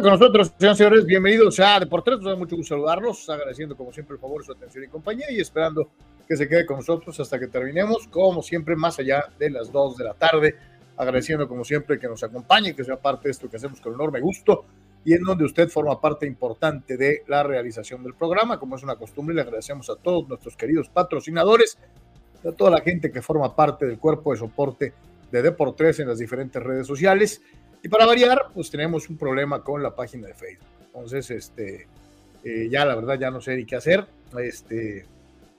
Con nosotros, señores bienvenidos a Deportes. Nos da mucho gusto saludarlos, agradeciendo como siempre el favor, su atención y compañía y esperando que se quede con nosotros hasta que terminemos, como siempre, más allá de las 2 de la tarde. Agradeciendo como siempre que nos acompañe, que sea parte de esto que hacemos con enorme gusto y en donde usted forma parte importante de la realización del programa. Como es una costumbre, le agradecemos a todos nuestros queridos patrocinadores, a toda la gente que forma parte del cuerpo de soporte de Deportes en las diferentes redes sociales y para variar, pues tenemos un problema con la página de Facebook. Entonces, este, eh, ya la verdad ya no sé ni qué hacer. Este,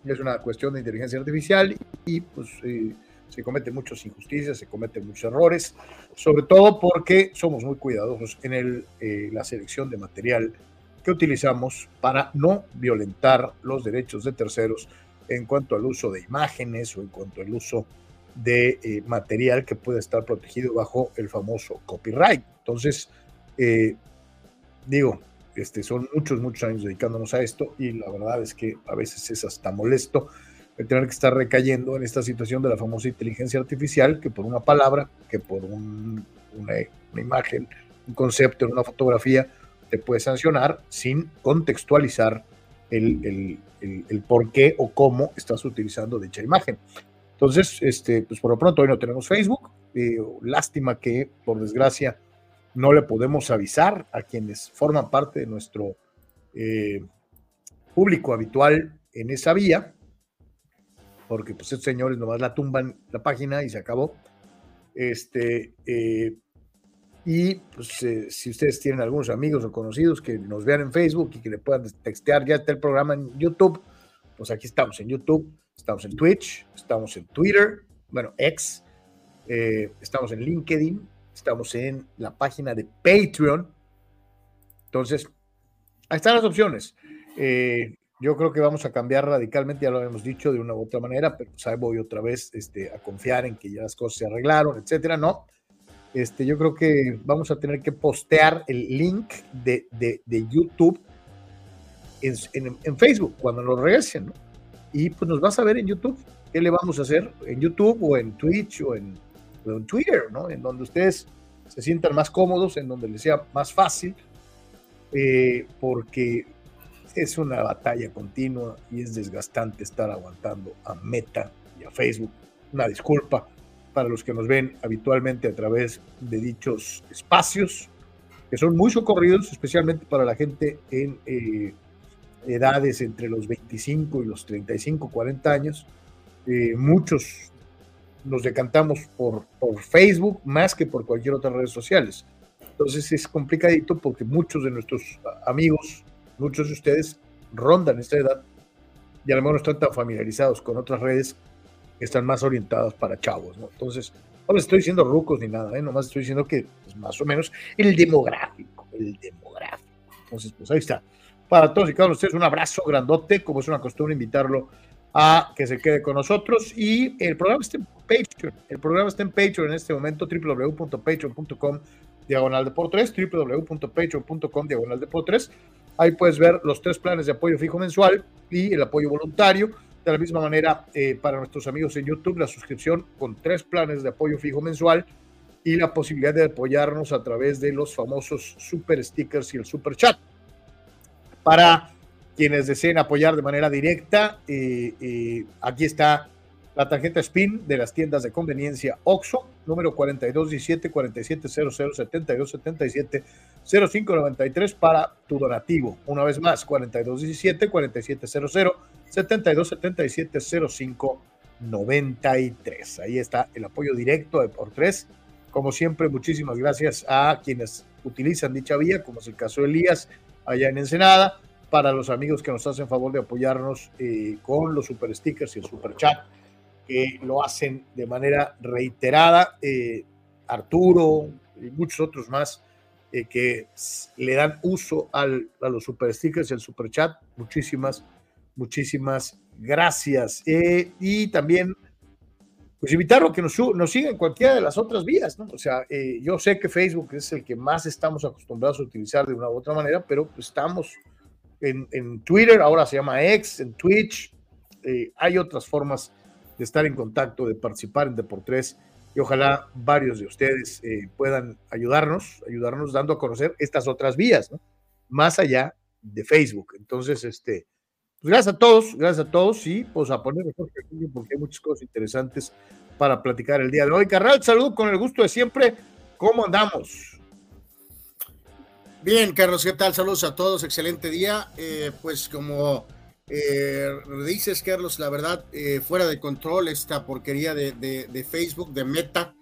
es una cuestión de inteligencia artificial y pues eh, se cometen muchas injusticias, se cometen muchos errores, sobre todo porque somos muy cuidadosos en el, eh, la selección de material que utilizamos para no violentar los derechos de terceros en cuanto al uso de imágenes o en cuanto al uso de eh, material que puede estar protegido bajo el famoso copyright. Entonces, eh, digo, este, son muchos, muchos años dedicándonos a esto y la verdad es que a veces es hasta molesto el tener que estar recayendo en esta situación de la famosa inteligencia artificial, que por una palabra, que por una, imagen, un concepto una fotografía, te puede sancionar sin contextualizar el, el por qué o cómo estás utilizando dicha imagen. Entonces, este, pues por lo pronto hoy no tenemos Facebook. Eh, lástima que, por desgracia, no le podemos avisar a quienes forman parte de nuestro eh, público habitual en esa vía, porque pues estos señores nomás la tumban la página y se acabó. Este, eh, y pues, si ustedes tienen algunos amigos o conocidos que nos vean en Facebook y que le puedan textear, ya está el programa en YouTube, pues aquí estamos en YouTube Estamos en Twitch, estamos en Twitter, bueno, X, eh, estamos en LinkedIn, estamos en la página de Patreon. Entonces, ahí están las opciones. Eh, yo creo que vamos a cambiar radicalmente, ya lo hemos dicho de una u otra manera, pero pues ahí voy otra vez este, a confiar en que ya las cosas se arreglaron, etcétera. No, este, yo creo que vamos a tener que postear el link de, YouTube en, en, Facebook cuando lo regresen, ¿no? Y pues nos vas a ver en YouTube. ¿Qué le vamos a hacer? En YouTube o en Twitch o en, Twitter, ¿no? En donde ustedes se sientan más cómodos, en donde les sea más fácil, eh, porque es una batalla continua y es desgastante estar aguantando a Meta y a Facebook. Una disculpa para los que nos ven habitualmente a través de dichos espacios, que son muy socorridos, especialmente para la gente en, eh, edades entre los 25 y los 35, 40 años. Eh, muchos nos decantamos por, por Facebook más que por cualquier otra red sociales. Entonces es complicadito porque muchos de nuestros amigos, muchos de ustedes rondan esta edad y a lo mejor no están tan familiarizados con otras redes que están más orientadas para chavos, ¿no? Entonces, no les estoy diciendo rucos ni nada, ¿eh? nomás estoy diciendo que pues, más o menos el demográfico, el demográfico. Entonces, pues ahí está. Para todos y cada uno de ustedes, un abrazo grandote, como es una costumbre invitarlo a que se quede con nosotros. Y el programa está en Patreon. El programa está en Patreon en este momento, www.patreon.com diagonal de por 3, www.patreon.com diagonal de por 3. Ahí puedes ver los tres planes de apoyo fijo mensual y el apoyo voluntario. De la misma manera, eh, para nuestros amigos en YouTube, la suscripción con tres planes de apoyo fijo mensual y la posibilidad de apoyarnos a través de los famosos super stickers y el super chat. Para quienes deseen apoyar de manera directa, aquí está la tarjeta SPIN de las tiendas de conveniencia OXO, número 4217 4700 7277 0593 para tu donativo. Una vez más, 4217 4700 7277 0593. Ahí está el apoyo directo de por tres. Como siempre, muchísimas gracias a quienes utilizan dicha vía, como es el caso de Elías allá en Ensenada, para los amigos que nos hacen favor de apoyarnos eh, con los super stickers y el super chat que lo hacen de manera reiterada. Eh, Arturo y muchos otros más eh, que le dan uso al, a los super stickers y al super chat. Muchísimas, muchísimas gracias. Y también, pues invitarlo a que nos, nos siga en cualquiera de las otras vías, ¿no? O sea, yo sé que Facebook es el que más estamos acostumbrados a utilizar de una u otra manera, pero estamos en, en Twitter, ahora se llama X, en Twitch. hay otras formas de estar en contacto, de participar en Deportes y ojalá varios de ustedes eh, puedan ayudarnos, ayudarnos dando a conocer estas otras vías, ¿no? Más allá de Facebook. Entonces, este, pues gracias a todos, gracias a todos y pues a poner mejor porque hay muchas cosas interesantes para platicar el día de hoy. Carral, saludo con el gusto de siempre. ¿Cómo andamos? Bien, Carlos, ¿qué tal? Saludos a todos, excelente día. Eh, pues como eh, dices, Carlos, la verdad, eh, fuera de control esta porquería de, Facebook, de Meta.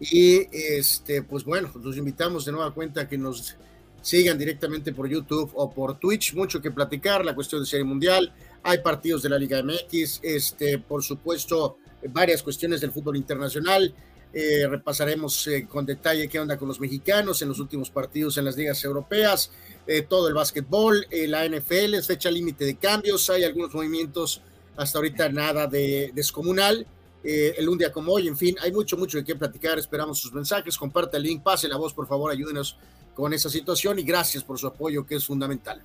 Y este, pues bueno, los invitamos de nueva cuenta a que nos sigan directamente por YouTube o por Twitch. Mucho que platicar, la cuestión de Serie Mundial. Hay partidos de la Liga MX, este, por supuesto, varias cuestiones del fútbol internacional. Eh, repasaremos eh, con detalle qué onda con los mexicanos en los últimos partidos en las ligas europeas, eh, todo el básquetbol, la NFL, fecha límite de cambios, hay algunos movimientos, hasta ahorita nada de descomunal. el un día como hoy, en fin, hay mucho, mucho de qué platicar. Esperamos sus mensajes, comparte el link, pase la voz, por favor, ayúdenos con esa situación y gracias por su apoyo, que es fundamental.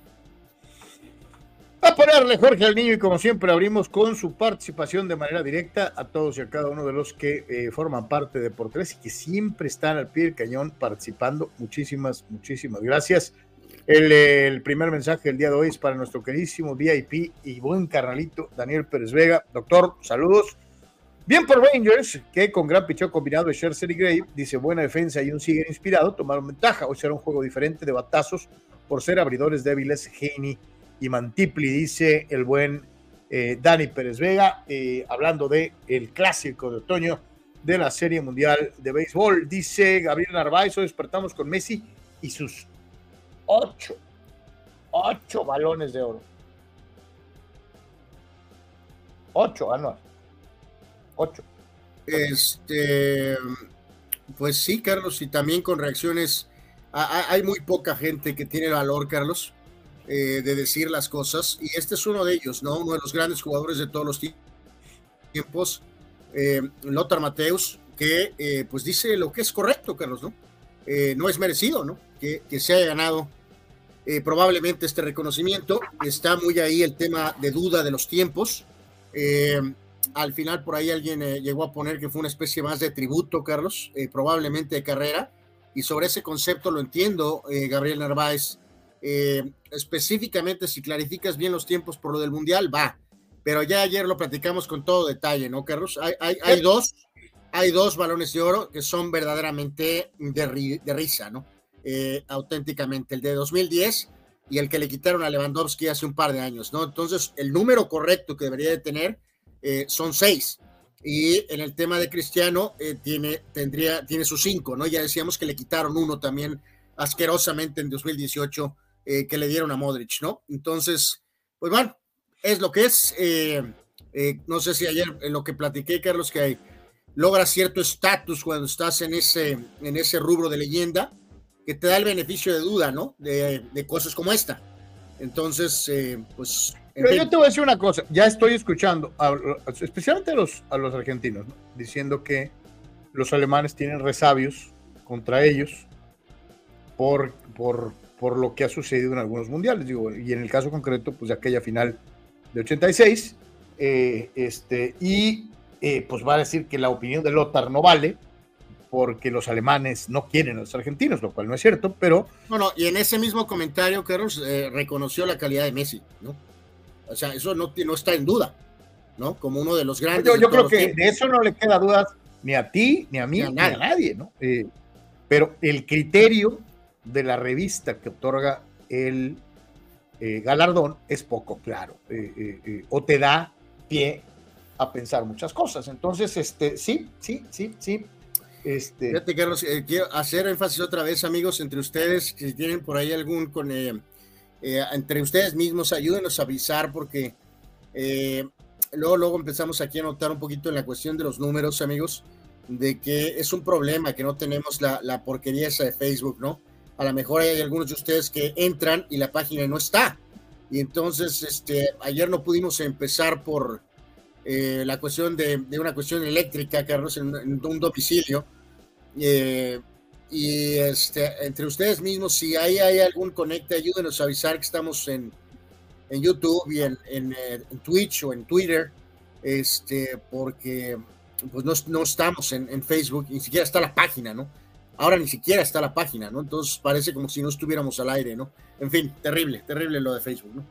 A ponerle Jorge al niño y como siempre abrimos con su participación de manera directa a todos y a cada uno de los que eh, forman parte de Por Tres y que siempre están al pie del cañón participando. Muchísimas, muchísimas gracias. El, primer mensaje del día de hoy es para nuestro queridísimo VIP y buen carnalito Daniel Pérez Vega. Doctor, saludos. Bien por Rangers, que con gran picheo combinado de Scherzer y Gray, dice buena defensa y un sigue inspirado, tomaron ventaja. Hoy será un juego diferente de batazos por ser abridores débiles Heaney y Mantipli, dice el buen eh, Dani Pérez Vega, eh, hablando del el clásico de otoño de la Serie Mundial de Béisbol. Dice Gabriel Narváez, hoy despertamos con Messi y sus ocho, ocho balones de oro. Ocho, ah, anuales. 8. Este, pues sí, Carlos, y también con reacciones. Hay muy poca gente que tiene valor, Carlos, eh, de decir las cosas, y este es uno de ellos, ¿no? Uno de los grandes jugadores de todos los tiempos, eh, Lothar Mateus, que eh, pues dice lo que es correcto, Carlos, ¿no? Eh, no es merecido, ¿no? Que, que se haya ganado eh, probablemente este reconocimiento. Está muy ahí el tema de duda de los tiempos al final por ahí alguien llegó a poner que fue una especie más de tributo, Carlos, probablemente de carrera. Y sobre ese concepto lo entiendo, Gabriel Narváez, eh, específicamente, si clarificas bien los tiempos por lo del Mundial, va. Pero ya ayer lo platicamos con todo detalle, ¿no, Carlos? Hay, dos, hay dos balones de oro que son verdaderamente de, risa, ¿no? Eh, auténticamente. El de 2010, y el que le quitaron a Lewandowski hace un par de años, ¿no? Entonces, el número correcto que debería de tener eh, son seis. Y en el tema de Cristiano, eh, tiene, tendría, tiene sus cinco, ¿no? Ya decíamos que le quitaron uno también asquerosamente en 2018 eh, que le dieron a Modric, ¿no? Entonces, pues bueno, es lo que es. no sé si ayer lo que platiqué, Carlos, que hay, logra cierto estatus cuando estás en ese, en ese rubro de leyenda que te da el beneficio de duda, ¿no? De, cosas como esta. Entonces, eh, pues... Pero yo te voy a decir una cosa, ya estoy escuchando, especialmente a los, a los argentinos, diciendo que los alemanes tienen resabios contra ellos por, por, por lo que ha sucedido en algunos mundiales, digo, y en el caso concreto, pues de aquella final de 86, eh, este, y eh, pues va a decir que la opinión de Lothar no vale, porque los alemanes no quieren a los argentinos, lo cual no es cierto, pero... Bueno, y en ese mismo comentario, Carlos, eh, reconoció la calidad de Messi, ¿no? O sea, eso no, no está en duda, ¿no? Como uno de los grandes... Yo, creo que de eso no le queda dudas ni a ti, ni a mí, ni a nadie, ¿no? Eh, pero el criterio de la revista que otorga el eh, galardón es poco claro, o te da pie a pensar muchas cosas. Entonces, este, sí, sí, sí, sí, este... Fíjate, Carlos, eh, quiero hacer énfasis otra vez, amigos, entre ustedes, si tienen por ahí algún con eh, eh, entre ustedes mismos, ayúdenos a avisar porque luego, luego empezamos aquí a notar un poquito en la cuestión de los números, amigos, de que es un problema que no tenemos la, la porquería esa de Facebook, ¿no? A lo mejor hay algunos de ustedes que entran y la página no está. Y entonces, este, ayer no pudimos empezar por, eh, la cuestión de, una cuestión eléctrica, Carlos, en, en un domicilio. Eh, y este, entre ustedes mismos, si hay, hay algún conecte, ayúdenos a avisar que estamos en, en YouTube y en, en, eh, Twitch o en Twitter, este, porque pues no, no estamos en, en, Facebook, ni siquiera está la página, ¿no? Ahora ni siquiera está la página, ¿no? Entonces parece como si no estuviéramos al aire, ¿no? En fin, terrible, terrible lo de Facebook, ¿no?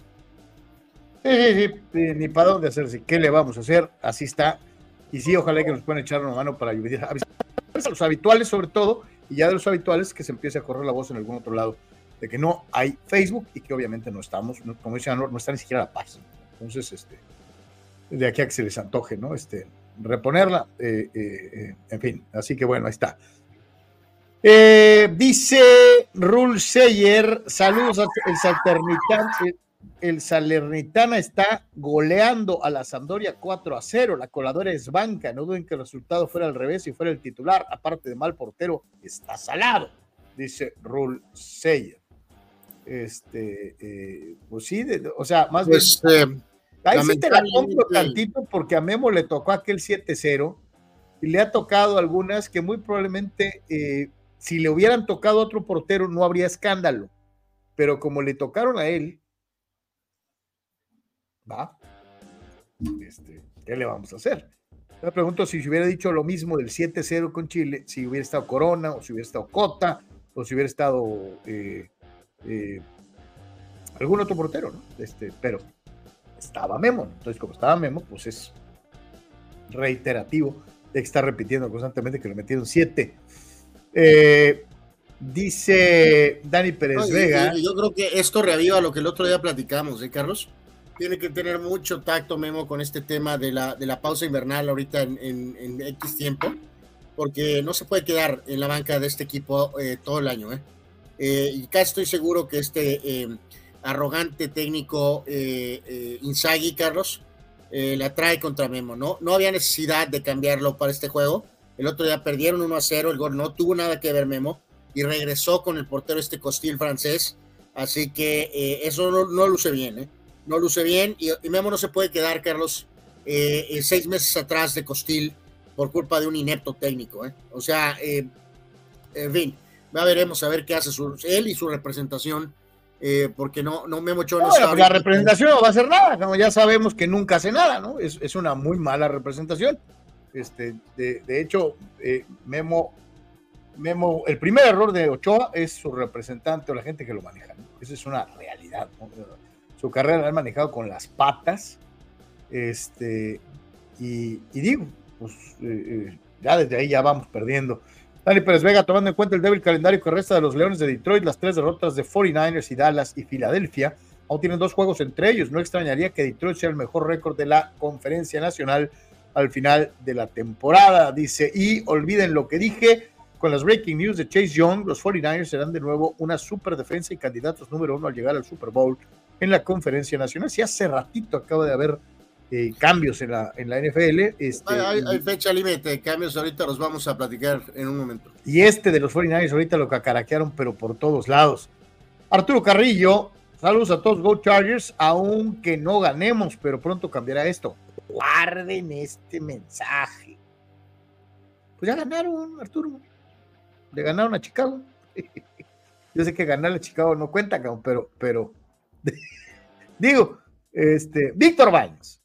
Sí, sí, sí, ni para dónde hacerse. ¿Qué le vamos a hacer? Así está. Y sí, ojalá que nos puedan echar una mano para ayudar a los habituales, sobre todo, y ya de los habituales, que se empiece a correr la voz en algún otro lado de que no hay Facebook y que obviamente no estamos, como dice Anor, no está ni siquiera la paz. Entonces, este, de aquí a que se les antoje, ¿no? Este, reponerla, eh, eh, eh, en fin, así que bueno, ahí está. dice Rul Seyer, saludos el Salternitán el Salernitana está goleando a la Sampdoria 4 a 0. La coladora es banca. No duden que el resultado fuera al revés y fuera el titular. Aparte de mal portero, está salado, dice Rul Seyer. Este, eh, pues sí, o sea, más bien. Pues, eh, ahí sí te la compro tantito porque a Memo le tocó aquel 7-0 y le ha tocado algunas que muy probablemente, eh, si le hubieran tocado a otro portero, no habría escándalo. Pero como le tocaron a él, ¿va? Este, ¿Qué le vamos a hacer? Me pregunto si se hubiera dicho lo mismo del 7-0 con Chile, si hubiera estado Corona, o si hubiera estado Cota, o si hubiera estado eh, eh, algún otro portero, ¿no? Este, pero estaba Memo, entonces como estaba Memo, pues es reiterativo de que está repitiendo constantemente que le metieron 7. Eh, dice Dani Pérez Vega. Yo, yo, creo que esto reaviva lo que el otro día platicamos, ¿eh, Carlos? Tiene que tener mucho tacto, Memo, con este tema de la, de la pausa invernal ahorita en, en, X tiempo, porque no se puede quedar en la banca de este equipo eh, todo el año. ¿eh? ¿eh? y casi estoy seguro que este eh, arrogante técnico Inzaghi, Carlos, la trae contra Memo. ¿no? no había necesidad de cambiarlo para este juego. El otro día perdieron 1 a 0, el gol no tuvo nada que ver Memo y regresó con el portero este Costil francés. Así que eso no, no luce bien, ¿eh? No luce bien y, Memo no se puede quedar, Carlos, eh, eh, seis meses atrás de Costil por culpa de un inepto técnico. ¿eh? O sea, en fin, ya veremos a ver qué hace él y su representación, porque no, no Memo Ochoa no, La representación no va a hacer nada, como ya sabemos que nunca hace nada, ¿no? Es, es una muy mala representación. Este, de, de hecho, Memo Memo, el primer error de Ochoa es su representante o la gente que lo maneja. ¿no? Esa es una realidad. ¿no? Su carrera la han manejado con las patas. Este, y, digo, pues eh, eh, ya desde ahí ya vamos perdiendo Dani Pérez Vega, tomando en cuenta el débil calendario que resta de los Leones de Detroit, las tres derrotas de 49ers y Dallas y Filadelfia, aún tienen dos juegos entre ellos. No extrañaría que Detroit sea el mejor récord de la conferencia nacional al final de la temporada, dice. Y olviden lo que dije con las breaking news de Chase Young, los 49ers serán de nuevo una super defensa y candidatos número uno al llegar al Super Bowl en la conferencia nacional. Si hace ratito acaba de haber eh, cambios en la, en la NFL. Este, hay, fecha límite de cambios, ahorita los vamos a platicar en un momento. Y este de los 49ers ahorita lo cacaraquearon, pero por todos lados. Arturo Carrillo, saludos a todos Go Chargers, aunque no ganemos, pero pronto cambiará esto. Guarden este mensaje. Pues ya ganaron, Arturo. Le ganaron a Chicago. Yo sé que ganarle a Chicago no cuenta, pero, pero digo, este, Víctor Baños.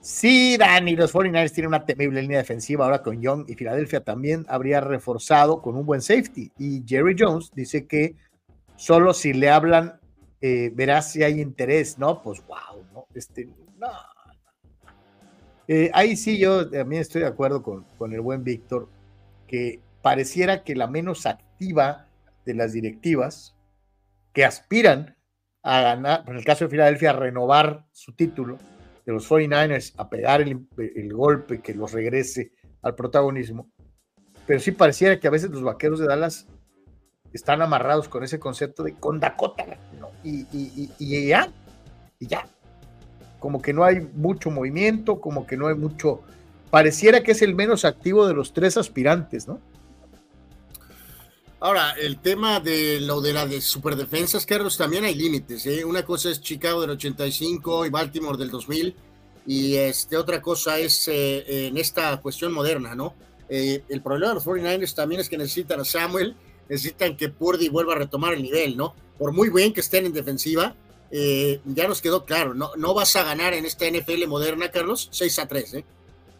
Sí, Dani, los 49ers tienen una temible línea defensiva ahora con Young y Filadelfia también habría reforzado con un buen safety. Y Jerry Jones dice que solo si le hablan eh, verás si hay interés, ¿no? Pues wow, ¿no? Este, no. Eh, ahí sí yo también estoy de acuerdo con, con el buen Víctor, que pareciera que la menos activa de las directivas que aspiran a ganar, en el caso de Filadelfia, a renovar su título, de los 49ers a pegar el, golpe que los regrese al protagonismo. Pero sí pareciera que a veces los vaqueros de Dallas están amarrados con ese concepto de con Dakota, y, y, ya, y ya. Como que no hay mucho movimiento, como que no hay mucho. Pareciera que es el menos activo de los tres aspirantes, ¿no? Ahora, el tema de lo de la de superdefensas, Carlos, también hay límites. ¿eh? Una cosa es Chicago del 85 y Baltimore del 2000, y este, otra cosa es eh, en esta cuestión moderna, ¿no? Eh, el problema de los 49ers también es que necesitan a Samuel, necesitan que Purdy vuelva a retomar el nivel, ¿no? Por muy bien que estén en defensiva, ya nos quedó claro, no, no vas a ganar en esta NFL moderna, Carlos, 6 a 3, ¿eh?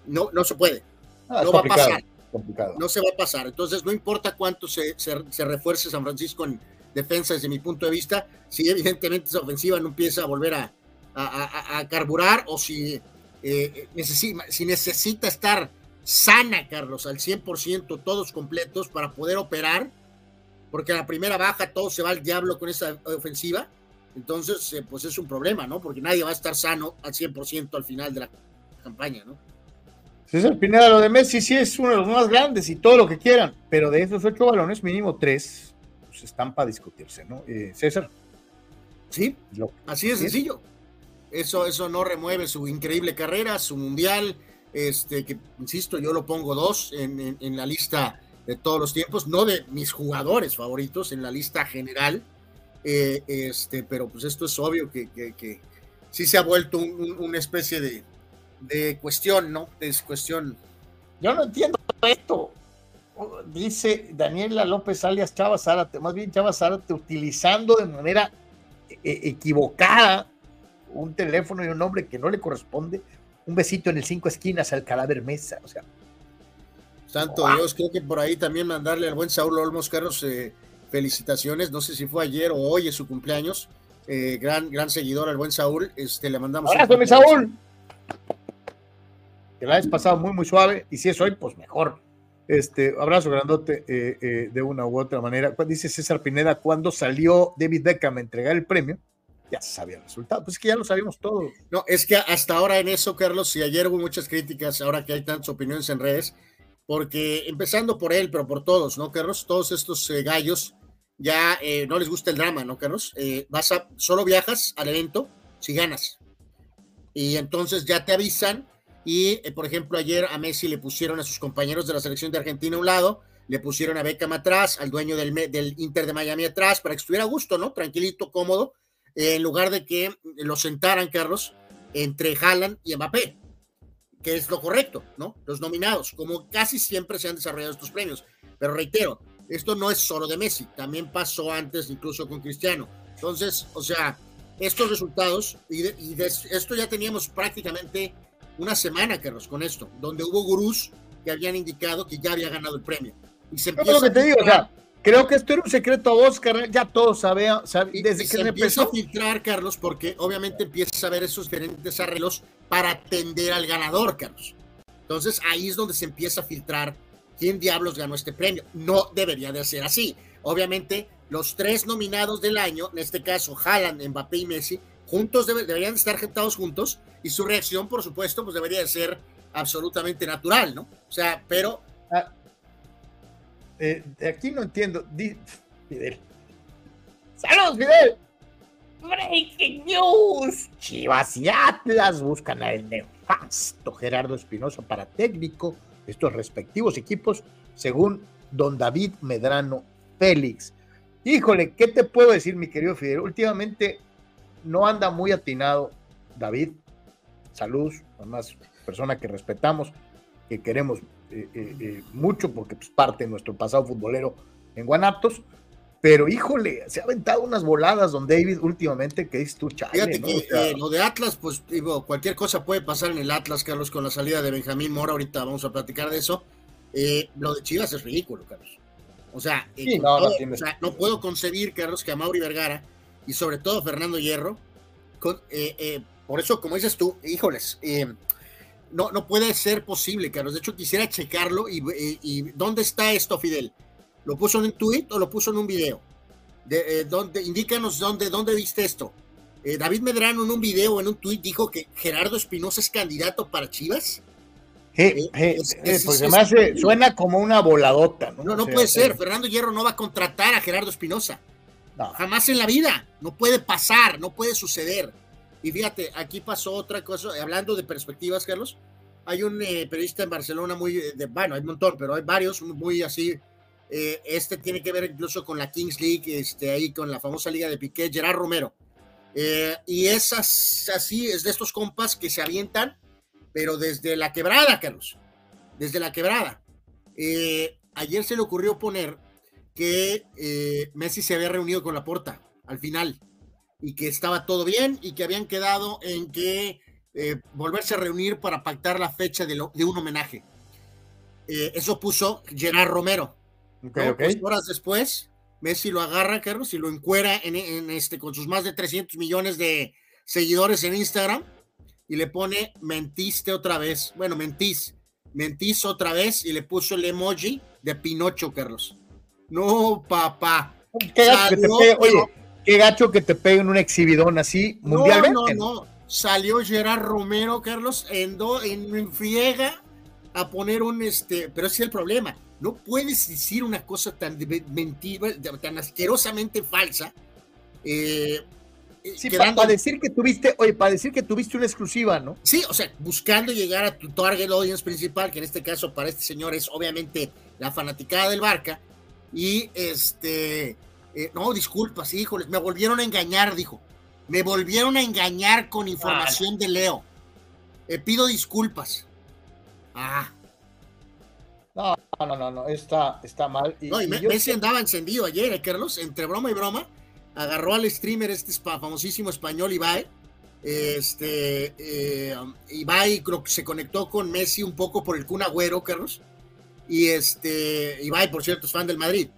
No, no se puede. Ah, no va a pasar complicado. No se va a pasar. Entonces, no importa cuánto se, se, refuerce San Francisco en defensa desde mi punto de vista, si evidentemente esa ofensiva no empieza a volver a, a, carburar o si, eh, necesita, si necesita estar sana, Carlos, al 100%, todos completos para poder operar, porque a la primera baja todo se va al diablo con esa ofensiva, entonces eh, pues es un problema, ¿no? Porque nadie va a estar sano al 100% al final de la campaña, ¿no? César Pineda, lo de Messi sí es uno de los más grandes y todo lo que quieran, pero de esos ocho balones, mínimo tres pues, están para discutirse, ¿no? Eh, César. Sí, así de sencillo. Eso, eso no remueve su increíble carrera, su mundial, este, que insisto, yo lo pongo dos en, en, la lista de todos los tiempos, no de mis jugadores favoritos, en la lista general. Eh, este, pero pues esto es obvio que, que, sí se ha vuelto una especie de, de cuestión, ¿no? Es cuestión. Yo no entiendo esto. Dice Daniela López alias Chava Zárate, más bien Chava Zárate utilizando de manera eh, equivocada un teléfono y un nombre que no le corresponde. Un besito en el cinco esquinas al cadáver mesa, o sea. Santo Dios, creo que por ahí también mandarle al buen Saúl Olmos Carlos eh, felicitaciones. No sé si fue ayer o hoy es su cumpleaños. Eh, gran, gran seguidor al buen Saúl. Este, le mandamos. Abrazo, mi Saúl que la vez pasado muy, muy suave, y si es hoy, pues mejor. Este, abrazo grandote eh, eh, de una u otra manera. Dice César Pineda, cuando salió David Beckham a entregar el premio, ya sabía el resultado. Pues es que ya lo sabíamos todo. No, es que hasta ahora en eso, Carlos, y ayer hubo muchas críticas, ahora que hay tantas opiniones en redes, porque empezando por él, pero por todos, ¿no, Carlos? Todos estos eh, gallos ya no les gusta el drama, ¿no, Carlos? vas a, solo viajas al evento si ganas. Y entonces ya te avisan y, eh, por ejemplo, ayer a Messi le pusieron a sus compañeros de la selección de Argentina a un lado, le pusieron a Beckham atrás, al dueño del, del Inter de Miami atrás, para que estuviera a gusto, ¿no? Tranquilito, cómodo, en lugar de que lo sentaran, Carlos, entre Haaland y Mbappé, que es lo correcto, ¿no? Los nominados, como casi siempre se han desarrollado estos premios. Pero reitero, esto no es solo de Messi, también pasó antes, incluso con Cristiano. Entonces, o sea, estos resultados, y esto ya teníamos prácticamente una semana, Carlos, con esto, donde hubo gurús que habían indicado que ya había ganado el premio. Y se empieza que te digo, o sea, creo que esto era un secreto a vos, ya todos sabían, desde que se empieza a filtrar, Carlos, porque obviamente empiezas a ver esos diferentes arreglos para atender al ganador, Carlos. Entonces ahí es donde se empieza a filtrar ¿quién diablos ganó este premio? No debería de ser así. Obviamente, los tres nominados del año, en este caso Haaland, Mbappé y Messi, juntos deberían estar sentados juntos y su reacción, por supuesto, pues debería de ser absolutamente natural, ¿no? O sea, pero... Ah, eh, aquí no entiendo. Fidel. ¡Saludos, Fidel! Breaking News. Chivas y Atlas buscan al nefasto Gerardo Espinosa para técnico de estos respectivos equipos, según don David Medrano Félix. Híjole, ¿qué te puedo decir, mi querido Fidel? Últimamente no anda muy atinado David. Saludos, además, persona que respetamos, que queremos eh, eh, eh, mucho porque pues, parte de nuestro pasado futbolero en Guanatos pero híjole, se ha aventado unas voladas, don David, últimamente, que es tu Fíjate que eh, lo de Atlas, pues digo, cualquier cosa puede pasar en el Atlas, Carlos, con la salida de Benjamín Mora, ahorita vamos a platicar de eso. Lo de Chivas es ridículo, Carlos. O sea, no, puedo concebir, Carlos, que a Mauri Vergara y sobre todo Fernando Hierro, por eso, como dices tú, híjoles, no, no puede ser posible, Carlos. De hecho, quisiera checarlo y, y ¿dónde está esto, Fidel? ¿Lo puso en un tweet o lo puso en un video? De, eh, indícanos dónde, dónde viste esto. Eh, David Medrano en un video, en un tweet, dijo que Gerardo Espinosa es candidato para Chivas. Eh, pues además suena como una voladota. No, no, puede ser. Fernando Hierro no va a contratar a Gerardo Espinosa. Jamás en la vida. No puede pasar, no puede suceder. Y fíjate, aquí pasó otra cosa, hablando de perspectivas, Carlos. Hay un periodista en Barcelona muy, bueno, hay un montón, pero hay varios muy así eh, este tiene que ver incluso con la Kings League, este, ahí con la famosa liga de Piqué, Gerard Romero. Eh, y es así, es de estos compas que se avientan, pero desde la quebrada, Carlos. Desde la quebrada. Eh, ayer se le ocurrió poner que Messi se había reunido con la porta al final y que estaba todo bien y que habían quedado en que volverse a reunir para pactar la fecha de, de un homenaje. eso puso Gerard Romero pues, horas después, Messi lo agarra, Carlos, y lo encuera en, este, con sus más de 300 millones de seguidores en Instagram y le pone mentiste otra vez. Bueno, mentís, mentís otra vez y le puso el emoji de Pinocho, Carlos. No, papá. Qué gacho, que te pegue, oye, qué gacho que te peguen un exhibidón así mundialmente. No, no, no. Salió Gerard Romero, Carlos, en, do, en friega a poner un este, pero ese es el problema no puedes decir una cosa tan mentira, tan asquerosamente falsa. Eh, sí, para, decir que tuviste, oye, para decir que tuviste una exclusiva, ¿no? Sí, o sea, buscando llegar a tu target audience principal, que en este caso para este señor es obviamente la fanaticada del Barca, y este, eh, no, disculpas, híjoles, me volvieron a engañar, dijo, me volvieron a engañar con información de Leo. Eh, pido disculpas. Ah, no, no, no, no, está, está mal. Y, no, y, Messi andaba encendido ayer, ¿eh, Carlos? Entre broma y broma, agarró al streamer este famosísimo español Ibai. Este, eh, Ibai creo que se conectó con Messi un poco por el Kun Agüero, Carlos. Y este, Ibai, por cierto, es fan del Madrid.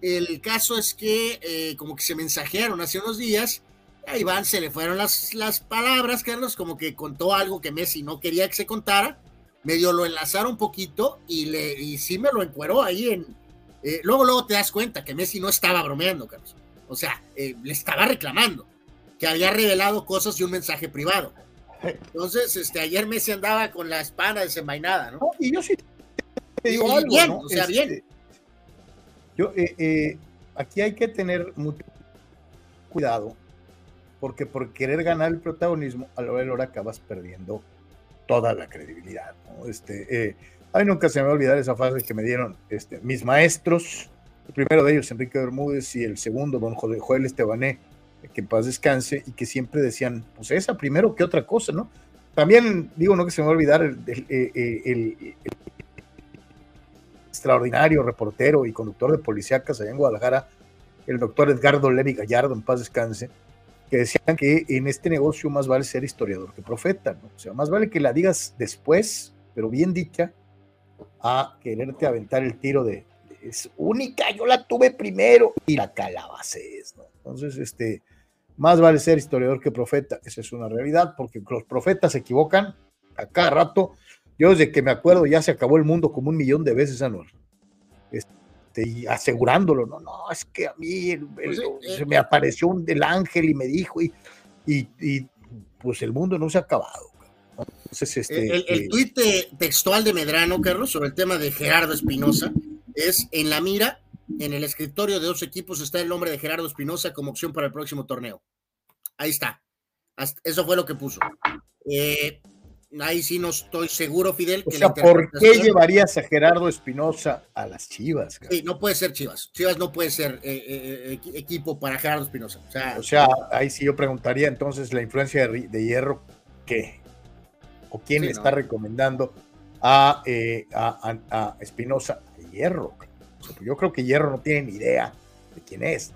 El caso es que eh, como que se mensajearon hace unos días. A Iván se le fueron las, las palabras, Carlos, como que contó algo que Messi no quería que se contara medio lo enlazaron un poquito y, le, y sí me lo encueró ahí en... Eh, luego, luego te das cuenta que Messi no estaba bromeando, Carlos. O sea, eh, le estaba reclamando que había revelado cosas y un mensaje privado. Entonces, este, ayer Messi andaba con la espada desenvainada, ¿no? y yo sí te digo algo, bien, o sea, bien. Este, yo, eh, aquí hay que tener mucho cuidado, porque por querer ganar el protagonismo, a la hora acabas perdiendo toda la credibilidad. ¿no? Este, eh, a mí nunca se me va a olvidar esa frase que me dieron este, mis maestros, el primero de ellos, Enrique Bermúdez, y el segundo, don Joel Estebané, que en paz descanse, y que siempre decían, pues esa primero que otra cosa, ¿no? También digo, no que se me va a olvidar el, el, el, extraordinario reportero y conductor de policíacas allá en Guadalajara, el doctor Edgardo Levi Gallardo, en paz descanse, que decían que en este negocio más vale ser historiador que profeta, ¿no? O sea, más vale que la digas después, pero bien dicha, a quererte aventar el tiro de, es única, yo la tuve primero y la calabaces, ¿no? Entonces, este, más vale ser historiador que profeta, esa es una realidad, porque los profetas se equivocan a cada rato. Yo desde que me acuerdo ya se acabó el mundo como un millón de veces, Anual. este, y asegurándolo, no, no, es que a mí pues se me apareció un, el ángel y me dijo, y, y, pues el mundo no se ha acabado. Entonces, este, el, el, tuit textual de Medrano, Carlos, sobre el tema de Gerardo Espinosa, es en la mira, en el escritorio de dos equipos está el nombre de Gerardo Espinosa como opción para el próximo torneo. Ahí está. Eso fue lo que puso. Eh, ahí sí no estoy seguro, Fidel. O sea, ¿por qué llevarías a Gerardo Espinosa a las Chivas? Sí, no puede ser Chivas. Chivas no puede ser eh, eh, equipo para Gerardo Espinosa. O sea, ahí sí yo preguntaría entonces la influencia de, Hierro, ¿qué? ¿O quién le está recomendando a, a, Espinosa Hierro? Pues yo creo que Hierro no tiene ni idea de quién es.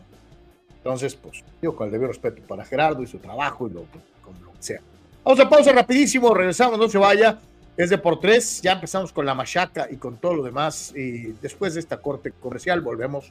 Entonces, pues, digo con el debido respeto para Gerardo y su trabajo y lo, como lo que sea. Vamos a pausa rapidísimo, regresamos, no se vaya. Es de por tres, ya empezamos con la machaca y con todo lo demás. Y después de esta corte comercial volvemos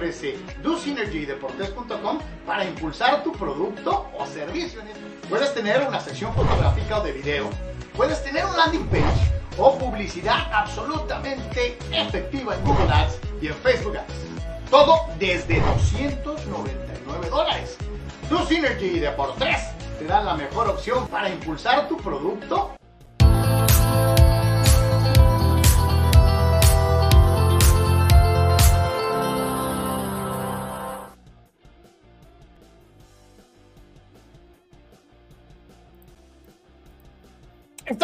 Opciones que te ofrece DoSynergyDeportes.com para impulsar tu producto o servicio. Puedes tener una sección fotográfica o de video, puedes tener un landing page o publicidad absolutamente efectiva en Google Ads y en Facebook Ads. Todo desde 299 dólares. DoSynergy Deportes te da la mejor opción para impulsar tu producto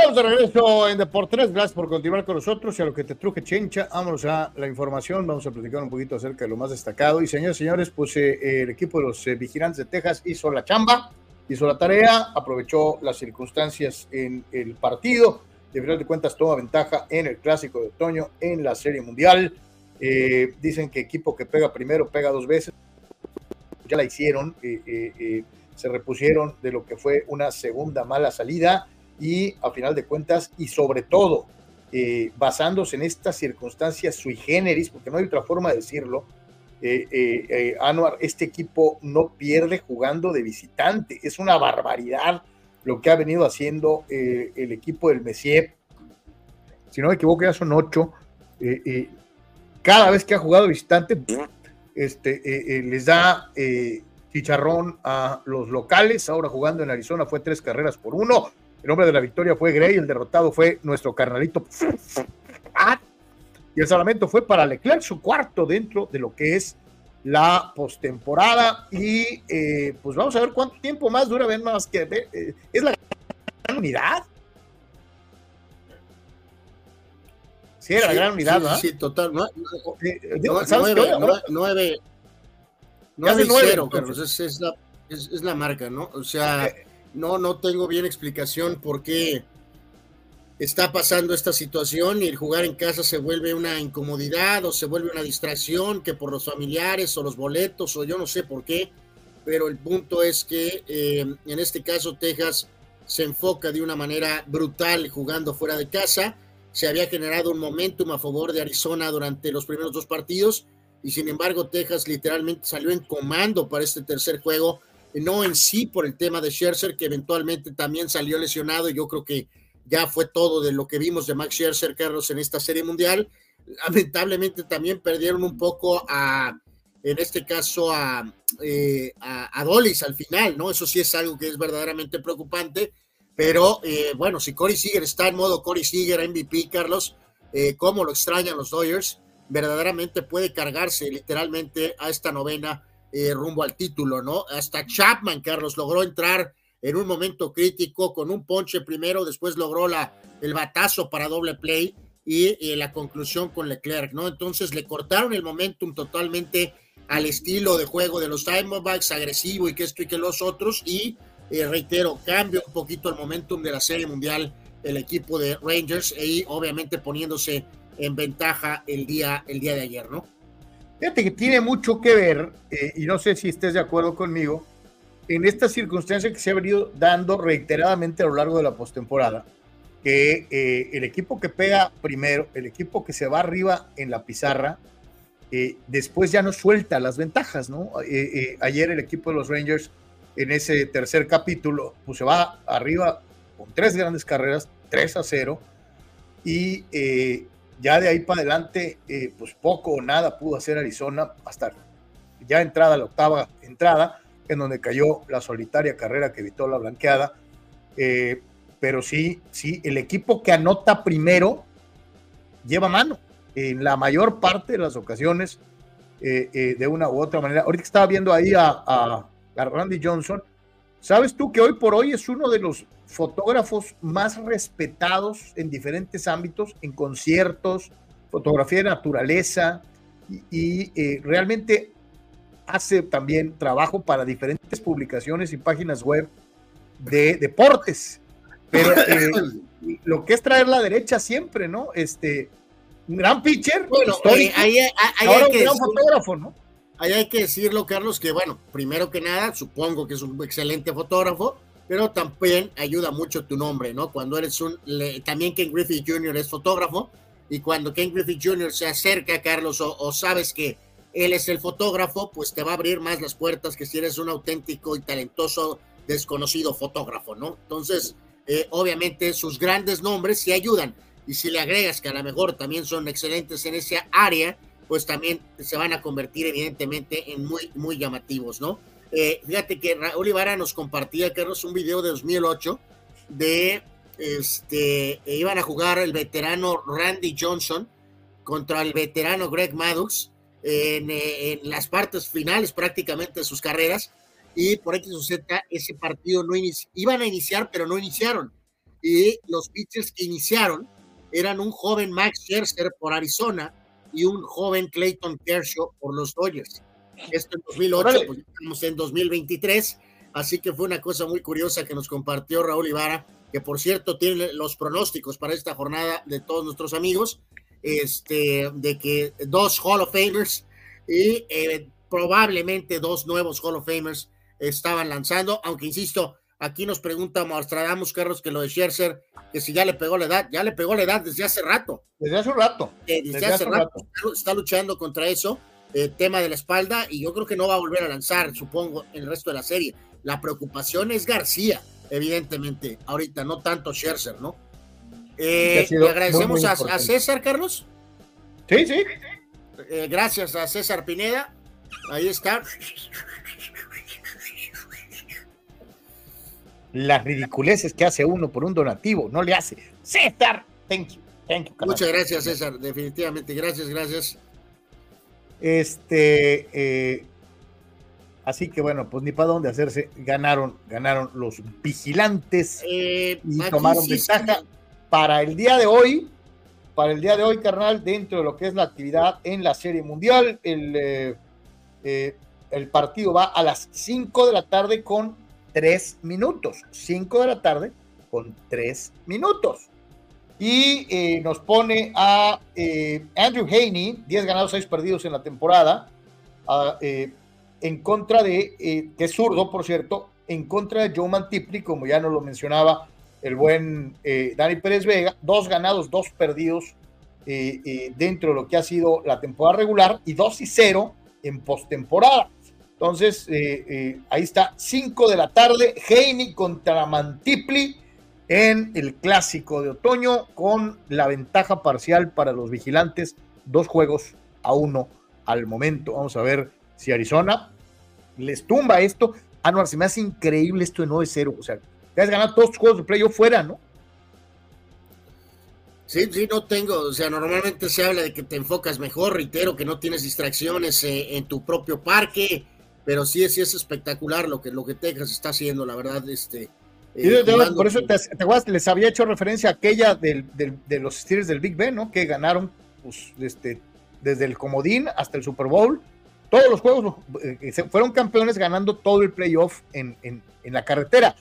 Estamos de regreso en Deportes. Gracias por continuar con nosotros. Y a lo que te truje, Chencha, vámonos a la información. Vamos a platicar un poquito acerca de lo más destacado. Y señores, señores, pues eh, el equipo de los eh, vigilantes de Texas hizo la chamba hizo la tarea, aprovechó las circunstancias en el partido, de final de cuentas toma ventaja en el clásico de otoño en la Serie Mundial. Eh, dicen que equipo que pega primero pega dos veces. Ya la hicieron, eh, eh, se repusieron de lo que fue una segunda mala salida y a final de cuentas y sobre todo basándose en estas circunstancias sui generis, porque no hay otra forma de decirlo, eh, eh, eh, Anuar, este equipo no pierde jugando de visitante. Es una barbaridad lo que ha venido haciendo el equipo del Messier. Si no me equivoco, ya son ocho. cada vez que ha jugado visitante, este, les da chicharrón a los locales. Ahora jugando en Arizona fue tres carreras por uno. El hombre de la victoria fue Gray, el derrotado fue nuestro carnalito y el salvamento fue para Leclerc, su cuarto dentro de lo que es la postemporada y eh, pues vamos a ver cuánto tiempo más dura, ven más que eh, es la gran unidad. Sí, era la gran unidad, ¿no? Sí, total. No, Eh, eh, no, ¿sabes nueve. Carlos, es, es la, es, es la marca, ¿no? O sea, no, no tengo bien explicación por qué está pasando esta situación y el jugar en casa se vuelve una incomodidad o se vuelve una distracción que por los familiares o los boletos o yo no sé por qué, pero el punto es que eh, en este caso Texas se enfoca de una manera brutal jugando fuera de casa. Se había generado un momentum a favor de Arizona durante los primeros dos partidos y sin embargo Texas literalmente salió en comando para este tercer juego, no en sí por el tema de Scherzer que eventualmente también salió lesionado yo creo que ya fue todo de lo que vimos de Max Scherzer, Carlos, en esta serie mundial. Lamentablemente también perdieron un poco a, en este caso, a, eh, a, Dolis al final, ¿no? Eso sí es algo que es verdaderamente preocupante, pero eh, bueno, si Corey Seager está en modo Corey Seager, MVP, Carlos, eh, cómo lo extrañan los Dodgers, verdaderamente puede cargarse literalmente a esta novena eh, rumbo al título, ¿no? Hasta Chapman, Carlos, logró entrar en un momento crítico con un ponche primero, después logró la, el batazo para doble play y, y la conclusión con Leclerc, ¿no? Entonces le cortaron el momentum totalmente al estilo de juego de los Diamondbacks, agresivo y que esto y que los otros, y eh, reitero, cambia un poquito el momentum de la Serie Mundial el equipo de Rangers y obviamente poniéndose en ventaja el día, el día de ayer, ¿no? Fíjate que tiene mucho que ver, eh, y no sé si estés de acuerdo conmigo, en esta circunstancia que se ha venido dando reiteradamente a lo largo de la postemporada, que eh, el equipo que pega primero, el equipo que se va arriba en la pizarra, eh, después ya no suelta las ventajas, ¿no? Eh, ayer el equipo de los Rangers en ese tercer capítulo, pues se va arriba con tres grandes carreras, 3 a 0, y ya de ahí para adelante, eh, pues poco o nada pudo hacer Arizona hasta ya entrada la octava entrada, en donde cayó la solitaria carrera que evitó la blanqueada. Eh, pero sí, sí, el equipo que anota primero lleva mano en la mayor parte de las ocasiones, eh, de una u otra manera. Ahorita estaba viendo ahí a Randy Johnson, ¿sabes tú que hoy por hoy es uno de los fotógrafos más respetados en diferentes ámbitos, en conciertos, fotografía de naturaleza, y, y eh, realmente hace también trabajo para diferentes publicaciones y páginas web de deportes. Pero eh, lo que es traer la derecha siempre, ¿no? Este, un gran pitcher, Bueno, histórico, eh, ahí, ahí- ahí ahora hay un que gran decir- fotógrafo, ¿no? Ahí hay que decirlo, Carlos, que bueno, primero que nada, supongo que es un excelente fotógrafo, pero también ayuda mucho tu nombre, ¿no? Cuando eres un, le- también Ken Griffith Jr. es fotógrafo, y cuando Ken Griffith Jr. se acerca, Carlos, o, sabes que él es el fotógrafo, pues te va a abrir más las puertas que si eres un auténtico y talentoso desconocido fotógrafo, ¿no? Entonces, eh, obviamente sus grandes nombres sí ayudan, y si le agregas que a lo mejor también son excelentes en esa área, pues también se van a convertir evidentemente en muy, muy llamativos, ¿no? Eh, fíjate que Raúl Ibarra nos compartía, Carlos, un video de 2008 de, este, eh, iban a jugar el veterano Randy Johnson contra el veterano Greg Maddux en, eh, en las partes finales prácticamente de sus carreras y por X o Z ese partido no iban a iniciar, pero no iniciaron. Y los pitchers que iniciaron eran un joven Max Scherzer por Arizona y un joven Clayton Kershaw por los Dodgers. Esto en 2008, Órale. pues estamos en 2023, así que fue una cosa muy curiosa que nos compartió Raúl Ibarra, que por cierto tiene los pronósticos para esta jornada de todos nuestros amigos, este, de que dos Hall of Famers y eh, probablemente dos nuevos Hall of Famers estaban lanzando, aunque insisto, aquí nos pregunta Nostradamus Carlos que lo de Scherzer, que si ya le pegó la edad, ya le pegó la edad desde hace rato. Desde hace un rato. Eh, desde, Desde hace hace rato, rato. está- luchando contra eso, eh, tema de la espalda, y yo creo que no va a volver a lanzar, supongo, en el resto de la serie. La preocupación es García, evidentemente, ahorita, no tanto Scherzer, ¿no? Eh, le agradecemos muy, muy a- a. César, Carlos. Sí, sí. Eh, gracias a César Pineda. Ahí está. Las ridiculeces que hace uno por un donativo, no le hace. César, thank you, thank you. Muchas gracias, César. Definitivamente, gracias, gracias. Este, eh, así que bueno, pues ni para dónde hacerse. Ganaron, ganaron los vigilantes Eh, y tomaron sí, ventaja. sí. Para el día de hoy, para el día de hoy, carnal, dentro de lo que es la actividad en la Serie Mundial, el, eh, el partido va a las 5 de la tarde con 3 minutos. 5 de la tarde con 3 minutos. Y eh, nos pone a eh, Andrew Haney, 10 ganados, 6 perdidos en la temporada, eh, en contra de, que es zurdo, por cierto, en contra de Joe Mantipli, como ya nos lo mencionaba el buen Dani Pérez Vega, dos ganados, dos perdidos dentro de lo que ha sido la temporada regular y 2 y 0 en postemporada. Entonces, eh, eh, ahí está, 5 de la tarde, Haney contra Mantipli en el clásico de otoño con la ventaja parcial para los vigilantes, dos juegos a uno al momento. Vamos a ver si Arizona les tumba esto. Ah, no, se me hace increíble esto de 9-0. O sea, ya has ganado todos tus juegos de playoff fuera, ¿no? Sí, sí, no tengo, o sea, normalmente se habla de que te enfocas mejor, reitero que no tienes distracciones eh, en tu propio parque, pero sí, sí es espectacular lo que, lo que Texas está haciendo, la verdad, este... Eh, por eso te, te acuerdas, les había hecho referencia a aquella del, del- de los Steelers del Big Ben, ¿no? Que ganaron pues, este, desde el comodín hasta el Super Bowl. Todos los juegos eh, fueron campeones ganando todo el playoff en, en- en la carretera.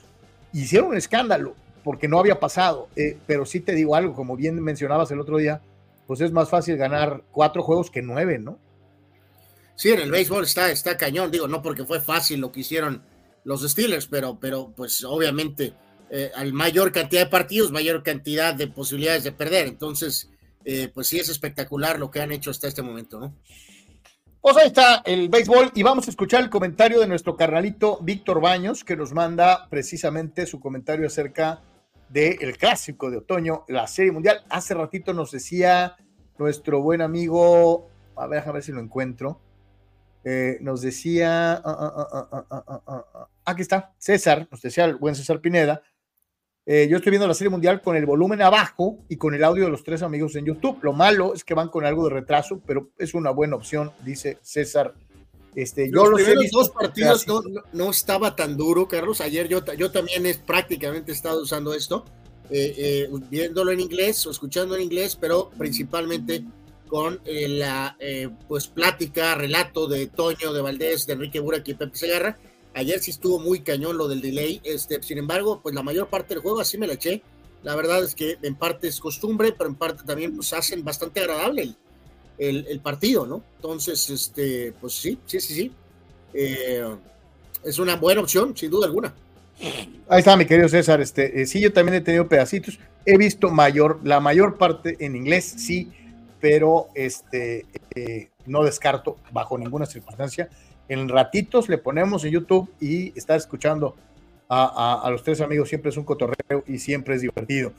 Hicieron un escándalo porque no había pasado. eh, pero sí te digo algo, como bien mencionabas el otro día, pues es más fácil ganar cuatro juegos que nueve, ¿no? Sí, en el béisbol está, está cañón, digo, no porque fue fácil lo que hicieron los Steelers, pero, pero pues obviamente eh, al mayor cantidad de partidos, mayor cantidad de posibilidades de perder, entonces, eh, pues sí es espectacular lo que han hecho hasta este momento, ¿no? Pues ahí está el béisbol y vamos a escuchar el comentario de nuestro carnalito Víctor Baños que nos manda precisamente su comentario acerca del clásico de otoño, la serie mundial. Hace ratito nos decía nuestro buen amigo, a ver, a ver si lo encuentro. Nos decía, aquí está, César, nos decía el buen César Pineda, yo estoy viendo la serie mundial con el volumen abajo y con el audio de los tres amigos en YouTube. Lo malo es que van con algo de retraso, pero es una buena opción, dice César. Este, yo los, los primeros dos partidos no, no, estaba tan duro, Carlos. Ayer yo, yo también es, prácticamente estado usando esto, viéndolo en inglés o escuchando en inglés, pero principalmente con eh, la eh, pues plática, relato de Toño, de Valdés, de Enrique Burak y Pepe Segarra. Ayer sí estuvo muy cañón lo del delay. Este, sin embargo, pues la mayor parte del juego así me la eché. La verdad es que en parte es costumbre, pero en parte también pues hacen bastante agradable el, el, el partido, ¿no? Entonces, este, pues sí, sí, sí, sí. Eh, es una buena opción, sin duda alguna. Ahí está, mi querido César. Este, eh, sí, yo también he tenido pedacitos. He visto mayor, la mayor parte en inglés, sí, pero este, eh, no descarto bajo ninguna circunstancia. En ratitos le ponemos en YouTube y estar escuchando a, los tres amigos siempre es un cotorreo y siempre es divertido.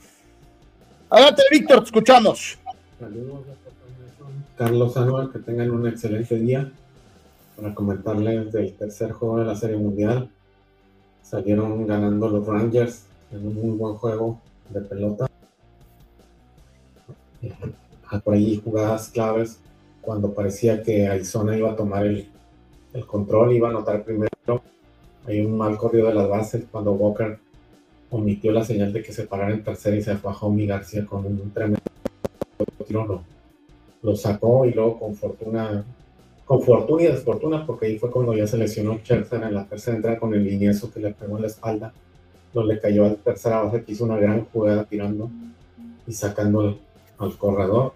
Adelante, Víctor, te escuchamos. Saludos Carlos Anual, que tengan un excelente día. Para comentarles del tercer juego de la Serie Mundial, salieron ganando los Rangers en un muy buen juego de pelota. Eh, Por ahí jugadas claves cuando parecía que Arizona iba a tomar el, el control, iba a anotar primero. Hay un mal corrido de las bases cuando Walker omitió la señal de que se parara en tercera y se fue a Homie García con un tremendo tiro lo, lo sacó y luego con fortuna, con fortuna y desfortuna, porque ahí fue cuando ya se lesionó Scherzer en la tercera entrada con el liniezo que le pegó en la espalda, le cayó al tercera base que hizo una gran jugada tirando y sacando al, corredor.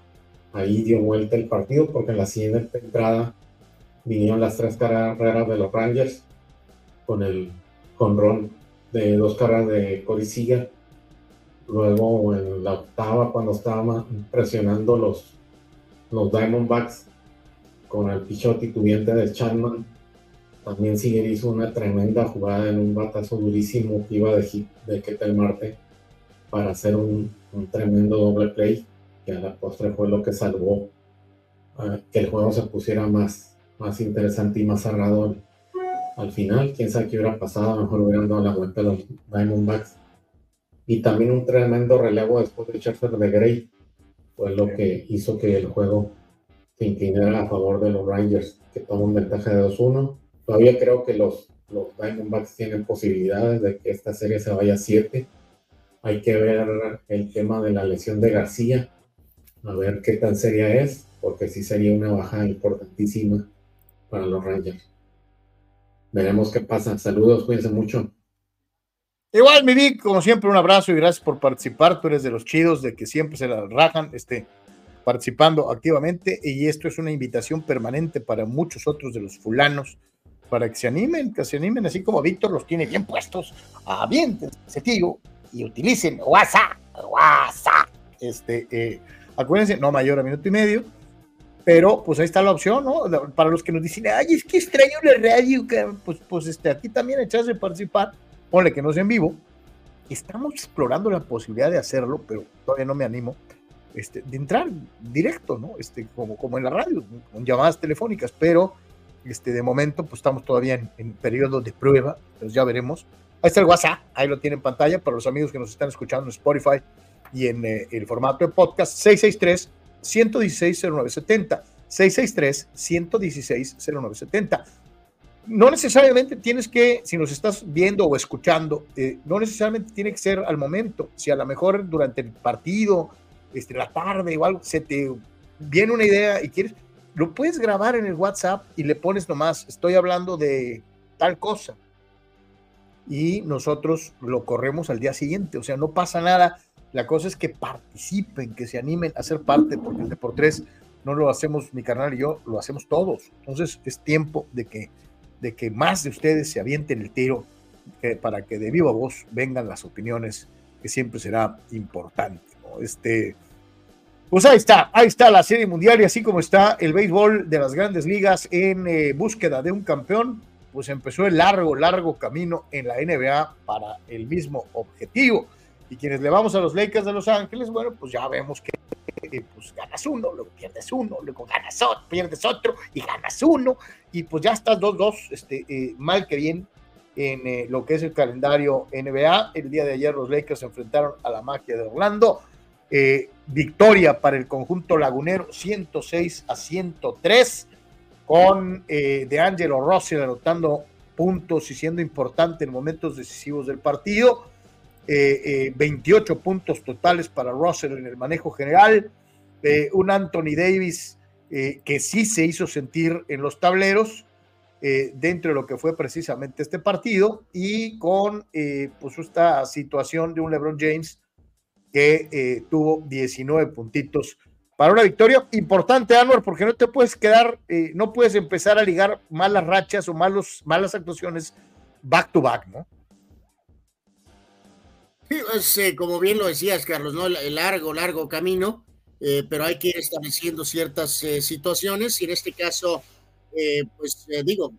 Ahí dio vuelta el partido porque en la siguiente entrada vinieron las tres carreras de los Rangers con el con de dos carreras de Seager Luego en la octava, cuando estaban presionando los, los Diamondbacks con el pichón titubeante de Chapman, también Siger hizo una tremenda jugada en un batazo durísimo que iba de de Ketel Marte para hacer un, un tremendo doble play, que a la postre fue lo que salvó eh, que el juego se pusiera más, más interesante y más cerrado al, al final. Quién sabe qué hubiera pasado, mejor hubieran dado la vuelta a los Diamondbacks y también un tremendo relevo después de Scherzer de Gray fue lo que hizo que el juego se inclinara a favor de los Rangers, que toman ventaja de 2-1. Todavía creo que los, los Diamondbacks tienen posibilidades de que esta serie se vaya a 7. Hay que ver el tema de la lesión de García, a ver qué tan seria es, porque sí sería una baja importantísima para los Rangers. Veremos qué pasa. Saludos, cuídense mucho. Igual, mi Vic, como siempre, un abrazo y gracias por participar. Tú eres de los chidos, de que siempre se la rajan, este, participando activamente. Y esto es una invitación permanente para muchos otros de los fulanos, para que se animen, que se animen, así como Víctor los tiene bien puestos, a bien tío, y utilicen WhatsApp, WhatsApp. Este, eh, acuérdense, no mayor a minuto y medio pero pues ahí está la opción, ¿no? Para los que nos dicen, ay, es que extraño la radio, pues, pues este, aquí también echas de participar, ponle que no sea en vivo. Estamos explorando la posibilidad de hacerlo, pero todavía no me animo, este, de entrar directo, ¿no? Este, como, como en la radio, con llamadas telefónicas, pero este, de momento pues estamos todavía en, periodo de prueba, pues ya veremos. Ahí está el WhatsApp, ahí lo tiene en pantalla para los amigos que nos están escuchando en Spotify y en eh, el formato de podcast 663 116-0970. 663-116-0970. No necesariamente tienes que, si nos estás viendo o escuchando, eh, no necesariamente tiene que ser al momento. Si a lo mejor durante el partido, este, la tarde o algo, se te viene una idea y quieres, lo puedes grabar en el WhatsApp y le pones nomás, estoy hablando de tal cosa. Y nosotros lo corremos al día siguiente, o sea, no pasa nada la cosa es que participen, que se animen a ser parte, porque el de por tres no lo hacemos mi carnal y yo, lo hacemos todos. Entonces es tiempo de que, de que más de ustedes se avienten el tiro para que de viva voz vengan las opiniones, que siempre será importante. Este, pues ahí está, ahí está la serie mundial y así como está el béisbol de las grandes ligas en eh, búsqueda de un campeón, pues empezó el largo, largo camino en la NBA para el mismo objetivo. Y quienes le vamos a los Lakers de Los Ángeles, bueno, pues ya vemos que pues ganas uno, luego pierdes uno, luego ganas otro, pierdes otro y ganas uno. Y pues ya estás 2-2, este, eh, mal que bien, en eh, lo que es el calendario NBA. El día de ayer los Lakers se enfrentaron a la magia de Orlando. Eh, victoria para el conjunto lagunero, 106 a 103, con de Angelo Rossi anotando puntos y siendo importante en momentos decisivos del partido. 28 eh, eh, puntos totales para Russell en el manejo general, eh, un Anthony Davis que sí se hizo sentir en los tableros dentro de lo que fue precisamente este partido y con pues esta situación de un LeBron James que tuvo 19 puntitos para una victoria importante, Anwar, porque no te puedes quedar, no puedes empezar a ligar malas rachas o malas actuaciones back to back, ¿no? Eh, como bien lo decías, Carlos. El largo, largo camino, eh, pero hay que ir estableciendo ciertas eh, situaciones y en este caso, pues digo,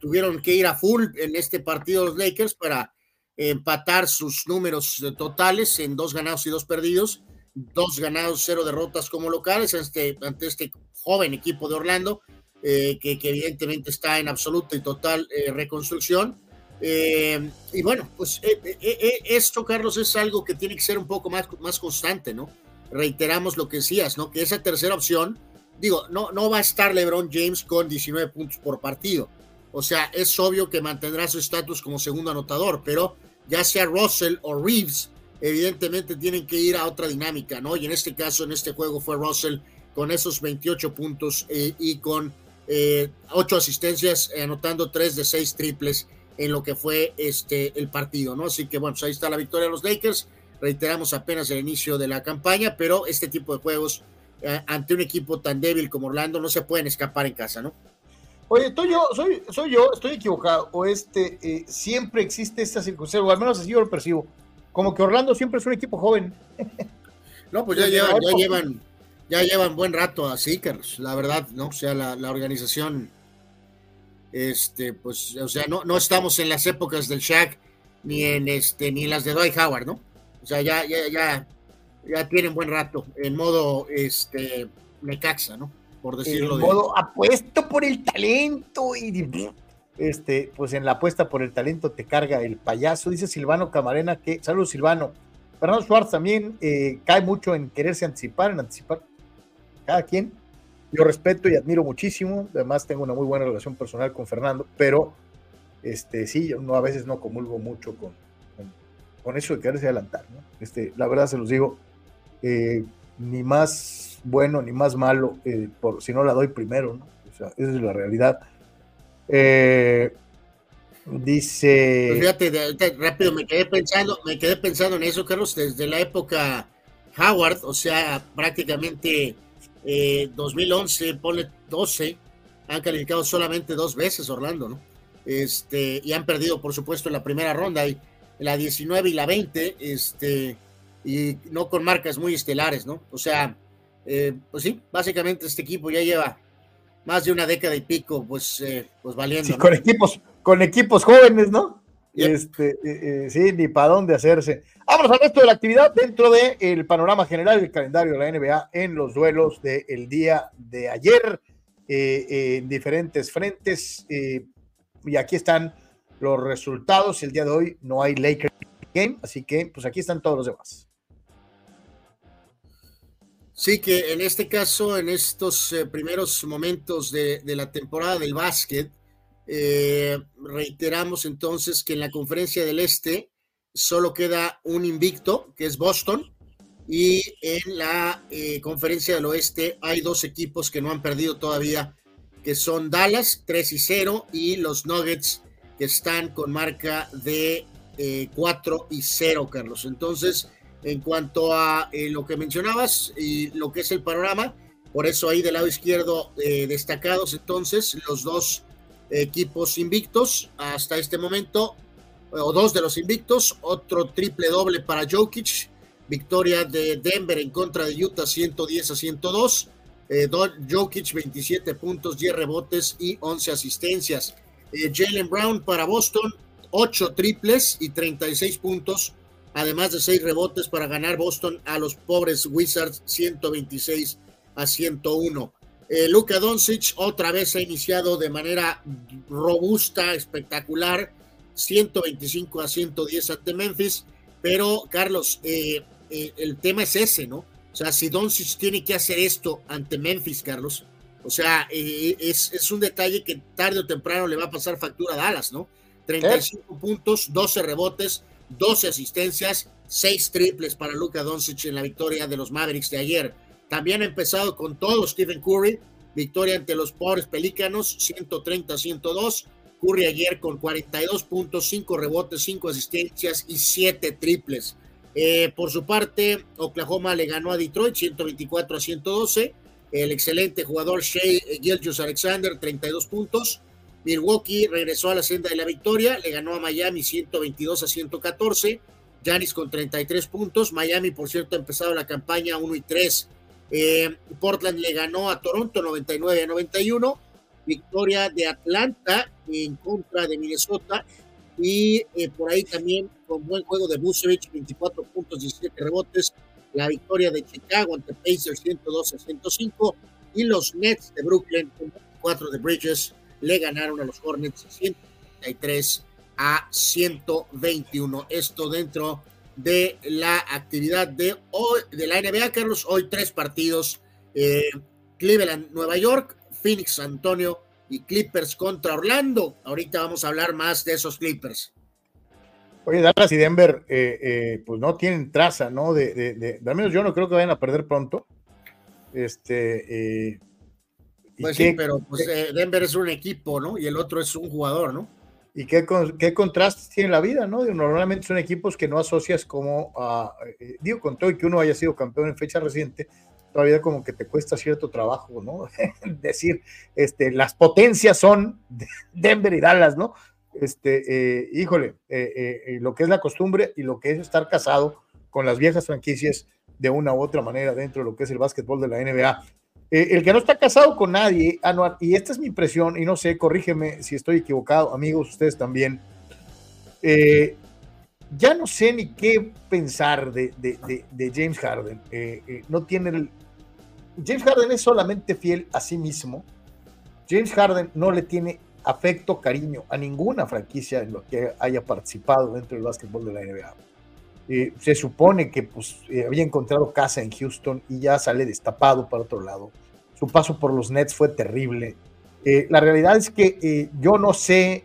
tuvieron que ir a full en este partido los Lakers para empatar sus números totales en dos ganados y dos perdidos, dos ganados, cero derrotas como locales ante, ante este joven equipo de Orlando, que, que, evidentemente está en absoluta y total reconstrucción eh, y bueno, pues eh, eh, esto, Carlos, es algo que tiene que ser un poco más, más constante, ¿no? Reiteramos lo que decías, ¿no? Que esa tercera opción, digo, no, no va a estar LeBron James con 19 puntos por partido. O sea, es obvio que mantendrá su estatus como segundo anotador, pero ya sea Russell o Reeves, evidentemente tienen que ir a otra dinámica, ¿no? Y en este caso, en este juego fue Russell con esos 28 puntos y con 8 asistencias, anotando 3 de 6 triples en lo que fue este, el partido, ¿no? Así que bueno, pues ahí está la victoria de los Lakers. Reiteramos apenas el inicio de la campaña, pero este tipo de juegos eh, ante un equipo tan débil como Orlando no se pueden escapar en casa, ¿no? Oye, estoy yo, soy, soy yo, estoy equivocado, o este, eh, siempre existe esta circunstancia, o al menos así yo lo percibo, como que Orlando siempre es un equipo joven. No, pues ya llevan, ya llevan, ya llevan buen rato así, Carlos, la verdad, ¿no? O sea, la, la organización este, pues, o sea, no, no estamos en las épocas del Shaq ni en este, ni en las de Dwight Howard, ¿no? O sea, ya, ya, ya, ya tienen buen rato en modo este Necaxa, ¿no? Por decirlo en modo apuesto por el talento y este, pues en la apuesta por el talento te carga el payaso, dice Silvano Camarena que, salud Silvano, Fernando Schwartz también eh, cae mucho en quererse anticipar, en anticipar cada quien yo respeto y admiro muchísimo, además tengo una muy buena relación personal con Fernando, pero este, sí, yo no, a veces no comulgo mucho con, con, eso de quererse adelantar. ¿no? Este, la verdad se los digo, eh, ni más bueno ni más malo, eh, por, si no la doy primero, ¿no? O sea, esa es la realidad. Eh, dice. Pues fíjate, rápido, me quedé pensando, me quedé pensando en eso, Carlos, desde la época Howard, o sea, prácticamente 2011, pone 12, han calificado solamente dos veces Orlando, ¿no? Este, y han perdido, por supuesto, en la primera ronda, y la 19 y la 20, este, y no con marcas muy estelares, ¿no? O sea, eh, pues sí, básicamente este equipo ya lleva más de una década y pico, pues, eh, pues valiendo. Sí, con equipos, con equipos jóvenes, ¿no? Este, eh, sí, ni para dónde hacerse. Vámonos al resto de la actividad dentro del panorama general del calendario de la NBA en los duelos del día de ayer en diferentes frentes y aquí están los resultados. El día de hoy no hay Lakers Game, así que pues aquí están todos los demás. Sí, que en este caso, en estos eh, primeros momentos de, la temporada del básquet, eh, reiteramos entonces que en la conferencia del Este solo queda un invicto, que es Boston, y en la eh, conferencia del Oeste hay dos equipos que no han perdido todavía que son Dallas 3 y 0 y los Nuggets que están con marca de 4 eh, y 0, Carlos. Entonces, en cuanto a eh, lo que mencionabas y lo que es el panorama, por eso ahí del lado izquierdo eh, destacados entonces los dos equipos invictos hasta este momento, o dos de los invictos, otro triple doble para Jokic, victoria de Denver en contra de Utah 110 a 102 eh, Jokic 27 puntos, 10 rebotes y 11 asistencias. Eh, Jalen Brown para Boston, 8 triples y 36 puntos, además de 6 rebotes para ganar Boston a los pobres Wizards 126 a 101. Eh, Luka Doncic otra vez ha iniciado de manera robusta, espectacular, 125 a 110 ante Memphis, pero Carlos, eh, el tema es ese, ¿no? O sea, si Doncic tiene que hacer esto ante Memphis, Carlos, o sea, eh, es, un detalle que tarde o temprano le va a pasar factura a Dallas, ¿no? 35 puntos, 12 rebotes, 12 asistencias, 6 triples para Luka Doncic en la victoria de los Mavericks de ayer. También ha empezado con todo Stephen Curry, victoria ante los pobres Pelícanos, 130-102. Curry ayer con 42 puntos, 5 rebotes, 5 asistencias y 7 triples. Eh, por su parte, Oklahoma le ganó a Detroit 124 a 112. El excelente jugador Shea Gilgius Alexander, 32 puntos. Milwaukee regresó a la senda de la victoria, le ganó a Miami 122 a 114. Giannis con 33 puntos. Miami, por cierto, ha empezado la campaña 1 y 3. Eh, Portland le ganó a Toronto 99 a 91. Victoria de Atlanta en contra de Minnesota. Y eh, por ahí también con buen juego de Busevich, 24 puntos, 17 rebotes. La victoria de Chicago ante Pacers, 112 a 105. Y los Nets de Brooklyn, con 24 de Bridges, le ganaron a los Hornets 133 a 121. Esto dentro de la actividad de hoy, de la NBA, Carlos. Hoy tres partidos. Eh, Cleveland, Nueva York, Phoenix, Antonio y Clippers contra Orlando. Ahorita vamos a hablar más de esos Clippers. Oye, Dallas y Denver, eh, eh, pues no tienen traza, ¿no? De, de, al menos yo no creo que vayan a perder pronto. Este. Eh, pues sí, pero pues, Denver es un equipo, ¿no? Y el otro es un jugador, ¿no? Y qué, qué contrastes tiene la vida, ¿no? Normalmente son equipos que no asocias como a. digo, con todo y que uno haya sido campeón en fecha reciente, todavía como que te cuesta cierto trabajo, ¿no? Decir, este, las potencias son Denver y Dallas, ¿no? este, eh, híjole, eh, eh, lo que es la costumbre y lo que es estar casado con las viejas franquicias de una u otra manera dentro de lo que es el básquetbol de la NBA. El que no está casado con nadie, Anuar, y esta es mi impresión, y no sé, corrígeme si estoy equivocado, amigos, ustedes también, ya no sé ni qué pensar de, de James Harden. no tiene el... James Harden es solamente fiel a sí mismo. James Harden no le tiene afecto, cariño a ninguna franquicia en lo que haya participado dentro del básquetbol de la NBA. Eh, se supone que pues, eh, había encontrado casa en Houston y ya sale destapado para otro lado. su paso por los Nets fue terrible. Eh, la realidad es que yo no sé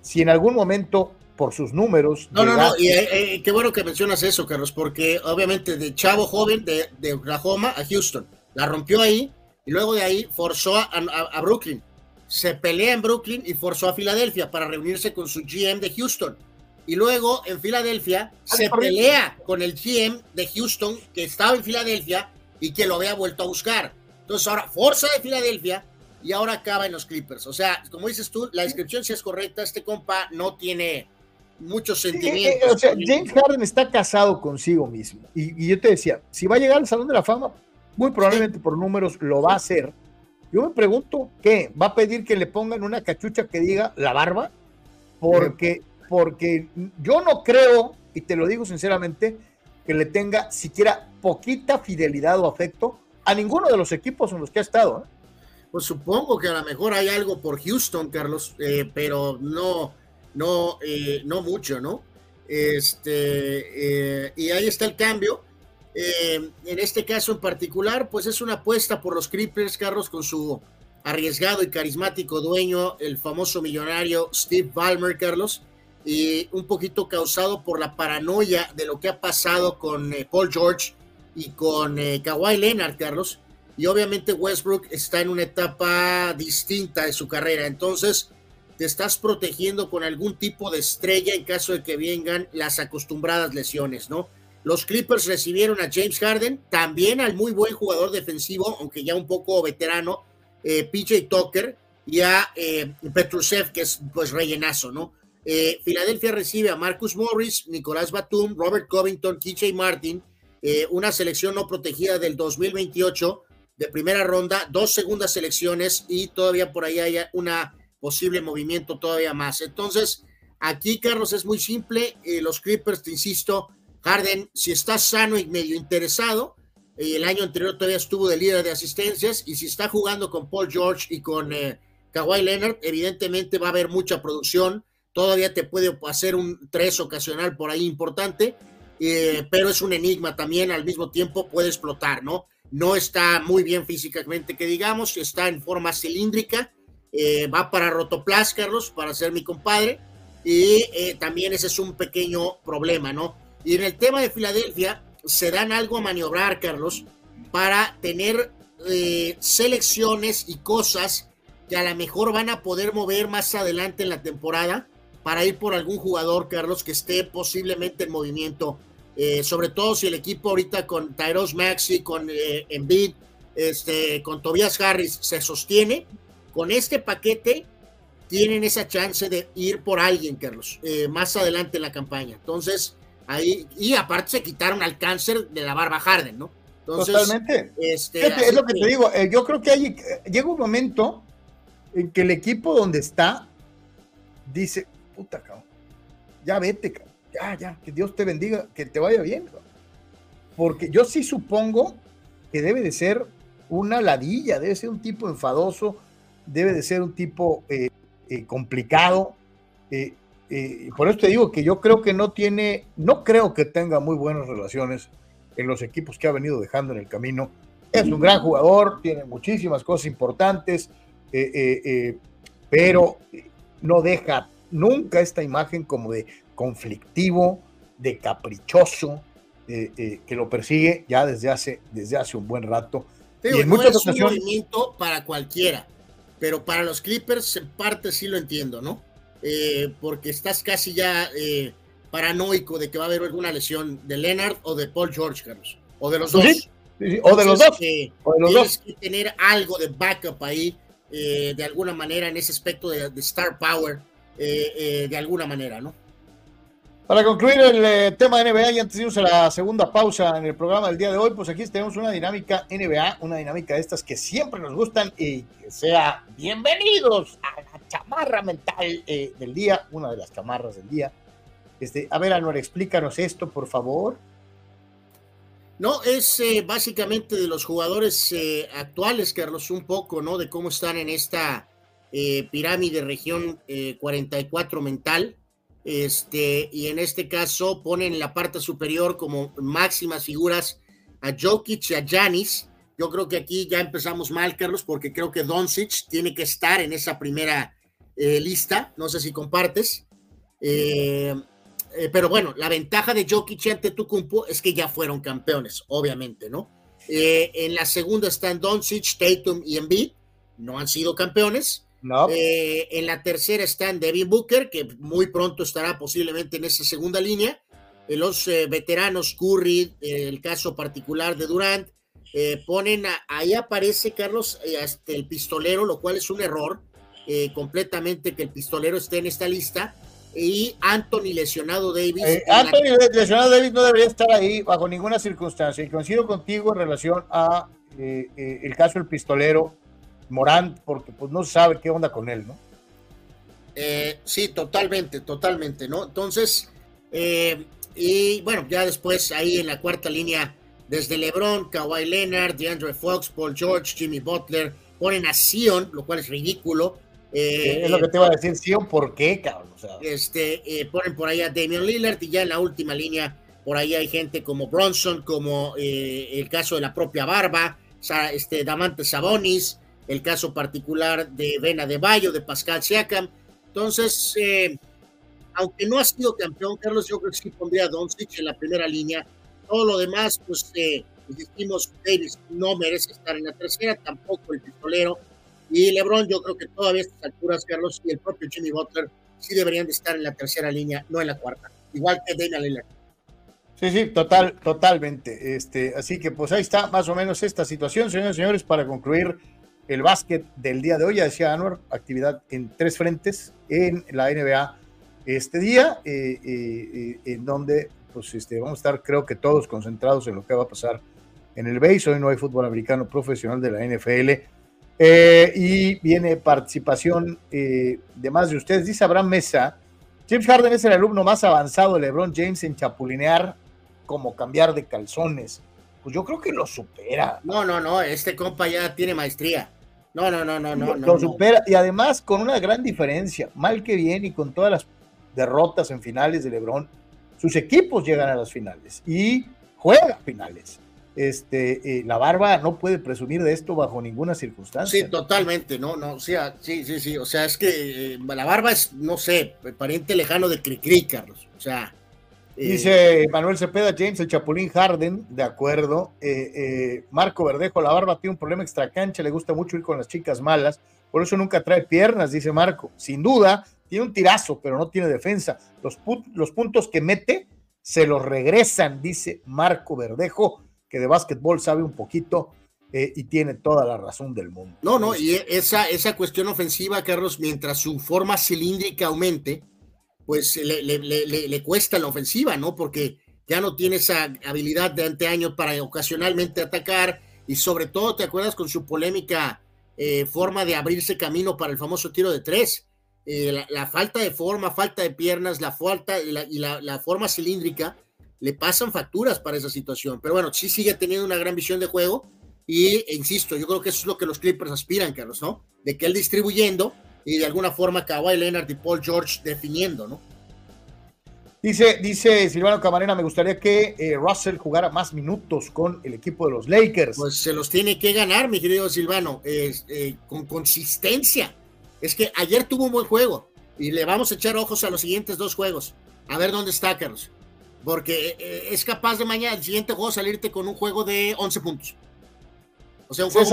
si en algún momento por sus números. No, no, no, y qué bueno que mencionas eso, Carlos, porque obviamente de chavo joven de, de Oklahoma a Houston, la rompió ahí y luego de ahí forzó a, Brooklyn. Se pelea en Brooklyn y forzó a Filadelfia para reunirse con su GM de Houston. Y luego en Filadelfia se pelea con el GM de Houston que estaba en Filadelfia y que lo había vuelto a buscar. Entonces ahora forza de Filadelfia y ahora acaba en los Clippers. O sea, como dices tú, la descripción si es correcta, este compa no tiene muchos sentimientos. o sea, James Harden está casado consigo mismo. Y, yo te decía, si va a llegar al Salón de la Fama, muy probablemente por números lo va a hacer. Yo me pregunto, ¿qué? ¿Va a pedir que le pongan una cachucha que diga la barba? Porque, porque yo no creo, y te lo digo sinceramente, que le tenga siquiera poquita fidelidad o afecto a ninguno de los equipos en los que ha estado. ¿eh? Pues supongo que a lo mejor hay algo por Houston, Carlos, eh, pero no, no, eh, no mucho, ¿no? Este, y ahí está el cambio. en este caso en particular, pues es una apuesta por los Clippers, Carlos, con su arriesgado y carismático dueño, el famoso millonario Steve Ballmer, Carlos, y un poquito causado por la paranoia de lo que ha pasado con Paul George y con Kawhi Leonard, Carlos y obviamente Westbrook está en una etapa distinta de su carrera, entonces te estás protegiendo con algún tipo de estrella en caso de que vengan las acostumbradas lesiones, ¿no? Los Clippers recibieron a James Harden, también al muy buen jugador defensivo, aunque ya un poco veterano, eh, PJ Tucker, y a eh, Petrusev, que es pues rellenazo, ¿no? Eh, Filadelfia recibe a Marcus Morris, Nicolás Batum, Robert Covington, KJ Martin, eh, una selección no protegida del 2028 de primera ronda, dos segundas selecciones y todavía por ahí hay una posible movimiento todavía más. Entonces, aquí, Carlos, es muy simple. Eh, los Clippers, te insisto, Harden, si está sano y medio interesado, eh, el año anterior todavía estuvo de líder de asistencias y si está jugando con Paul George y con Kawhi Leonard, evidentemente va a haber mucha producción. Todavía te puede hacer un tres ocasional por ahí importante, pero es un enigma también, al mismo tiempo puede explotar, ¿no? no está muy bien físicamente, que digamos, está en forma cilíndrica, eh, va para Rotoplas, Carlos, para ser mi compadre, y eh, también ese es un pequeño problema, ¿no? Y en el tema de Filadelfia, se dan algo a maniobrar, Carlos, para tener eh, selecciones y cosas que a lo mejor van a poder mover más adelante en la temporada para ir por algún jugador, Carlos, que esté posiblemente en movimiento eh, sobre todo si el equipo ahorita con Tyros Maxi, con eh, Embiid, este, con Tobias Harris se sostiene, con este paquete tienen esa chance de ir por alguien, Carlos, eh, más adelante en la campaña. Entonces, ahí, y aparte se quitaron al cáncer de la barba Harden, ¿no? Totalmente. Este, es lo que, te digo, yo creo que hay, llega un momento en que el equipo donde está dice, puta, cabrón, ya vete, cabrón ya, ya, que Dios te bendiga, que te vaya bien. Porque yo sí supongo que debe de ser una ladilla, debe ser un tipo enfadoso, debe de ser un tipo eh, eh, complicado. Eh, por eso te digo que yo creo que no tiene, no creo que tenga muy buenas relaciones en los equipos que ha venido dejando en el camino. Es un gran jugador, tiene muchísimas cosas importantes, pero no deja nunca esta imagen como de conflictivo, de caprichoso, eh, eh, que lo persigue ya desde hace, desde hace un buen rato. y en muchas es un movimiento para cualquiera, pero para los Clippers en parte sí lo entiendo, ¿no? Eh, porque estás casi ya paranoico de que va a haber alguna lesión de Leonard o de Paul George, Carlos, o de los dos. o de los dos. o de los tienes que tener algo de backup ahí, de alguna manera, en ese aspecto de, de star power, de alguna manera, ¿no? Para concluir el eh, tema de NBA y antes de irnos a la segunda pausa en el programa del día de hoy, pues aquí tenemos una dinámica NBA, una dinámica de estas que siempre nos gustan y que sea bienvenidos a la chamarra mental eh, del día, una de las chamarras del día. Este, a ver, Anuar, explícanos esto, por favor. No, es eh, básicamente de los jugadores actuales, Carlos, un poco, ¿no? De cómo están en esta pirámide región 44 mental este, y en este caso ponen en la parte superior como máximas figuras a Jokic y a Janis, Yo creo que aquí ya empezamos mal, Carlos, porque creo que Doncic tiene que estar en esa primera eh, lista. No sé si compartes. Eh, eh, pero bueno, la ventaja de Jokic ante Tucumpo es que ya fueron campeones, obviamente, ¿no? en la segunda están Doncic, Tatum y Embiid, no han sido campeones. No. en la tercera están Devin Booker, que muy pronto estará posiblemente en esa segunda línea. los veteranos Curry, el caso particular de Durant, ponen, ahí aparece Carlos, hasta el pistolero, lo cual es un error completamente que el pistolero esté en esta lista y Anthony lesionado Davis. Eh, Anthony lesionado Davis no debería estar ahí bajo ninguna circunstancia. Y coincido contigo en relación a eh, eh, el caso del pistolero Morant, porque pues no sabe qué onda con él, ¿no? sí, totalmente, totalmente, ¿no? Entonces, y bueno, ya después ahí en la cuarta línea, desde LeBron, Kawhi Leonard, DeAndre Fox, Paul George, Jimmy Butler, ponen a Sion, lo cual es ridículo eh, es lo que te iba a decir, sí o por qué, cabrón. este, eh, ponen por ahí a Damian Lillard y ya en la última línea, por ahí hay gente como Bronson, como eh, el caso de la propia Barba, este, Damante Sabonis, el caso particular de Vena de Bayo, de Pascal Siakam. Entonces, aunque no ha sido campeón, Carlos, yo creo que sí pondría a Doncic en la primera línea. Todo lo demás, pues, dijimos, Davis no merece estar en la tercera, tampoco el pistolero y LeBron, yo creo que todavía a estas alturas, Carlos, y el propio Jimmy Butler sí deberían de estar en la tercera línea, no en la cuarta. Igual que Damian Lillard. Sí, sí, total, totalmente. Este, así que pues ahí está más o menos esta situación, señores y señores, para concluir el básquet del día de hoy. Ya decía Anwar, actividad en tres frentes en la NBA este día, eh, eh, eh, en donde pues este, vamos a estar creo que todos concentrados en lo que va a pasar en el BASE. Hoy no hay fútbol americano profesional de la NFL y viene participación de más de ustedes. Dice Abraham Mesa, James Harden es el alumno más avanzado de LeBron James en chapulinear como cambiar de calzones. Pues yo creo que lo supera. No, no, no, este compa ya tiene maestría. No, no, no, no, no. Lo, supera y además con una gran diferencia, mal que bien y con todas las derrotas en finales de LeBron, sus equipos llegan a las finales y juegan finales este, eh, la barba no puede presumir de esto bajo ninguna circunstancia. Sí, totalmente, no, no, o sea, sí, sí, sí, o sea, es que eh, la barba es, no sé, pariente lejano de Cricri, Carlos, o sea. Eh, Dice Manuel Cepeda, James, el Chapulín Harden, de acuerdo. Marco Verdejo, la barba tiene un problema extra cancha, le gusta mucho ir con las chicas malas, por eso nunca trae piernas, dice Marco. Sin duda, tiene un tirazo, pero no tiene defensa. Los, los puntos que mete se los regresan, dice Marco Verdejo que de básquetbol sabe un poquito eh, y tiene toda la razón del mundo. No, no, y esa, esa cuestión ofensiva, Carlos, mientras su forma cilíndrica aumente, pues le, le, le, cuesta la ofensiva, ¿no? Porque ya no tiene esa habilidad de anteaño para ocasionalmente atacar y sobre todo, ¿te acuerdas con su polémica eh, forma de abrirse camino para el famoso tiro de tres? Eh, la, falta de forma, falta de piernas, la falta y la, la forma cilíndrica le pasan facturas para esa situación. Pero bueno, sí sigue teniendo una gran visión de juego y, e insisto, yo creo que eso es lo que los Clippers aspiran, Carlos, ¿no? De que él distribuyendo y de alguna forma Kawhi Leonard y Paul George definiendo, ¿no? Dice, dice Silvano Camarena, me gustaría que eh, Russell jugara más minutos con el equipo de los Lakers. Pues se los tiene que ganar, mi querido Silvano, eh, con consistencia. Es que ayer tuvo un buen juego y le vamos a echar ojos a los siguientes dos juegos. A ver dónde está, Carlos porque eh, es capaz de mañana, el siguiente juego, salirte con un juego de 11 puntos. O sea, un juego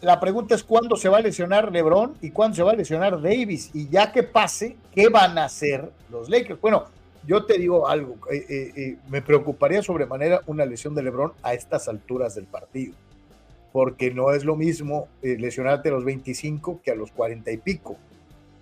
la pregunta es cuándo se va a lesionar LeBron y cuándo se va a lesionar Davis. Y ya que pase, ¿qué van a hacer los Lakers? Bueno, yo te digo algo, eh, eh, me preocuparía sobremanera una lesión de LeBron a estas alturas del partido, porque no es lo mismo lesionarte a los 25 que a los 40 y pico.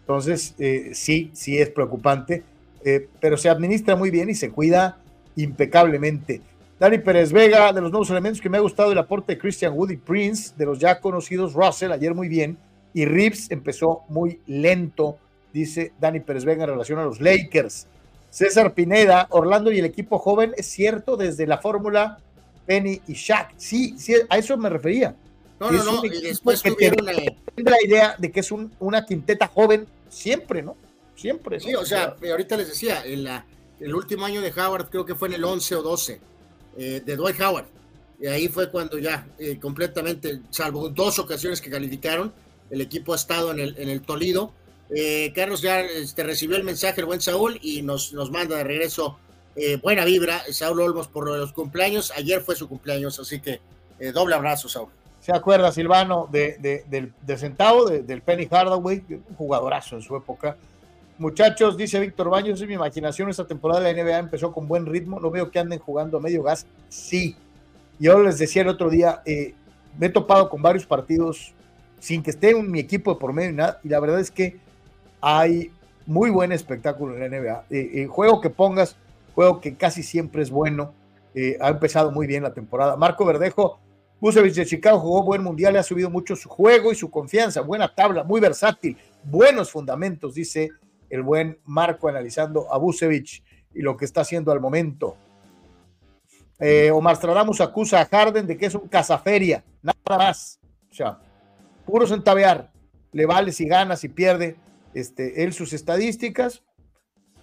Entonces, sí, sí es preocupante eh, pero se administra muy bien y se cuida impecablemente. Dani Pérez Vega, de los nuevos elementos que me ha gustado el aporte de Christian Wood y Prince, de los ya conocidos Russell, ayer muy bien, y Reeves empezó muy lento, dice Dani Pérez Vega en relación a los Lakers. César Pineda, Orlando y el equipo joven, es cierto, desde la fórmula Penny y Shaq. Sí, sí, a eso me refería. No, no, no, y después tuvieron la... la idea de que es una quinteta joven siempre, ¿no? Siempre. Sí, o sea, ahorita les decía, en la, el último año de Howard creo que fue en el 11 o 12, eh, de Dwight Howard. Y ahí fue cuando ya eh, completamente, salvo dos ocasiones que calificaron, el equipo ha estado en el, en el Tolido. Eh, Carlos ya este, recibió el mensaje el buen Saúl y nos, nos manda de regreso buena vibra, Saúl Olmos por los cumpleaños. Ayer fue su cumpleaños, así que doble abrazo, Saúl. ¿Se acuerda, Silvano, de, de, del, del, centavo, de, del Penny Hardaway? Un jugadorazo en su época. Muchachos, dice Víctor Baños, en mi imaginación esta temporada de la NBA empezó con buen ritmo, no veo que anden jugando a medio gas. Sí, yo les decía el otro día, eh, me he topado con varios partidos sin que esté en mi equipo de por medio y nada, y la verdad es que hay muy buen espectáculo en la NBA. Eh, eh, juego que pongas, juego que casi siempre es bueno, ha empezado muy bien la temporada. Marco Verdejo, Busevich de Chicago jugó buen mundial, le ha subido mucho su juego y su confianza, buena tabla, muy versátil, buenos fundamentos, dice el buen Marco analizando a Busevich y lo que está haciendo al momento. Eh, Omar Stradamus acusa a Harden de que es un cazaferia, nada más. O sea, puro centavear. Le vale si gana, si pierde. Este, él sus estadísticas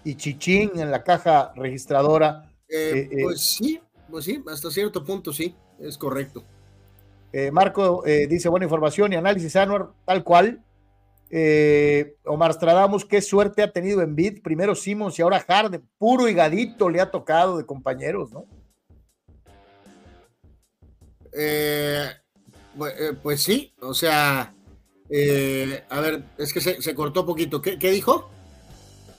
y chichín en la caja registradora. Eh, eh, pues sí, pues sí, hasta cierto punto sí, es correcto. Marco dice buena información y análisis Anuar, tal cual. Omar Stradamus, qué suerte ha tenido en Bid. Primero Simmons y ahora Harden. Puro higadito le ha tocado de compañeros, ¿no? Eh, pues sí, o sea, eh, a ver, es que se, se cortó poquito. ¿Qué, ¿Qué, dijo?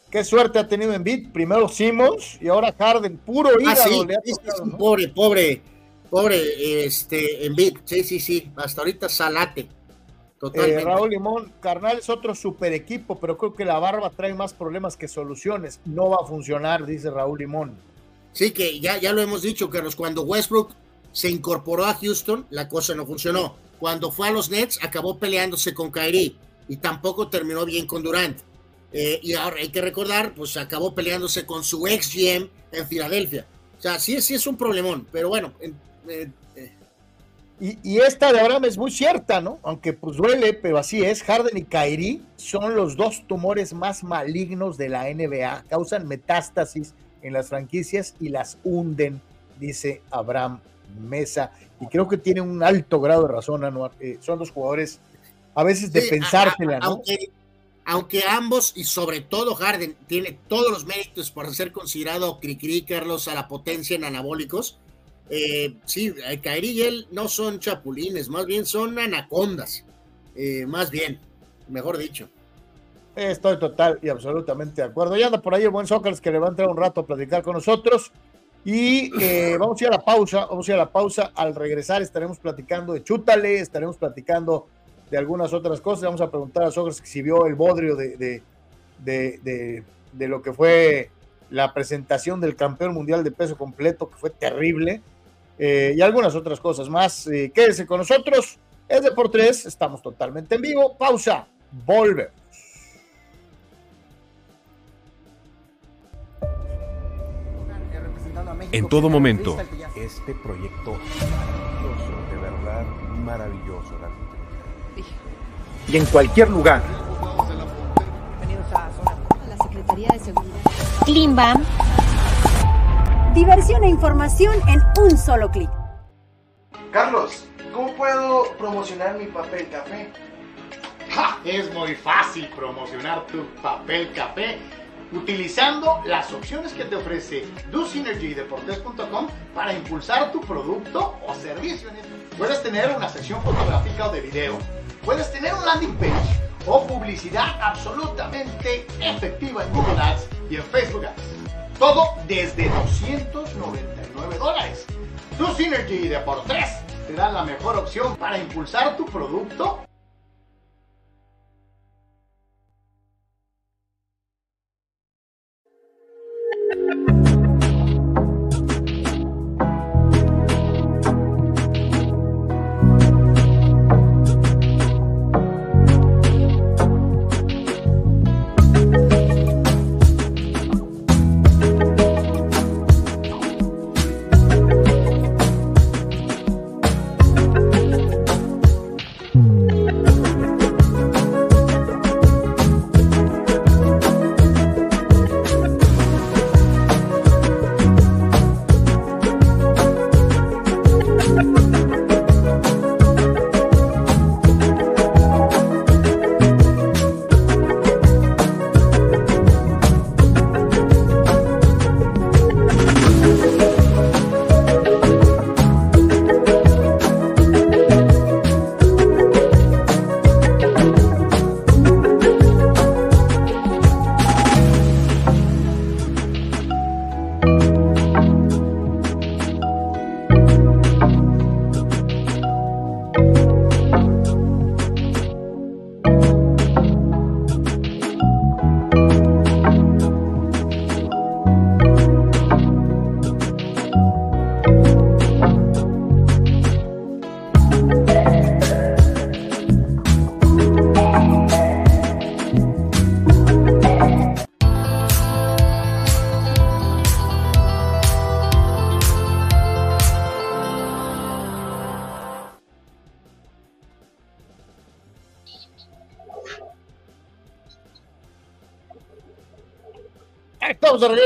Qué suerte ha tenido en beat. Primero Simmons y ahora Harden, puro hígado. Ah, sí, le ha sí, tocado, sí, ¿no? Pobre, pobre, pobre, este, en beat. Sí, sí, sí. Hasta ahorita salate. Totalmente. Eh, Raúl Limón, carnal es otro super equipo, pero creo que la barba trae más problemas que soluciones. No va a funcionar, dice Raúl Limón. Sí, que ya, ya lo hemos dicho, Carlos. Cuando Westbrook se incorporó a Houston, la cosa no funcionó. Cuando fue a los Nets, acabó peleándose con Kyrie y tampoco terminó bien con Durant. Eh, y ahora hay que recordar, pues acabó peleándose con su ex GM en Filadelfia. O sea, sí, sí es un problemón, pero bueno. Eh, eh. Y, y, esta de Abraham es muy cierta, ¿no? Aunque pues duele, pero así es. Harden y Kyrie son los dos tumores más malignos de la NBA. Causan metástasis en las franquicias y las hunden, dice Abraham Mesa, y creo que tiene un alto grado de razón, Anuar. Eh, son los jugadores a veces de sí, a, ¿no? Aunque, aunque, ambos, y sobre todo Harden, tiene todos los méritos para ser considerado Cricri, Carlos, a la potencia en anabólicos, eh, sí, Kairi y él no son chapulines, más bien son anacondas, eh, más bien, mejor dicho. Estoy total y absolutamente de acuerdo. Ya anda por ahí el buen Sócrates que le va a entrar un rato a platicar con nosotros. Y eh, vamos a ir a la pausa, vamos a ir a la pausa. Al regresar estaremos platicando de Chútale, estaremos platicando de algunas otras cosas. Vamos a preguntar a Sócrates si vio el bodrio de, de, de, de, de lo que fue la presentación del campeón mundial de peso completo, que fue terrible, eh, y algunas otras cosas más. Eh, quédese con nosotros, es de por tres, estamos totalmente en vivo. Pausa, volvemos. En todo momento. Este proyecto maravilloso, de verdad maravilloso. Y en cualquier lugar. Bienvenidos a Zona. La Secretaría de Seguridad. Klimbam. Diversión e información en un solo clic. Carlos, ¿cómo puedo promocionar mi papel café? ¡Ja! Es muy fácil promocionar tu papel café utilizando las opciones que te ofrece DoSynergy y Deportes.com para impulsar tu producto o servicio. Puedes tener una sección fotográfica o de video, puedes tener un landing page o publicidad absolutamente efectiva en Google Ads y en Facebook Ads. Todo desde 299 dólares. Tu Synergy de por 3 te da la mejor opción para impulsar tu producto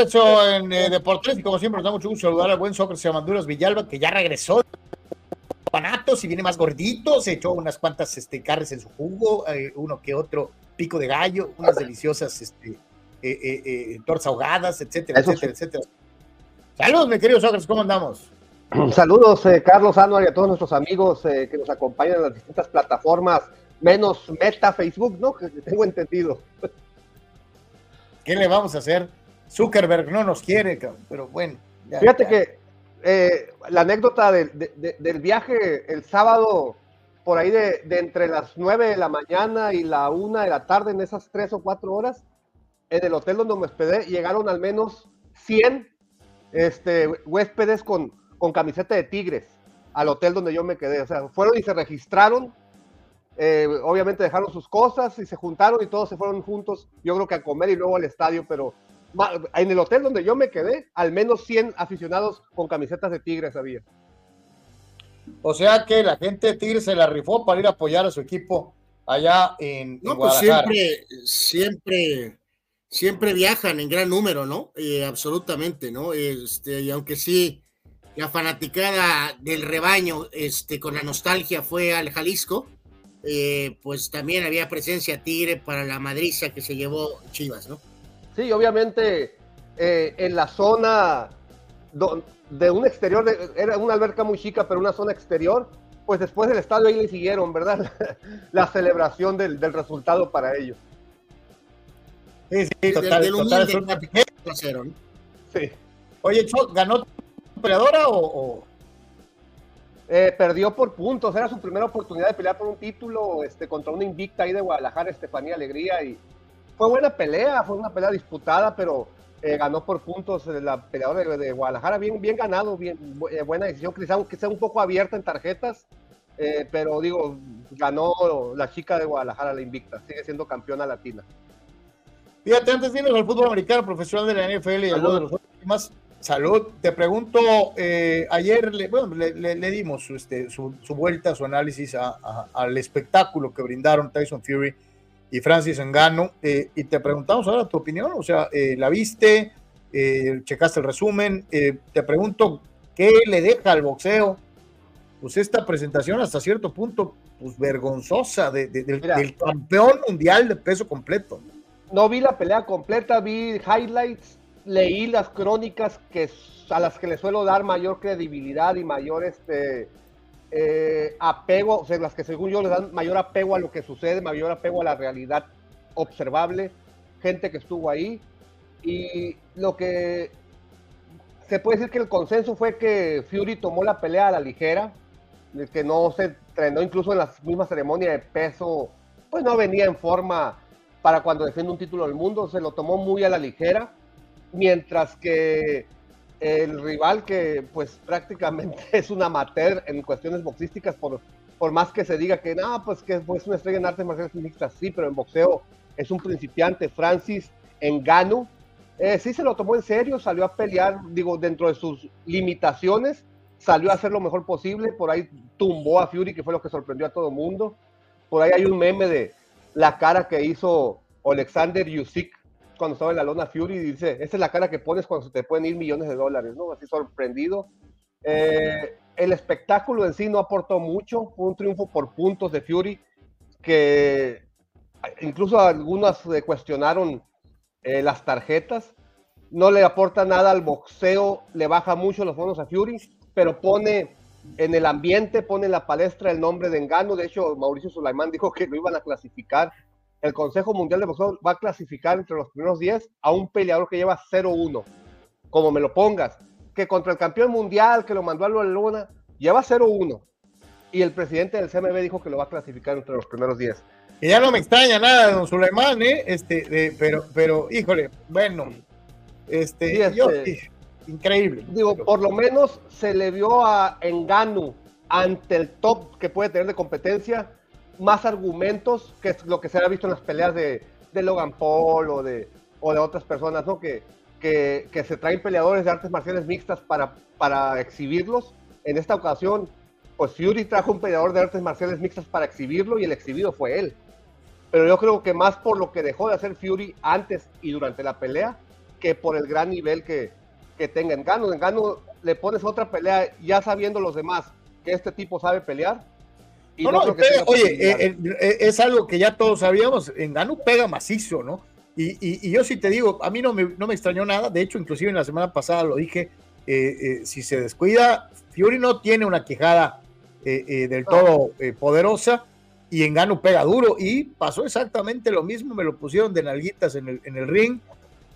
Regreso en eh, Deportes y como siempre nos da mucho gusto saludar al buen Sócrates Amanduras Villalba que ya regresó panatos y viene más gordito, se echó unas cuantas este, carnes en su jugo, eh, uno que otro pico de gallo, unas deliciosas este, eh, eh, eh, tortas ahogadas, etcétera, Eso etcétera, etcétera. Saludos, mi querido Sócrates, ¿cómo andamos? Saludos, eh, Carlos Anuar y a todos nuestros amigos eh, que nos acompañan en las distintas plataformas, menos Meta, Facebook, ¿no? Que tengo entendido. ¿Qué le vamos a hacer? Zuckerberg no nos quiere, cabrón, pero bueno. ya, Fíjate ya. que eh, la anécdota del- de- de- del viaje el sábado, por ahí de, entre las 9 de la mañana y la 1 de la tarde, en esas 3 o 4 horas, en el hotel donde me hospedé, llegaron al menos 100 este, huéspedes con, con camiseta de tigres al hotel donde yo me quedé. O sea, fueron y se registraron. eh, obviamente dejaron sus cosas y se juntaron y todos se fueron juntos, yo creo que a comer y luego al estadio, pero en el hotel donde yo me quedé, al menos 100 aficionados con camisetas de tigres había. O sea que la gente de Tigres se la rifó para ir a apoyar a su equipo allá en, en No, pues Guadalajara. siempre, siempre, siempre viajan en gran número, ¿no? Eh, absolutamente, ¿no? Este, y aunque sí, la fanaticada del rebaño, este, con la nostalgia fue al Jalisco, eh, pues también había presencia tigre para la madriza que se llevó Chivas, ¿no? Sí, obviamente eh, en la zona do- de un exterior, de- era una alberca muy chica, pero una zona exterior, pues después del estadio ahí le siguieron, ¿verdad? La celebración del, del resultado para ellos. Sí, sí, Del- total, del total, humilde. Sí. Oye, ¿ganó tu peleadora o, o- Eh, perdió por puntos, era su primera oportunidad de pelear por un título este, contra una invicta ahí de Guadalajara, Estefanía Alegría, y fue buena pelea, fue una pelea disputada, pero eh, ganó por puntos eh, la peleadora de, Guadalajara, bien, ganado, bien, eh, buena decisión, quizá sea un poco abierta en tarjetas, pero digo, ganó la chica de Guadalajara, la invicta, sigue siendo campeona latina. Fíjate, antes de al fútbol americano profesional de la NFL y algunos de los temas, salud. Te pregunto, eh, ayer le, bueno, le, dimos su, este, su vuelta, su análisis a- a- al espectáculo que brindaron Tyson Fury y Francis Ngannou, eh, y te preguntamos ahora tu opinión, o sea, eh, ¿la viste? Eh, ¿Checaste el resumen? Eh, te pregunto, ¿qué le deja al boxeo? Pues esta presentación hasta cierto punto, pues vergonzosa de- de- del, Mira. del campeón mundial de peso completo. No vi la pelea completa, vi highlights, leí las crónicas que, a las que le suelo dar mayor credibilidad y mayor este, eh, apego, o sea, las que según yo le dan mayor apego a lo que sucede, mayor apego a la realidad observable, gente que estuvo ahí. Y lo que se puede decir que el consenso fue que Fury tomó la pelea a la ligera, que no se entrenó incluso en la misma ceremonia de peso, pues no venía en forma para cuando defiende un título del mundo, se lo tomó muy a la ligera, mientras que el rival que pues prácticamente es un amateur en cuestiones boxísticas, por, por más que se diga que no, pues que es una estrella en artes marciales mixtas, sí, pero en boxeo es un principiante, Francis Ngannou, eh, sí se lo tomó en serio, salió a pelear, digo, dentro de sus limitaciones, salió a hacer lo mejor posible, por ahí tumbó a Fury, que fue lo que sorprendió a todo el mundo, por ahí hay un meme de la cara que hizo Alexander Yusik cuando estaba en la lona Fury, dice, esa es la cara que pones cuando se te pueden ir millones de dólares, ¿no? Así sorprendido. Eh, el espectáculo en sí no aportó mucho, fue un triunfo por puntos de Fury, que incluso algunas cuestionaron eh, las tarjetas, no le aporta nada al boxeo, le baja mucho los fondos a Fury, pero pone en el ambiente, pone en la palestra el nombre de Engano. De hecho, Mauricio Sulaimán dijo que lo iban a clasificar. El Consejo Mundial de Boxeo va a clasificar entre los primeros 10 a un peleador que lleva 0-1, como me lo pongas, que contra el campeón mundial que lo mandó a la luna, lleva 0-1. Y el presidente del CMB dijo que lo va a clasificar entre los primeros 10. Que ya no me extraña nada don Suleimán, ¿eh? Este, de- pero, pero, híjole, bueno, este, Sí, este- yo, increíble. Digo, por lo menos se le vio a Enganu ante el top que puede tener de competencia más argumentos que es lo que se ha visto en las peleas de, Logan Paul o de, o de otras personas, ¿no? Que, que, que se traen peleadores de artes marciales mixtas para, para exhibirlos. En esta ocasión, pues Fury trajo un peleador de artes marciales mixtas para exhibirlo y el exhibido fue él. Pero yo creo que más por lo que dejó de hacer Fury antes y durante la pelea que por el gran nivel que, que tenga en Gano. En Gano le pones otra pelea ya sabiendo los demás que este tipo sabe pelear. Y no, no, pega, oye, eh, eh, es algo que ya todos sabíamos, en Gano pega macizo, ¿no? Y, y, y, yo sí te digo, a mí no me, no me extrañó nada, de hecho, inclusive en la semana pasada lo dije, eh, si se descuida, Fiori no tiene una quejada del todo poderosa, y en Gano pega duro, y pasó exactamente lo mismo, me lo pusieron de nalguitas en el, en el ring,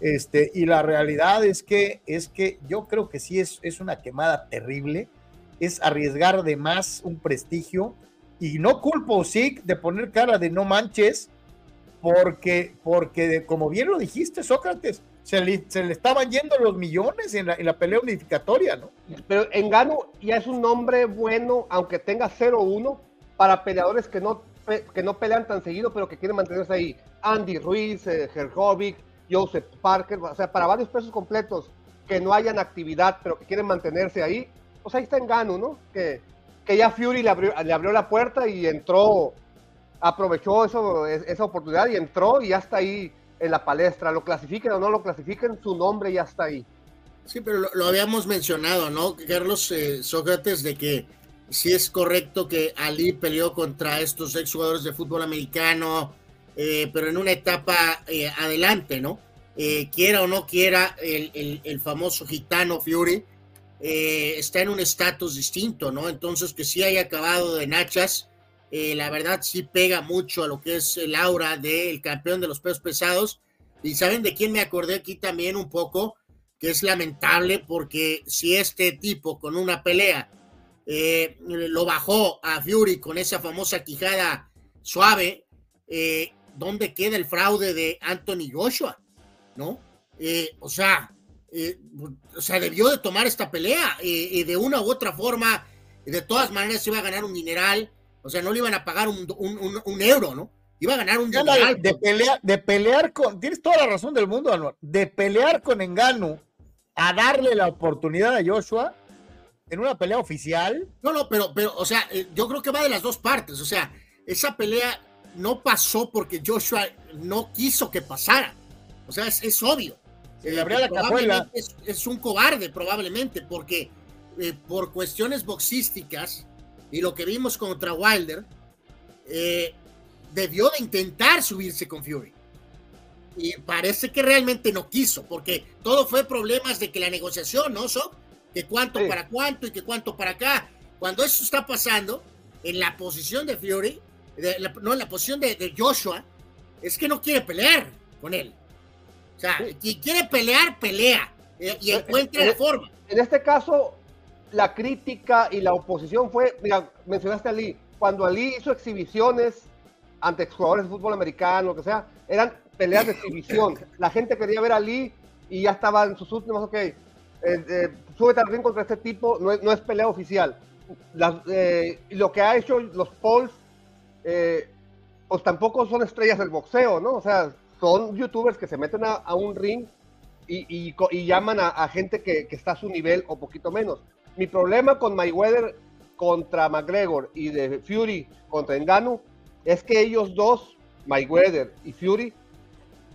este, y la realidad es que, es que yo creo que sí es, es una quemada terrible, es arriesgar de más un prestigio, y no culpo sí de poner cara de no manches, porque, porque como bien lo dijiste, Sócrates, se le, se le estaban yendo los millones en la, en la pelea unificatoria, ¿no? Pero Engano ya es un nombre bueno, aunque tenga 0-1, para peleadores que no, que no pelean tan seguido, pero que quieren mantenerse ahí. Andy Ruiz, eh, Herjovic, Joseph Parker, o sea, para varios pesos completos que no hayan actividad, pero que quieren mantenerse ahí, pues ahí está Engano, ¿no? Que, que ya Fury le abrió, la puerta y entró, aprovechó esa oportunidad y entró y ya está ahí en la palestra. Lo clasifiquen o no lo clasifiquen, su nombre ya está ahí. Sí, pero lo, lo habíamos mencionado, ¿no, Carlos eh, Sócrates, de que si es correcto que Ali peleó contra estos exjugadores de fútbol americano, eh, pero en una etapa eh, adelante, ¿no? Eh, quiera o no quiera, el, el famoso gitano Fury está en un estatus distinto, ¿no? Entonces, que sí haya acabado de nachas, la verdad sí pega mucho a lo que es el aura del campeón de los pesos pesados. Y saben de quién me acordé aquí también un poco, que es lamentable porque si este tipo con una pelea eh, lo bajó a Fury con esa famosa quijada suave, eh, ¿dónde queda el fraude de Anthony Joshua? ¿No? Eh, o sea, eh, o sea, debió de tomar esta pelea de una u otra forma, de todas maneras se iba a ganar un dineral, o sea, no le iban a pagar un, un, un, un euro, ¿no? Iba a ganar un dineral. De, de, pelear, de pelear con, tienes toda la razón del mundo, Anuar, de pelear con Engano a darle la oportunidad a Joshua, en una pelea oficial. No, no, pero, pero, o sea, eh, yo creo que va de las dos partes. O sea, esa pelea no pasó porque Joshua no quiso que pasara. O sea, es, es obvio. Le abría la cajuela. Es, es, un cobarde, probablemente, porque eh, por cuestiones boxísticas y lo que vimos contra Wilder, eh, debió de intentar subirse con Fury. Y parece que realmente no quiso, porque todo fue problemas de que la negociación, ¿no? So, que cuánto sí. para cuánto y que cuánto para acá. Cuando eso está pasando, en la posición de Fury, de la, no en la posición de, de, Joshua, es que no quiere pelear con él. O sea, sí. quien quiere pelear, pelea eh, y encuentra en, la forma. En este caso, la crítica y la oposición fue, mira, mencionaste a Ali, cuando Ali hizo exhibiciones ante jugadores de fútbol americano, lo que sea, eran peleas de exhibición. La gente quería ver a Ali y ya estaba en sus últimos, ok, eh, eh, súbete al ring contra este tipo, no es, no es pelea oficial. Las, eh, lo que ha hecho los polls, eh, pues tampoco son estrellas del boxeo, ¿no? O sea, son youtubers que se meten a, un ring y, llaman a, gente que, que, está a su nivel o poquito menos. Mi problema con Mayweather contra McGregor y de Fury contra Engano es que ellos dos, Mayweather y Fury,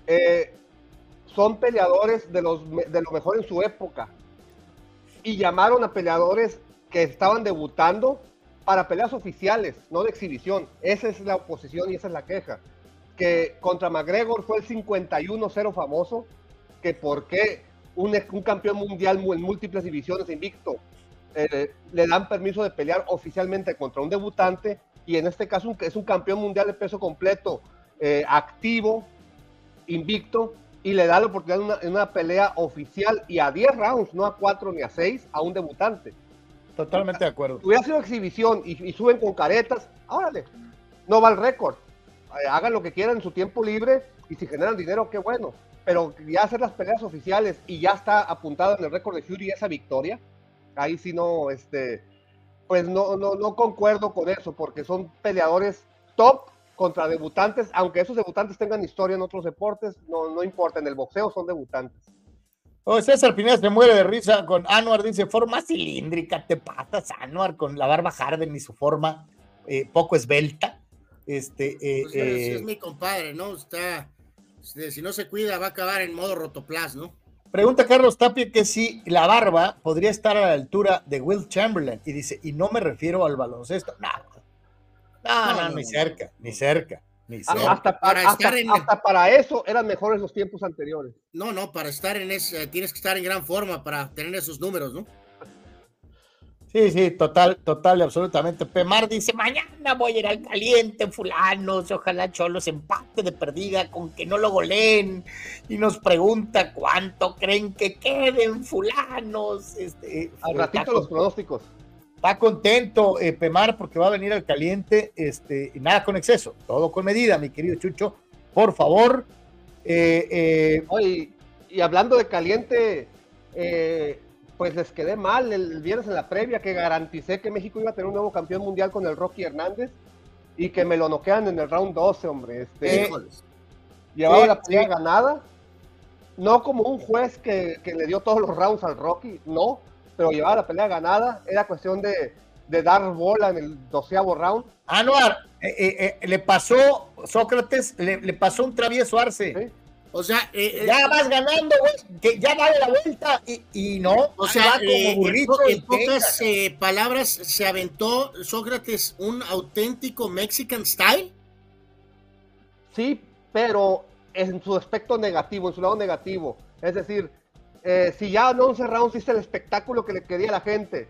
eh, son peleadores de, los, de lo mejor en su época y llamaron a peleadores que estaban debutando para peleas oficiales, no de exhibición. Esa es la oposición y esa es la queja. Que contra McGregor fue el 51-0 famoso, que por qué un, un, campeón mundial en múltiples divisiones invicto eh, le dan permiso de pelear oficialmente contra un debutante y en este caso es un campeón mundial de peso completo, eh, activo, invicto, y le da la oportunidad en una, en una, pelea oficial y a 10 rounds, no a 4 ni a 6, a un debutante. Totalmente de acuerdo. Hubiera sido exhibición y, y, suben con caretas, órale, no va el récord. Eh, hagan lo que quieran en su tiempo libre y si generan dinero, qué bueno. Pero ya hacer las peleas oficiales y ya está apuntado en el récord de Fury esa victoria, ahí sí no, este, pues no, no, no concuerdo con eso, porque son peleadores top contra debutantes, aunque esos debutantes tengan historia en otros deportes, no, no importa, en el boxeo son debutantes. Oh, César Pineda se muere de risa con Anuar, dice, forma cilíndrica, te pasas, Anuar, con la barba Harden y su forma eh, poco esbelta. Este, eh, pues eh, es mi compadre, ¿no? Está, este, si no se cuida, va a acabar en modo rotoplas, ¿no? Pregunta Carlos Tapia que si la barba podría estar a la altura de Will Chamberlain. Y dice, y no me refiero al baloncesto. No, no, no, ni cerca, ni cerca. Ni cerca. Hasta, para, hasta, estar en... hasta para eso eran mejores los tiempos anteriores. No, no, para estar en ese, tienes que estar en gran forma para tener esos números, ¿no? Sí, sí, total, total, absolutamente. Pemar dice, mañana voy a ir al caliente, fulanos, ojalá Cholos empate de perdida con que no lo goleen. Y nos pregunta cuánto creen que queden fulanos. Este, al ratito los pronósticos. Está contento eh, Pemar porque va a venir al caliente, este, y nada con exceso, todo con medida, mi querido Chucho, por favor. Eh, eh, Oye, y hablando de caliente, eh, pues les quedé mal el viernes en la previa que garanticé que México iba a tener un nuevo campeón mundial con el Rocky Hernández y que me lo noquean en el round 12, hombre. Este, eh, llevaba la pelea ganada, no como un juez que, que, le dio todos los rounds al Rocky, no, pero llevaba la pelea ganada, era cuestión de, de dar bola en el doceavo round. Anuar, eh, eh, le pasó, Sócrates, le, le, pasó un travieso Arce. ¿Sí? O sea, eh, ya vas ganando, güey, que ya dale la vuelta y, y no. O sea, eh, burrito en, en pocas eh, palabras, se aventó Sócrates un auténtico Mexican style. Sí, pero en su aspecto negativo, en su lado negativo. Es decir, eh, si ya en 11 rounds hiciste el espectáculo que le quería a la gente,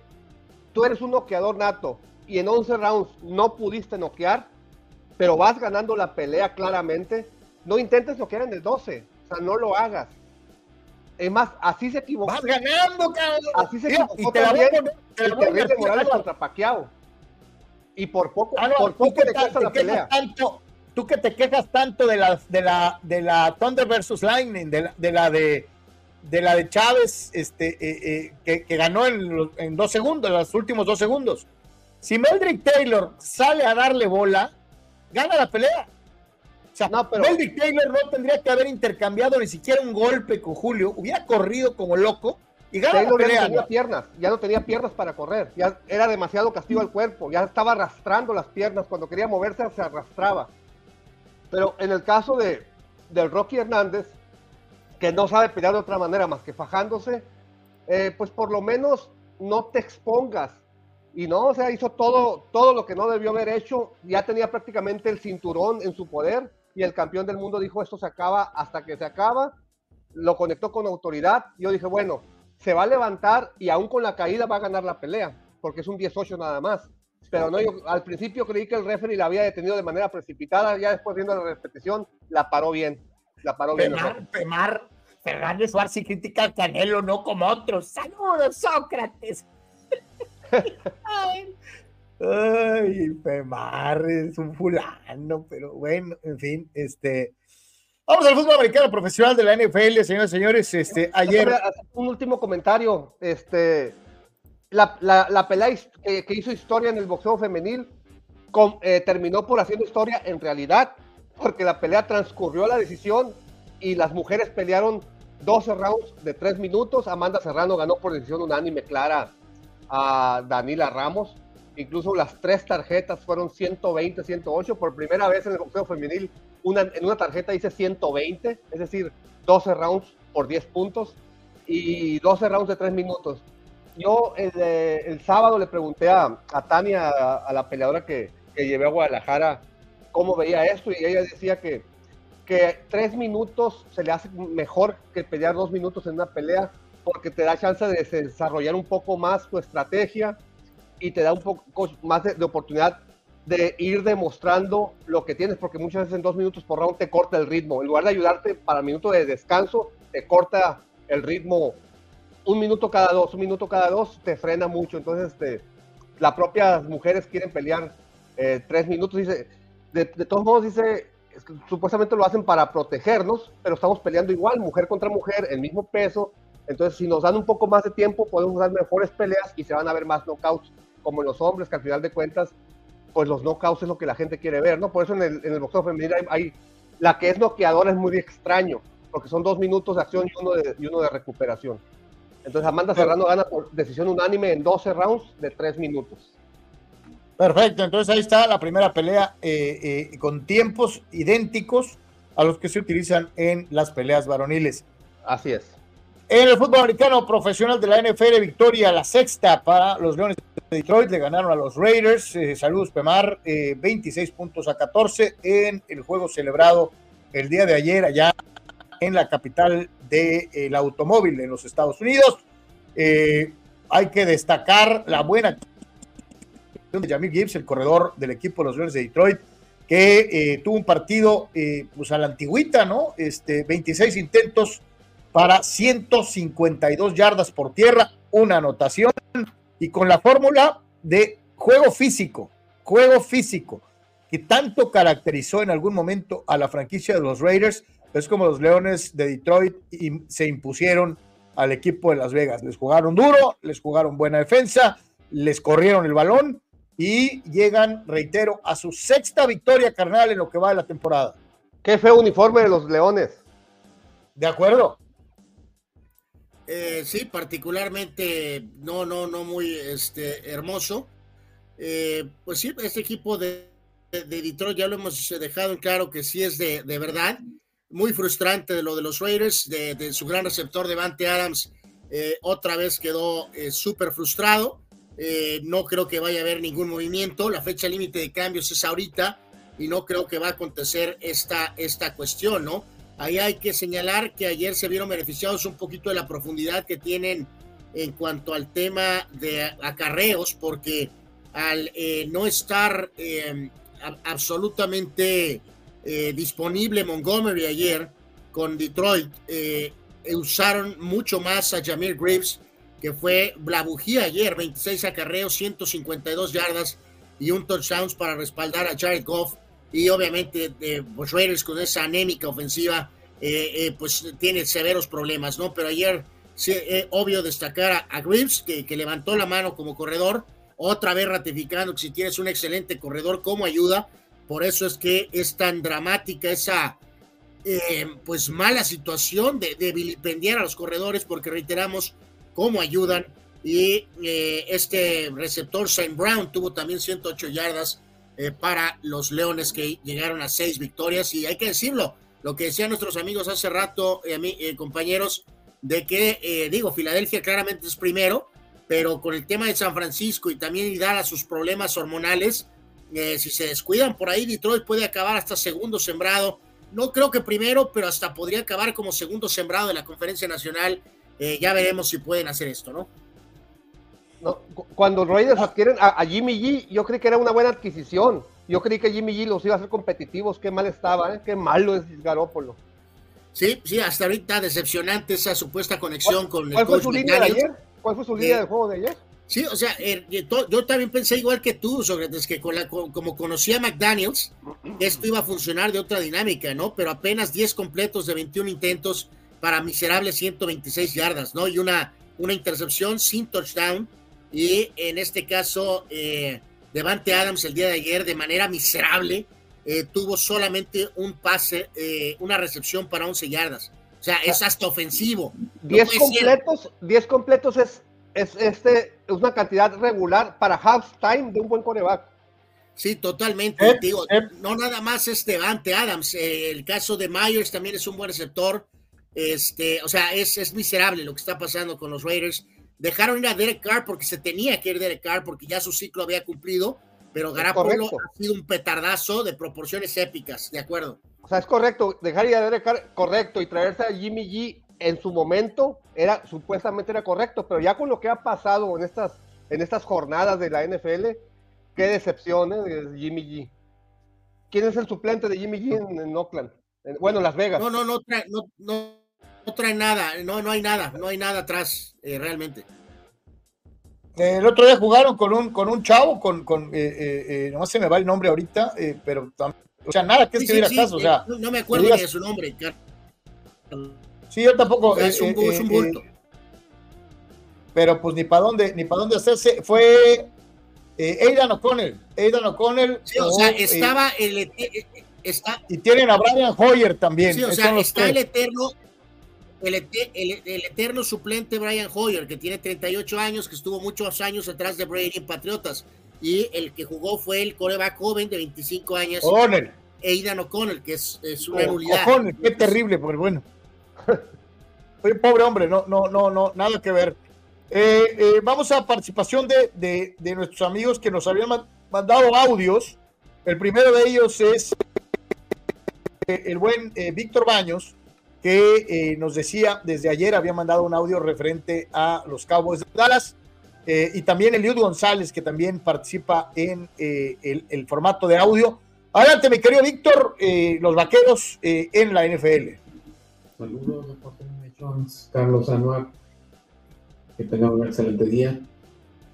tú eres un noqueador nato y en 11 rounds no pudiste noquear, pero vas ganando la pelea claramente no intentes lo que era en el 12. O sea, no lo hagas. Es más, así se equivocó. Vas ganando, cabrón. Así se equivocó y te también te el terrible Morales contra Paquiao. Y por poco, ah, no, por poco te quejas la pelea. Tanto, tú que te quejas tanto de la, de la, de la Thunder versus Lightning, de la de, la de, de, la de Chávez, este, eh, eh, que, que, ganó en, en dos segundos, en los últimos dos segundos. Si Meldrick Taylor sale a darle bola, gana la pelea. Sea, no, pero... Melvin Taylor no tendría que haber intercambiado ni siquiera un golpe con Julio, hubiera corrido como loco y gana Taylor la pelea. Ya no tenía piernas, ya no tenía piernas para correr, ya era demasiado castigo al cuerpo, ya estaba arrastrando las piernas, cuando quería moverse se arrastraba. Pero en el caso de, del Rocky Hernández, que no sabe pelear de otra manera más que fajándose, eh, pues por lo menos no te expongas. Y no, o sea, hizo todo, todo lo que no debió haber hecho, ya tenía prácticamente el cinturón en su poder y el campeón del mundo dijo esto se acaba hasta que se acaba, lo conectó con autoridad, yo dije, bueno, se va a levantar y aún con la caída va a ganar la pelea, porque es un 18 nada más. Pero no, yo al principio creí que el referee la había detenido de manera precipitada, ya después viendo la repetición, la paró bien. La paró Pemar, bien. Pemar, Fernández Suárez critica al Canelo, no como otros. Saludos, Sócrates. Ay, Ay, Femar es un fulano, pero bueno, en fin, este. Vamos al fútbol americano profesional de la NFL, señores y señores. Este, ayer. Un último comentario. Este, la, la, la pelea que, que, hizo historia en el boxeo femenil con, eh, terminó por haciendo historia en realidad, porque la pelea transcurrió a la decisión y las mujeres pelearon 12 rounds de 3 minutos. Amanda Serrano ganó por decisión unánime clara a Danila Ramos incluso las tres tarjetas fueron 120, 108. Por primera vez en el boxeo femenil, una, en una tarjeta dice 120, es decir, 12 rounds por 10 puntos y 12 rounds de 3 minutos. Yo el, el sábado le pregunté a, a Tania, a, a, la peleadora que, que llevé a Guadalajara, cómo veía esto y ella decía que, que 3 minutos se le hace mejor que pelear 2 minutos en una pelea porque te da chance de desarrollar un poco más tu estrategia, y te da un poco más de, de, oportunidad de ir demostrando lo que tienes, porque muchas veces en dos minutos por round te corta el ritmo. En lugar de ayudarte para el minuto de descanso, te corta el ritmo un minuto cada dos, un minuto cada dos, te frena mucho. Entonces, este, las propias mujeres quieren pelear eh, tres minutos. Dice, de, de, todos modos, dice, es que supuestamente lo hacen para protegernos, pero estamos peleando igual, mujer contra mujer, el mismo peso. Entonces, si nos dan un poco más de tiempo, podemos dar mejores peleas y se van a ver más knockouts como los hombres, que al final de cuentas, pues los knockouts es lo que la gente quiere ver, ¿no? Por eso en el, en el boxeo femenino hay, hay, la que es noqueadora es muy extraño, porque son dos minutos de acción y uno de, y uno de recuperación. Entonces Amanda Serrano gana por decisión unánime en 12 rounds de 3 minutos. Perfecto, entonces ahí está la primera pelea eh, eh, con tiempos idénticos a los que se utilizan en las peleas varoniles. Así es. En el fútbol americano profesional de la NFL, victoria la sexta para los Leones Detroit. Le ganaron a los Raiders. Eh, saludos, Pemar. Eh, 26 puntos a 14 en el juego celebrado el día de ayer allá en la capital del automóvil en los Estados Unidos. Eh, hay que destacar la buena de Jamil Gibbs, el corredor del equipo de los Leones de Detroit, que eh, tuvo un partido pues a la antigüita, ¿no? Este, 26 intentos para 152 yardas por tierra, una anotación y con la fórmula de juego físico, juego físico, que tanto caracterizó en algún momento a la franquicia de los Raiders, es como los Leones de Detroit y se impusieron al equipo de Las Vegas. Les jugaron duro, les jugaron buena defensa, les corrieron el balón y llegan, reitero, a su sexta victoria carnal en lo que va de la temporada. Qué feo uniforme de los Leones. De acuerdo. Eh, sí, particularmente no, no, no muy este, hermoso. Eh, pues sí, este equipo de, de, Detroit ya lo hemos dejado en claro que sí es de, de verdad. Muy frustrante de lo de los Raiders, de, su gran receptor Devante Adams. Eh, otra vez quedó súper frustrado. No creo que vaya a haber ningún movimiento. La fecha límite de cambios es ahorita y no creo que va a acontecer esta, esta cuestión, ¿no? Ahí hay que señalar que ayer se vieron beneficiados un poquito de la profundidad que tienen en cuanto al tema de acarreos, porque al eh, no estar eh, absolutamente eh, disponible Montgomery ayer con Detroit, eh, usaron mucho más a Jamir Graves, que fue la bujía ayer, 26 acarreos, 152 yardas y un touchdown para respaldar a Jared Goff y obviamente eh, los Raiders con esa anémica ofensiva eh, eh, pues tiene severos problemas, ¿no? Pero ayer sí, eh, obvio destacar a, a que, levantó la mano como corredor, otra vez ratificando que si tienes un excelente corredor como ayuda, por eso es que es tan dramática esa pues mala situación de, de, vilipendiar a los corredores porque reiteramos cómo ayudan y este receptor Saint Brown tuvo también 108 yardas eh, para los Leones que llegaron a seis victorias y hay que decirlo, lo que decían nuestros amigos hace rato, eh, eh, compañeros, de que, eh, digo, Filadelfia claramente es primero, pero con el tema de San Francisco y también dar a sus problemas hormonales, eh, si se descuidan por ahí, Detroit puede acabar hasta segundo sembrado. No creo que primero, pero hasta podría acabar como segundo sembrado de la Conferencia Nacional. ya veremos si pueden hacer esto, ¿no? No, cuando los Raiders adquieren a, a, Jimmy G, yo creí que era una buena adquisición. Yo creí que Jimmy G los iba a hacer competitivos. Qué mal estaba, ¿eh? qué malo es Garópolo. Sí, sí, hasta ahorita decepcionante esa supuesta conexión con ¿Cuál el fue su línea de ayer? ¿Cuál fue su línea eh, de juego de ayer? Sí, o sea, eh, yo también pensé igual que tú, sobre que con la, como conocía a McDaniels, esto iba a funcionar de otra dinámica, ¿no? Pero apenas 10 completos de 21 intentos para miserables 126 yardas, ¿no? Y una, una intercepción sin touchdown y en este caso eh, Devante Adams el día de ayer de manera miserable eh, tuvo solamente un pase, eh, una recepción para 11 yardas. O sea, es hasta ofensivo. 10 no completos, 10 completos es, es, este, es una cantidad regular para halftime de un buen coreback. Sí, totalmente. Eh, Digo, eh. no nada más es Devante Adams. Eh, el caso de Myers también es un buen receptor. Este, o sea, es, es miserable lo que está pasando con los Raiders dejaron ir a Derek Carr porque se tenía que ir Derek Carr porque ya su ciclo había cumplido, pero Garapolo ha sido un petardazo de proporciones épicas, ¿de acuerdo? O sea, es correcto, dejar ir a Derek Carr, correcto, y traerse a Jimmy G en su momento era supuestamente era correcto, pero ya con lo que ha pasado en estas, en estas jornadas de la NFL, qué decepción ¿eh? de Jimmy G. ¿Quién es el suplente de Jimmy G en, en Oakland? En, bueno, en Las Vegas. No, no, no, no, no no trae nada, no, no hay nada, no hay nada atrás, eh, realmente. El otro día jugaron con un, con un chavo, con, con eh, eh, no se me va el nombre ahorita, pero o sea, nada que sí, escribir sí, acaso, o sea. No, no, me acuerdo digas, ni de su nombre. Sí, yo tampoco. Es un, es un bulto. pero pues ni para dónde, ni para dónde hacerse, fue Aidan O'Connell, Aidan O'Connell. Sí, o sea, estaba el, está, y tienen a Brian Hoyer también. Sí, o sea, está el eterno, el, el, el, eterno suplente Brian Hoyer, que tiene 38 años, que estuvo muchos años atrás de Brady en Patriotas, y el que jugó fue el coreback joven de 25 años, O'Connell. Aidan O'Connell, que es, es una nulidad. O'Connell, qué terrible, pero bueno. Oye, pobre hombre, no, no, no, no, nada que ver. Eh, eh, vamos a participación de, de, de, nuestros amigos que nos habían mandado audios. El primero de ellos es eh, el buen eh, Víctor Baños, que eh, nos decía desde ayer, había mandado un audio referente a los Cowboys de Dallas. y también Eliud González, que también participa en el, el, formato de audio. Adelante, mi querido Víctor, los vaqueros en la NFL. Saludos, Carlos Anuar que tengan un excelente día.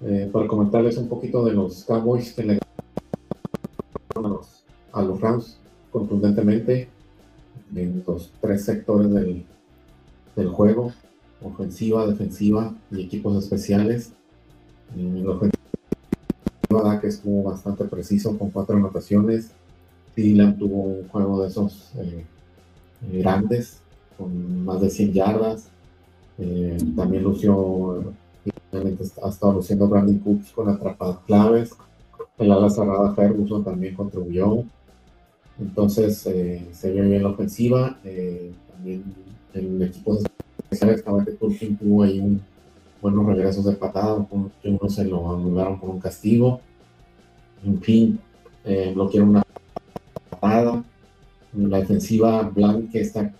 Eh, para comentarles un poquito de los Cowboys que le los, a los Rams contundentemente en los tres sectores del, del juego, ofensiva, defensiva y equipos especiales. En la ofensiva que estuvo bastante preciso con cuatro anotaciones. Dylan tuvo un juego de esos eh, grandes, con más de 100 yardas. Eh, también lució, ha estado luciendo Brandon Cooks con atrapadas claves. El ala cerrada Ferguson también contribuyó. Entonces eh, se vio bien la ofensiva. Eh, también el equipo especiales, que Turkin tuvo ahí un, buenos regresos de patada, que uno se lo anularon por un castigo. En fin, eh, bloquearon una patada. La defensiva Blanc que está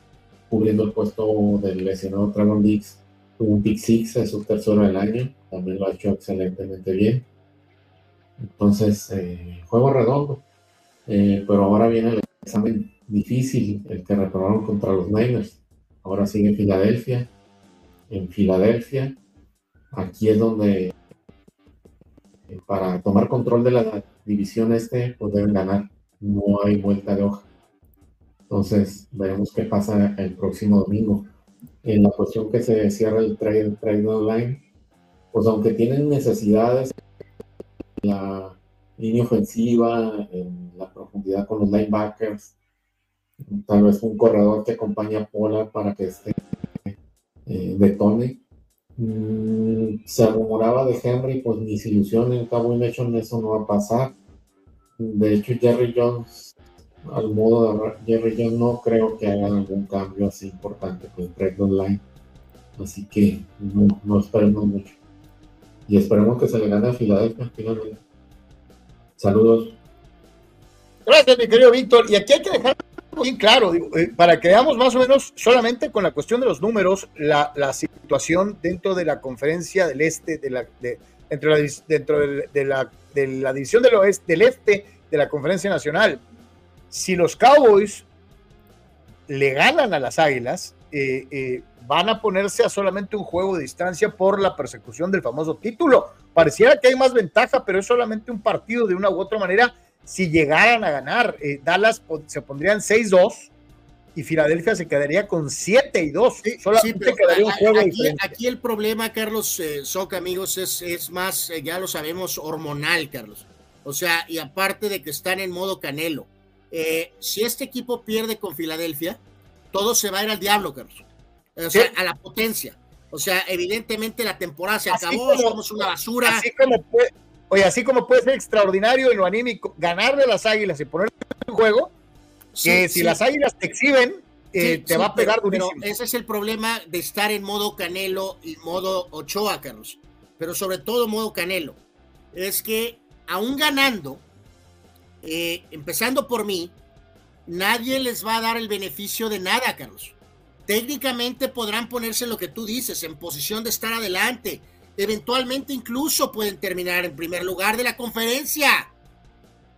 cubriendo el puesto del lesionado Trevor Dix, tuvo un pick six en su tercero del año, también lo ha hecho excelentemente bien. Entonces, eh, juego redondo, eh, pero ahora viene el examen difícil, el que reprobaron contra los Niners. Ahora sigue Filadelfia. En Filadelfia, aquí es donde eh, para tomar control de la división este, pues deben ganar. No hay vuelta de hoja. Entonces, veremos qué pasa el próximo domingo. En la cuestión que se cierra el trade, trade online, pues aunque tienen necesidades la línea ofensiva, en la profundidad con los linebackers, tal vez un corredor que acompaña a Pola para que esté eh, detone. Mm, se rumoraba de Henry, pues ni se ilusionen, Cabo en eso no va a pasar. De hecho, Jerry Jones al modo de Jerry, yo no creo que hagan algún cambio así importante con trade online. Así que no, no, esperemos mucho. Y esperemos que se le gane a Filadelfia finalmente. Saludos. Gracias, mi querido Víctor. Y aquí hay que dejar bien claro, eh, para que veamos más o menos solamente con la cuestión de los números, la, la situación dentro de la conferencia del este, de la, de, dentro, de la, dentro de, la, de la división del oeste, del este de la conferencia nacional si los Cowboys le ganan a las Águilas, eh, eh, van a ponerse a solamente un juego de distancia por la persecución del famoso título. Pareciera que hay más ventaja, pero es solamente un partido de una u otra manera. Si llegaran a ganar, eh, Dallas se pondrían 6-2 y Filadelfia se quedaría con 7 y 2. solamente quedaría un juego aquí, aquí, el problema, Carlos Soca, amigos, es, es más, ya lo sabemos, hormonal, Carlos. O sea, y aparte de que están en modo canelo eh, si este equipo pierde con Filadelfia, todo se va a ir al diablo, Carlos. O sea, a la potencia. O sea, evidentemente la temporada se acabó, somos una basura. Así como puede, oye, así como puede ser extraordinario en lo anímico, ganarle las águilas y poner en juego, que si las águilas te exhiben, eh, te va a pegar durísimo. Pero ese es el problema de estar en modo Canelo y modo Ochoa, Carlos. Pero sobre todo modo Canelo. Es que aún ganando, eh, empezando por mí, nadie les va a dar el beneficio de nada, Carlos. Técnicamente podrán ponerse lo que tú dices, en posición de estar adelante. Eventualmente incluso pueden terminar en primer lugar de la conferencia.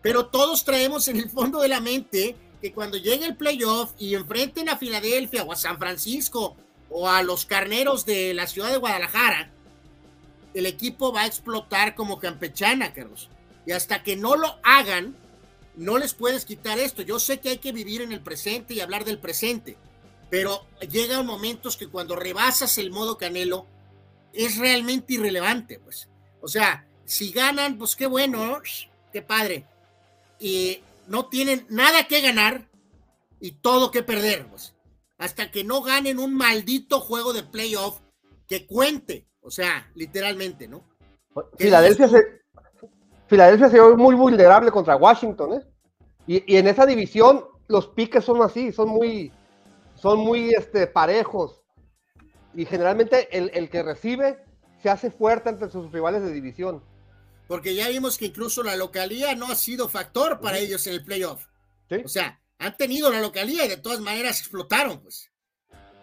Pero todos traemos en el fondo de la mente que cuando llegue el playoff y enfrenten a Filadelfia o a San Francisco o a los carneros de la ciudad de Guadalajara, el equipo va a explotar como campechana, Carlos. Y hasta que no lo hagan, no les puedes quitar esto. Yo sé que hay que vivir en el presente y hablar del presente, pero llegan momentos que cuando rebasas el modo Canelo es realmente irrelevante, pues. O sea, si ganan, pues qué bueno, qué padre. Y no tienen nada que ganar y todo que perder, pues. Hasta que no ganen un maldito juego de playoff que cuente, o sea, literalmente, ¿no? Filadelfia se, Filadelfia se ve muy vulnerable contra Washington, ¿eh? Y, en esa división los piques son así, son muy, son muy este, parejos. Y generalmente el, el que recibe se hace fuerte ante sus rivales de división. Porque ya vimos que incluso la localía no ha sido factor para ellos en el playoff. O sea, han tenido la localía y de todas maneras explotaron, pues.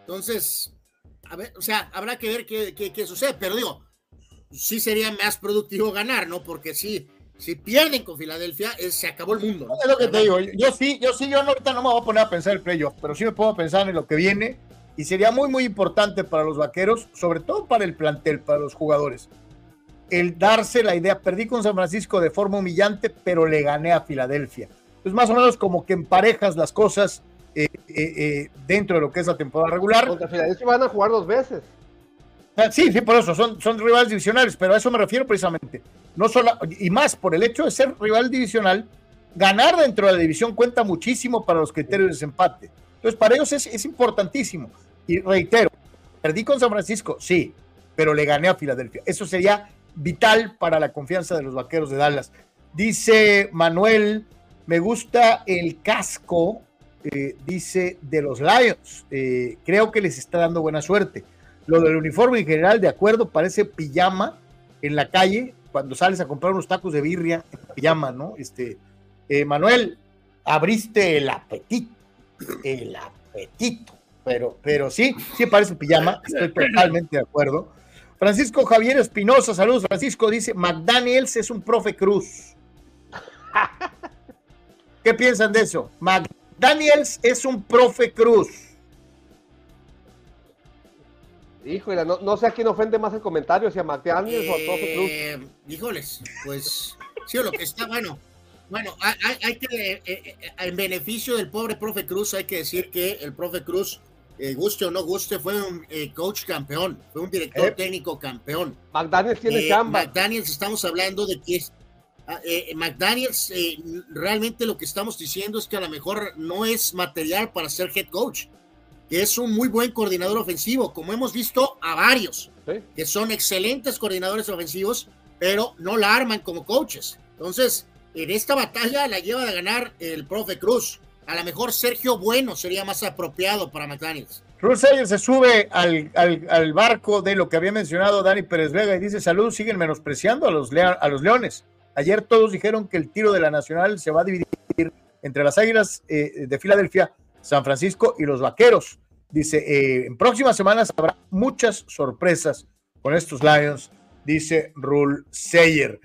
Entonces, a ver, o sea, habrá que ver qué, qué, qué sucede, pero digo, sí sería más productivo ganar, ¿no? Porque sí, si pierden con Filadelfia, es- se acabó el mundo. ¿no? Es lo que te digo. Yo sí, yo sí, yo no- ahorita no me voy a poner a pensar el playoff, pero sí me puedo pensar en lo que viene y sería muy, muy importante para los vaqueros, sobre todo para el plantel, para los jugadores, el darse la idea. Perdí con San Francisco de forma humillante, pero le gané a Filadelfia. Es más o menos como que emparejas las cosas eh, eh, eh, dentro de lo que es la temporada regular. Contra Filadelfia van a jugar dos veces. Ah, Sí, sí, por eso, son, son rivales divisionales, pero a eso me refiero precisamente. No solo, y más por el hecho de ser rival divisional, ganar dentro de la división cuenta muchísimo para los criterios de desempate. Entonces, para ellos es, es importantísimo. Y reitero, perdí con San Francisco, sí, pero le gané a Filadelfia. Eso sería vital para la confianza de los vaqueros de Dallas. Dice Manuel, me gusta el casco, eh, dice, de los Lions. Eh, creo que les está dando buena suerte. Lo del uniforme en general, de acuerdo, parece pijama en la calle cuando sales a comprar unos tacos de birria en pijama, ¿no? Este, eh, Manuel, abriste el apetito, el apetito, pero, pero sí, sí parece pijama, estoy totalmente de acuerdo. Francisco Javier Espinosa, saludos Francisco, dice, McDaniels es un profe Cruz. ¿Qué piensan de eso? McDaniels es un profe Cruz. Híjole, no, no sé a quién ofende más el comentario, si a McDaniels o a Profe Cruz. Eh, híjoles, pues sí, o lo que está bueno. Bueno, hay, hay- hay que, eh, eh, en beneficio del pobre profe Cruz, hay que decir que el profe Cruz, eh, guste o no guste, fue un eh, coach campeón, fue un director Eh. técnico campeón. McDaniels tiene Eh, chamba. McDaniels, estamos hablando de que es. ah, McDaniels, realmente lo que estamos diciendo es que a lo mejor no es material para ser head coach, que es un muy buen coordinador ofensivo, como hemos visto a varios, Sí. que son excelentes coordinadores ofensivos, pero no la arman como coaches. Entonces, en esta batalla la lleva de ganar el profe Cruz. A lo mejor Sergio Bueno sería más apropiado para McDaniels. Sayer se sube al, al- al barco de lo que había mencionado Dani Pérez Vega y dice: Salud, siguen menospreciando a los, a los Leones. Ayer todos dijeron que el tiro de la Nacional se va a dividir entre las Águilas eh, de Filadelfia, San Francisco y los Vaqueros. Dice: eh, En próximas semanas habrá muchas sorpresas con estos Lions, dice Rule Sayer.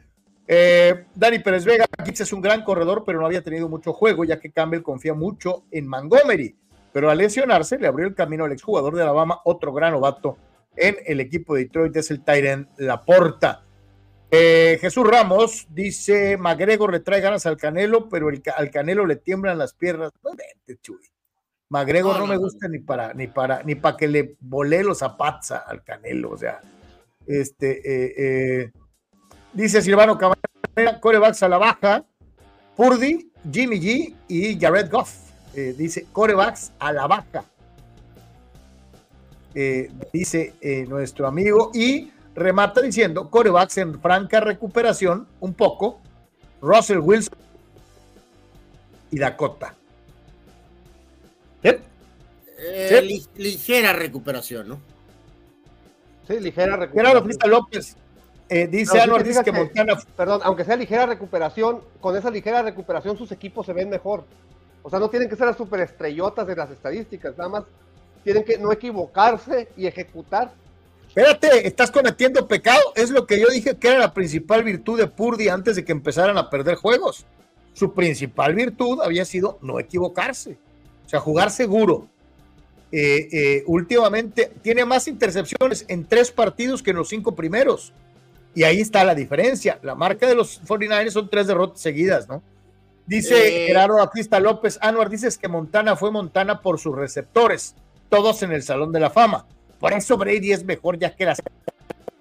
Eh, Dani Pérez Vega, Gix es un gran corredor, pero no había tenido mucho juego, ya que Campbell confía mucho en Montgomery pero al lesionarse le abrió el camino al exjugador de Alabama, otro gran novato en el equipo de Detroit, es el Tyrant Laporta. Eh, Jesús Ramos dice, McGregor le trae ganas al Canelo, pero el, al Canelo le tiemblan las piernas. No inventes, Chuy. McGregor No, no, no, me gusta ni para, ni para, ni para que le volé los zapatos al Canelo, o sea, este, eh, eh, dice Silvano Cabrera, corebacks a la baja, Purdy, Jimmy G y Jared Goff. Eh, dice corebacks a la baja. Eh, dice eh, nuestro amigo y remata diciendo corebacks en franca recuperación, un poco, Russell Wilson y Dakota. Sí. li- ligera recuperación, ¿no? Sí, ligera Gerardo recuperación. Frista López eh, dice No, te dice que- Montana Perdón, aunque sea ligera recuperación, con esa ligera recuperación sus equipos se ven mejor. O sea, no tienen que ser las superestrellotas de las estadísticas, nada más tienen que no equivocarse y ejecutar. Espérate, estás cometiendo pecado. Es lo que yo dije que era la principal virtud de Purdy antes de que empezaran a perder juegos. Su principal virtud había sido no equivocarse, o sea, jugar seguro. Eh, eh, últimamente tiene más intercepciones en tres partidos que en los cinco primeros. Y ahí está la diferencia. La marca de los 49ers son tres derrotas seguidas, ¿no? Dice Eh. Gerardo Batista López, Anuar, dices que Montana fue Montana por sus receptores, todos en el Salón de la Fama. Por eso Brady es mejor ya que las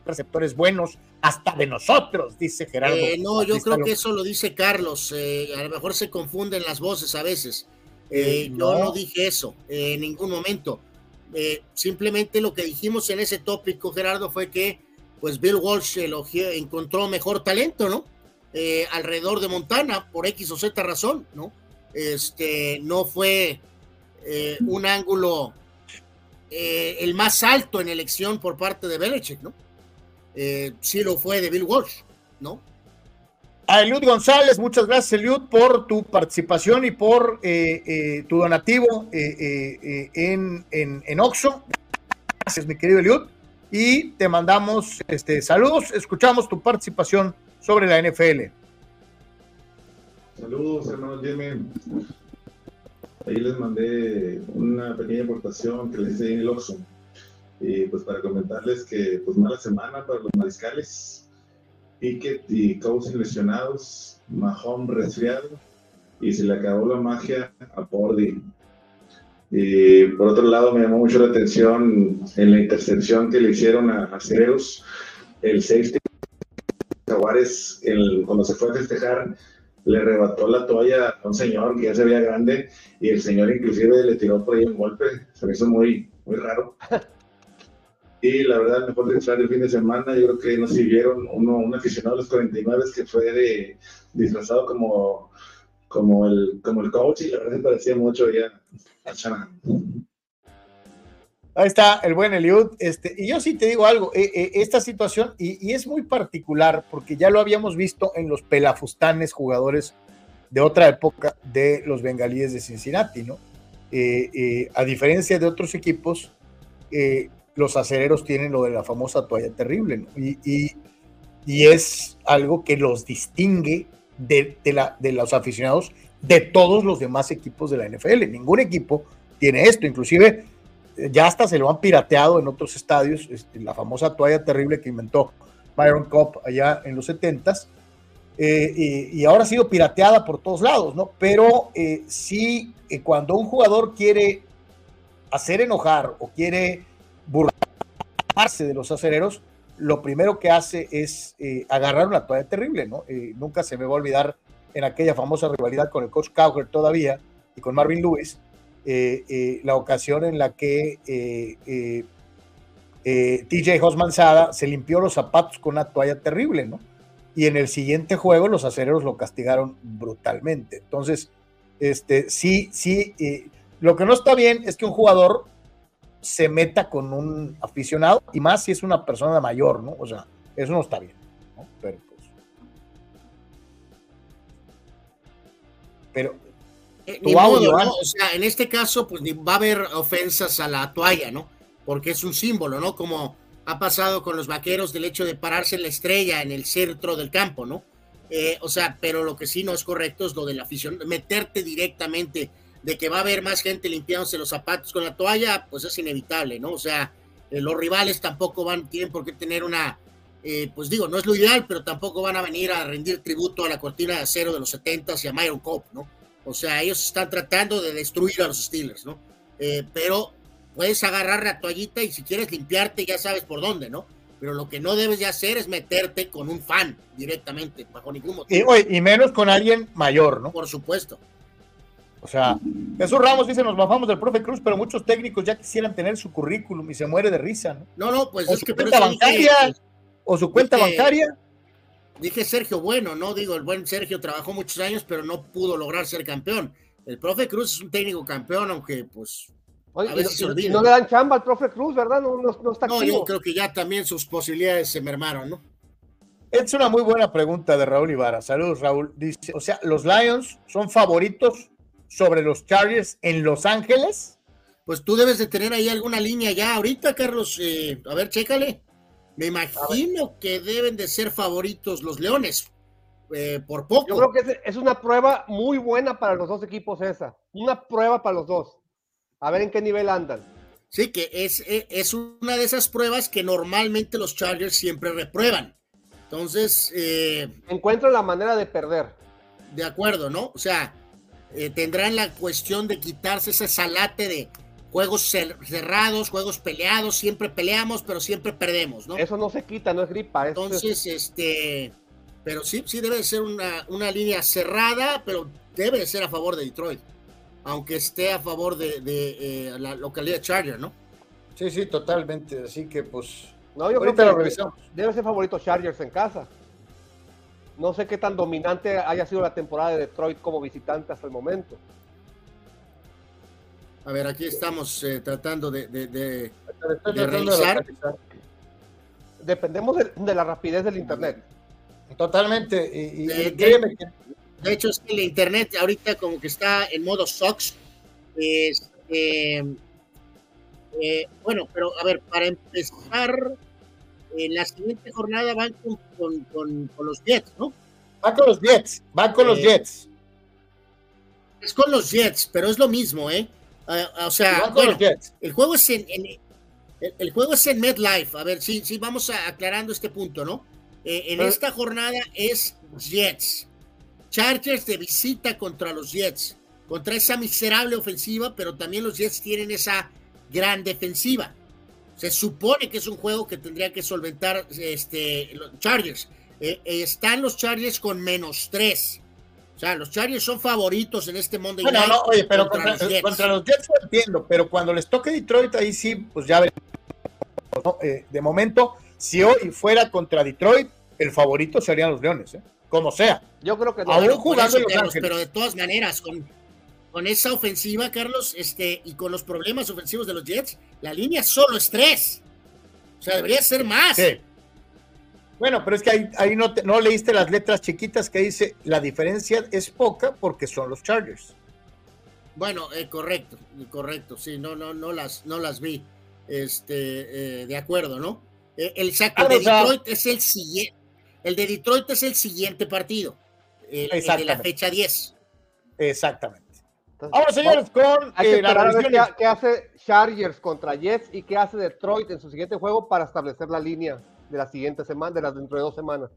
receptores buenos hasta de nosotros, dice Gerardo. Eh, no, yo creo que eso lo dice Carlos. eh, a lo mejor se confunden las voces a veces. Eh, Yo no. dije eso en ningún momento. Simplemente lo que dijimos en ese tópico, Gerardo, fue que pues Bill Walsh elogió- encontró mejor talento, ¿no? Eh, alrededor de Montana, por X o Z razón, ¿no? Este, no fue eh, un ángulo eh, el más alto en elección por parte de Belichick, ¿no? Eh, sí lo fue de Bill Walsh, ¿no? A Eliud González, muchas gracias Eliud por tu participación y por eh, eh, tu donativo eh, en, en, en Oxxo. Gracias, mi querido Eliud. Y te mandamos este, saludos. Escuchamos tu participación sobre la NFL. Saludos, hermanos Jimmy. Ahí les mandé una pequeña aportación que les hice en el Oxxo. Y pues para comentarles que pues mala semana para los mariscales. Pickett y Cousins lesionados, Mahomes resfriado y se le acabó la magia a Pordy. Y por otro lado me llamó mucho la atención en la intercepción que le hicieron a, a Cereus, el safety Jaguares, el- cuando se fue a festejar, le arrebató la toalla a un señor que ya se veía grande y el señor inclusive le tiró por ahí un golpe, se me hizo muy, muy raro. Y la verdad, el mejor disfraz del fin de semana, yo creo que nos sirvieron uno, un aficionado de los 49 que fue de, disfrazado como, como, el, como el coach y la verdad se parecía mucho ya a. Ahí está el buen Eliud. Este, y yo sí te digo algo, eh, eh, esta situación, y, y es muy particular, porque ya lo habíamos visto en los pelafustanes jugadores de otra época de los bengalíes de Cincinnati, ¿no? Eh, a diferencia de otros equipos, los acereros tienen lo de la famosa toalla terrible. Y, y- y es algo que los distingue de, de la, de los aficionados de todos los demás equipos de la NFL. Ningún equipo tiene esto, inclusive eh, ya hasta se lo han pirateado en otros estadios, este, la famosa toalla terrible que inventó Byron Cup allá en los 70s, eh, y, ahora ha sido pirateada por todos lados, ¿no? Pero eh, sí, cuando un jugador quiere hacer enojar o quiere burlarse de los acereros, lo primero que hace es eh, agarrar una toalla terrible, ¿no? Eh, nunca se me va a olvidar en aquella famosa rivalidad con el coach Cowher todavía y con Marvin Lewis, eh, eh, la ocasión en la que TJ Hosmanzada se limpió los zapatos con una toalla terrible, ¿no? Y en el siguiente juego los acereros lo castigaron brutalmente. Entonces, este, sí, sí, lo que no está bien es que un jugador se meta con un aficionado, y más si es una persona mayor, ¿no? O sea, eso no está bien, ¿no? Pero pues. Pero Eh, Tu ni audio, modo. ¿no? O sea, en este caso, pues va a haber ofensas a la toalla, ¿no? Porque es un símbolo, ¿no? Como ha pasado con los vaqueros del hecho de pararse en la estrella en el centro del campo, ¿no? Eh, o sea, pero lo que sí no es correcto es lo de la afición, meterte directamente de que va a haber más gente limpiándose los zapatos con la toalla, pues es inevitable, ¿no? O sea, eh, los rivales tampoco van, tienen por qué tener una, eh, pues digo, no es lo ideal, pero tampoco van a venir a rendir tributo a la cortina de acero de los 70s y a Myron Cope, ¿no? O sea, ellos están tratando de destruir a los Steelers, ¿no? Eh, pero puedes agarrar la toallita y si quieres limpiarte ya sabes por dónde, ¿no? Pero lo que no debes de hacer es meterte con un fan directamente, bajo ningún y, motivo. oye, y menos con alguien mayor, ¿no? Por supuesto. O sea, Jesús Ramos dice, nos bajamos del profe Cruz, pero muchos técnicos ya quisieran tener su currículum y se muere de risa, ¿no? No, no, pues o es su que cuenta eso dije- bancaria, o su cuenta dije- bancaria. Dije Sergio Bueno, ¿no? Digo, el buen Sergio trabajó muchos años, pero no pudo lograr ser campeón. El profe Cruz es un técnico campeón, aunque pues Oye, a veces no- se y no le dan chamba al profe Cruz, ¿verdad? No, no, no está No, activo. yo creo que ya también sus posibilidades se mermaron, ¿no? Es una muy buena pregunta de Raúl Ibarra. Saludos, Raúl. Dice, o sea, ¿los Lions son favoritos sobre los Chargers en Los Ángeles? Pues tú debes de tener ahí alguna línea ya ahorita, Carlos. Eh, a ver, chécale. Me imagino que deben de ser favoritos los Leones. eh, por poco. Yo creo que es, una prueba muy buena para los dos equipos esa. Una prueba para los dos. A ver en qué nivel andan. Sí, que es, es, es una de esas pruebas que normalmente los Chargers siempre reprueban. Entonces, eh, Encuentran la manera de perder. de acuerdo, ¿no? O sea, eh, tendrán la cuestión de quitarse ese salate de juegos cer- cerrados, juegos peleados, siempre peleamos, pero siempre perdemos, ¿no? Eso no se quita, no es gripa. es- Entonces, este, pero sí, sí debe de ser una, una línea cerrada, pero debe de ser a favor de Detroit, aunque esté a favor de, de, eh, la localidad Charger, ¿no? Sí, sí, totalmente. Así que, pues, No, yo ahorita creo lo que revisamos. debe ser favorito Chargers en casa. No sé qué tan dominante haya sido la temporada de Detroit como visitante hasta el momento. A ver, aquí estamos eh, tratando de, de, de, revisar. Dependemos de, de la rapidez del internet. Totalmente. Y, De hecho, es que el internet ahorita como que está en modo SOX. Este, eh, bueno, pero a ver, para empezar, en la siguiente jornada van con, con- con- con los Jets, ¿no? va con los Jets, va con los Eh, Jets. Es con los Jets, pero es lo mismo, ¿eh? Ah, ah, o sea, bueno, el juego es en, en- el, el juego es en MetLife. A ver, sí, sí, vamos a, aclarando este punto, ¿no? Eh, en Pero- esta jornada es Jets. Chargers de visita contra los Jets. Contra esa miserable ofensiva, pero también los Jets tienen esa gran defensiva. Se supone que es un juego que tendría que solventar este, los Chargers. Eh, eh, están los Chargers con menos tres. O sea, los Chargers son favoritos en este Monday Bueno, Night no, oye, pero contra contra, los Jets. contra los Jets lo entiendo, pero cuando les toque Detroit, ahí sí, pues ya veremos. ¿no? Eh, de momento, si hoy fuera contra Detroit, el favorito serían los Leones, ¿eh? como sea. Yo creo que no. Aún jugando en Los Ángeles. pero de todas maneras, con, con esa ofensiva, Carlos, este, y con los problemas ofensivos de los Jets, la línea solo es tres. O sea, debería ser más. Sí. Bueno, pero es que ahí, ahí no, te- no leíste las letras chiquitas que dice la diferencia es poca porque son los Chargers. Bueno, eh, correcto, correcto, sí, no, no, no las, no las vi. Este, eh, de acuerdo, ¿no? Eh, el saco Claro, de Detroit es el siguiente. El de Detroit es el siguiente partido. El, el de la fecha 10. Exactamente. Ahora, señores, con Hay eh, las esperar a ver revisiones. qué, qué hace Chargers contra Jets y qué hace Detroit en su siguiente juego para establecer la línea de la siguiente semana, de las dentro de dos semanas.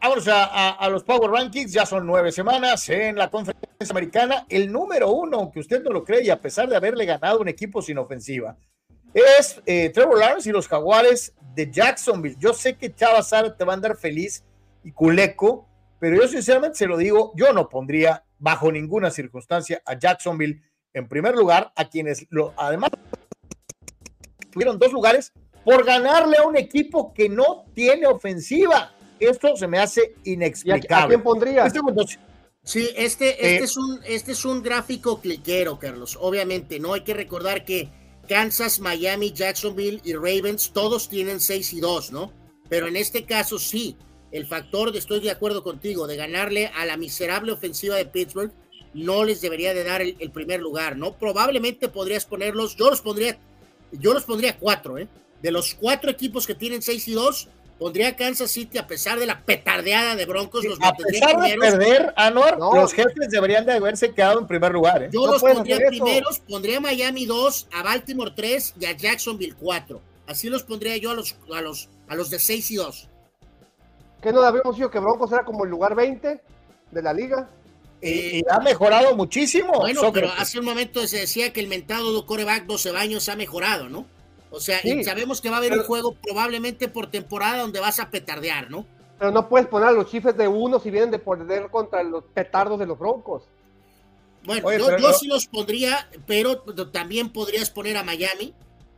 Vámonos a, a- a los Power Rankings, ya son nueve semanas en la conferencia americana. El número uno, aunque usted no lo cree, y a pesar de haberle ganado un equipo sin ofensiva, es eh, Trevor Lawrence y los Jaguares de Jacksonville. Yo sé que Chava Sara te va a andar feliz y culeco, pero yo sinceramente se lo digo, yo no pondría bajo ninguna circunstancia a Jacksonville en primer lugar, a quienes lo, además tuvieron dos lugares por ganarle a un equipo que no tiene ofensiva. Esto se me hace ¿Y a, a inexplicable. quién pondrías? Este Sí, este, este, Eh, es un, este es un gráfico cliquero, Carlos. Obviamente, ¿no? Hay que recordar que Kansas, Miami, Jacksonville y Ravens, todos tienen 6 y 2, ¿no? Pero en este caso sí, el factor, de, estoy de acuerdo contigo, de ganarle a la miserable ofensiva de Pittsburgh, no les debería de dar el, el primer lugar, ¿no? Probablemente podrías ponerlos, yo los pondría, yo los pondría cuatro, ¿eh? De los cuatro equipos que tienen 6 y 2, pondría a Kansas City a pesar de la petardeada de Broncos, los a mantendría pesar de primeros. perder, Anuar, No. los jefes deberían de haberse quedado en primer lugar. ¿eh? Yo No los pondría primeros, pondría a Miami 2, a Baltimore 3 y a Jacksonville 4. Así los pondría yo a los, a los, a los de 6 y 2. ¿Qué no habíamos dicho que Broncos era como el lugar 20 de la liga? Y, y ha mejorado muchísimo. Bueno, Sócrates. pero hace un momento se decía que el mentado coreback 12 baños ha mejorado, ¿no? O sea, Sí. y sabemos que va a haber un juego probablemente por temporada donde vas a petardear, ¿no? Pero no puedes poner a los Chiefs de uno si vienen de perder contra los petardos de los Broncos. Bueno, Oye, yo, pero yo no- sí los pondría, pero también podrías poner a Miami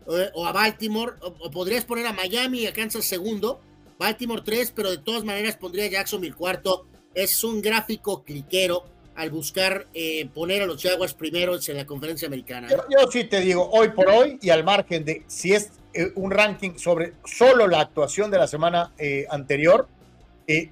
eh, o a Baltimore, o, o podrías poner a Miami y a Kansas segundo, Baltimore 3, pero de todas maneras pondría a Jacksonville cuarto. Es un gráfico cliquero al buscar eh, poner a los Jaguars primeros en la conferencia americana. Yo, yo sí te digo, hoy por hoy, y al margen de si es eh, un ranking sobre solo la actuación de la semana eh, anterior, eh,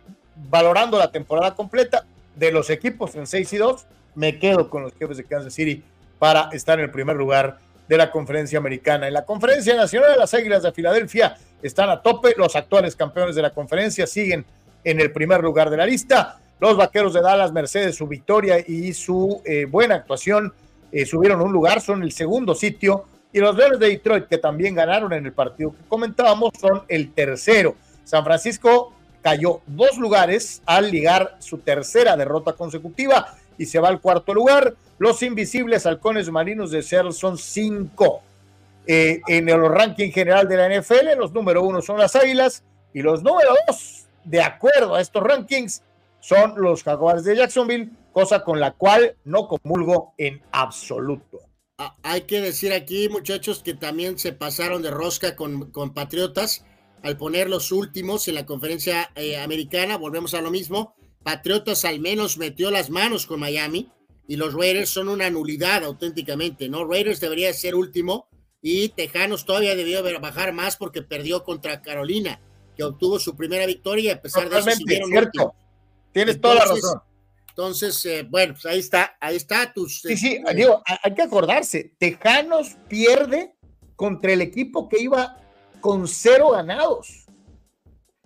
valorando la temporada completa de los equipos en 6 y 2, me quedo con los jefes de Kansas City para estar en el primer lugar de la conferencia americana. En la conferencia nacional de las Águilas de Filadelfia están a tope, los actuales campeones de la conferencia siguen en el primer lugar de la lista. Los vaqueros de Dallas, Mercedes, su victoria y su eh, buena actuación, eh, subieron un lugar, son el segundo sitio. Y los Leones de Detroit, que también ganaron en el partido que comentábamos, son el tercero. San Francisco cayó dos lugares al ligar su tercera derrota consecutiva y se va al cuarto lugar. Los invisibles halcones marinos de Seattle son cinco. Eh, en el ranking general de la NFL, los número uno son las Águilas y los número dos, de acuerdo a estos rankings, son los Jaguares de Jacksonville, cosa con la cual no comulgo en absoluto. Ah, Hay que decir aquí, muchachos, que también se pasaron de rosca con, con Patriotas al poner los últimos en la conferencia eh, americana. Volvemos a lo mismo. Patriotas al menos metió las manos con Miami. y los Raiders son una nulidad auténticamente, ¿no? Raiders debería ser último y Tejanos todavía debió bajar más porque perdió contra Carolina, que obtuvo su primera victoria y a pesar de eso cierto. Tienes toda la razón. Entonces, eh, bueno, pues ahí está, ahí está tus. Sí, sí, eh, digo, hay que acordarse, Tejanos pierde contra el equipo que iba con cero ganados.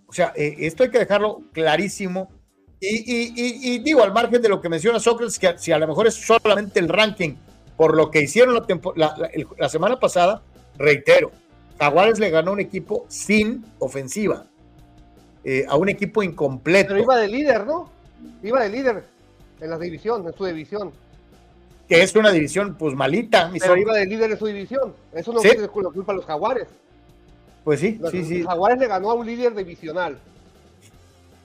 O sea, eh, esto hay que dejarlo clarísimo. Y, digo, al margen de lo que menciona Sócrates, que si a lo mejor es solamente el ranking por lo que hicieron la, la, semana pasada, reitero, Jaguares le ganó un equipo sin ofensiva, eh, a un equipo incompleto. Pero iba de líder, ¿no? Iba de líder en la división, en su división. Que es una división, pues malita. Pero iba de líder en su división. Eso no ¿Sí? es culpa de los Jaguares. Pues sí, sí, sí. Jaguares le ganó a un líder divisional.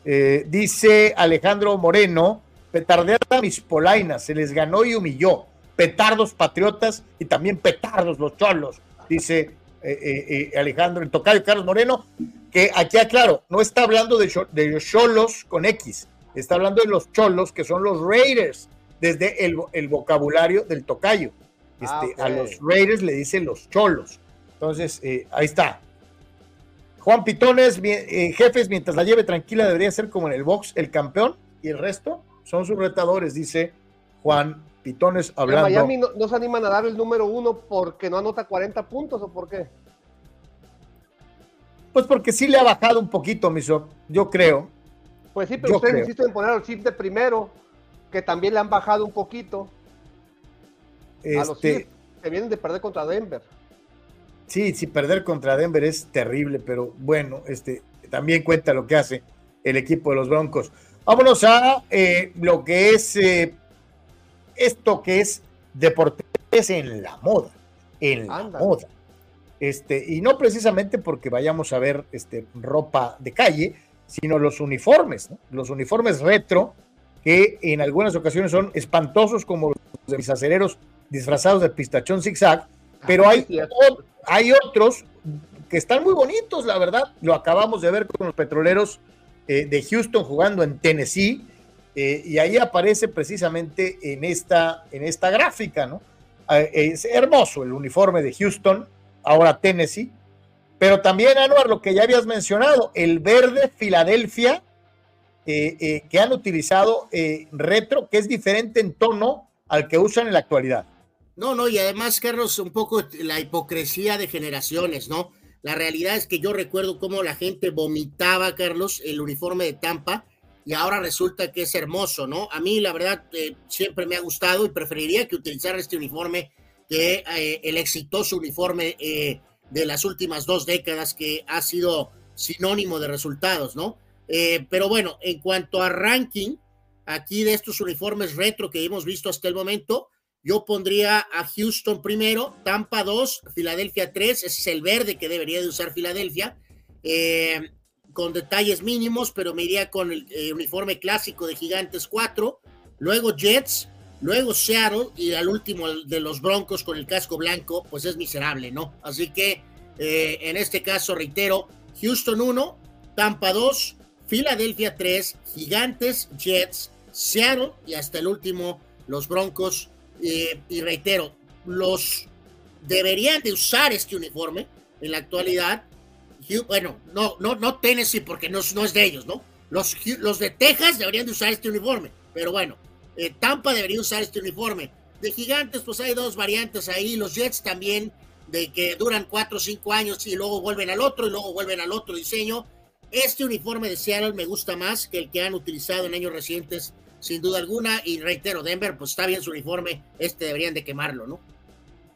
Eh, dice Alejandro Moreno, petardeada mis polainas, se les ganó y humilló. Petardos patriotas y también petardos los cholos, dice eh, eh, Alejandro, el tocayo Carlos Moreno, que aquí aclaro, no está hablando de, de los cholos con X, está hablando de los cholos que son los Raiders, desde el, vocabulario del tocayo. Ah, este, A los Raiders le dicen los cholos. Entonces, ahí está. Juan Pitones, eh, jefes, mientras la lleve tranquila, debería ser como en el box el campeón y el resto son sus retadores, dice Juan Pitones hablando. Miami no, se animan a dar el número uno porque no anota 40 puntos o por qué? Pues porque sí le ha bajado un poquito, Miso, yo creo. Pues sí, pero ustedes insisten en poner al chip de primero, que también le han bajado un poquito. A los este que vienen de perder contra Denver. Sí, sí, perder contra Denver es terrible, pero bueno, este, también cuenta lo que hace el equipo de los Broncos. Vámonos a eh, lo que es eh, esto que es deportes en la moda, en la moda. Este, y no precisamente porque vayamos a ver este, ropa de calle, sino los uniformes, los uniformes retro, que en algunas ocasiones son espantosos como los de mis acereros disfrazados de pistachón zigzag, pero hay, hay otros que están muy bonitos, la verdad. Lo acabamos de ver con los petroleros eh, de Houston jugando en Tennessee. Eh, y ahí aparece precisamente en esta, en esta gráfica, ¿no? Eh, es hermoso el uniforme de Houston, ahora Tennessee. Pero también, Anuar, lo que ya habías mencionado, el verde Filadelfia, que han utilizado retro, que es diferente en tono al que usan en la actualidad. No, no, y además, Carlos, un poco la hipocresía de generaciones, ¿no? La realidad es que yo recuerdo cómo la gente vomitaba, Carlos, el uniforme de Tampa y ahora resulta que es hermoso, ¿no? A mí, la verdad, eh, siempre me ha gustado y preferiría que utilizaran este uniforme que eh, el exitoso uniforme eh, de las últimas dos décadas que ha sido sinónimo de resultados, ¿no? pero bueno, en cuanto a ranking, aquí de estos uniformes retro que hemos visto hasta el momento, yo pondría a Houston primero, Tampa 2, Filadelfia 3, ese es el verde que debería de usar Filadelfia, eh, con detalles mínimos, pero me iría con el eh, uniforme clásico de Gigantes 4, luego Jets, luego Seattle y al último de los Broncos con el casco blanco, pues es miserable, ¿no? Así que eh, en este caso, reitero, Houston 1, Tampa 2, Filadelfia 3, Gigantes, Jets, Seattle y hasta el último, los Broncos eh, y reitero, los deberían de usar este uniforme en la actualidad. Bueno, no, no, no Tennessee porque no, es de ellos, ¿no? Los, los de Texas deberían de usar este uniforme, pero bueno, eh, Tampa debería usar este uniforme. De gigantes, pues hay dos variantes ahí, los Jets también, de que duran cuatro o cinco años y luego vuelven al otro y luego vuelven al otro diseño. Este uniforme de Seattle me gusta más que el que han utilizado en años recientes sin duda alguna. Y reitero, Denver, pues está bien su uniforme, este deberían de quemarlo, ¿no?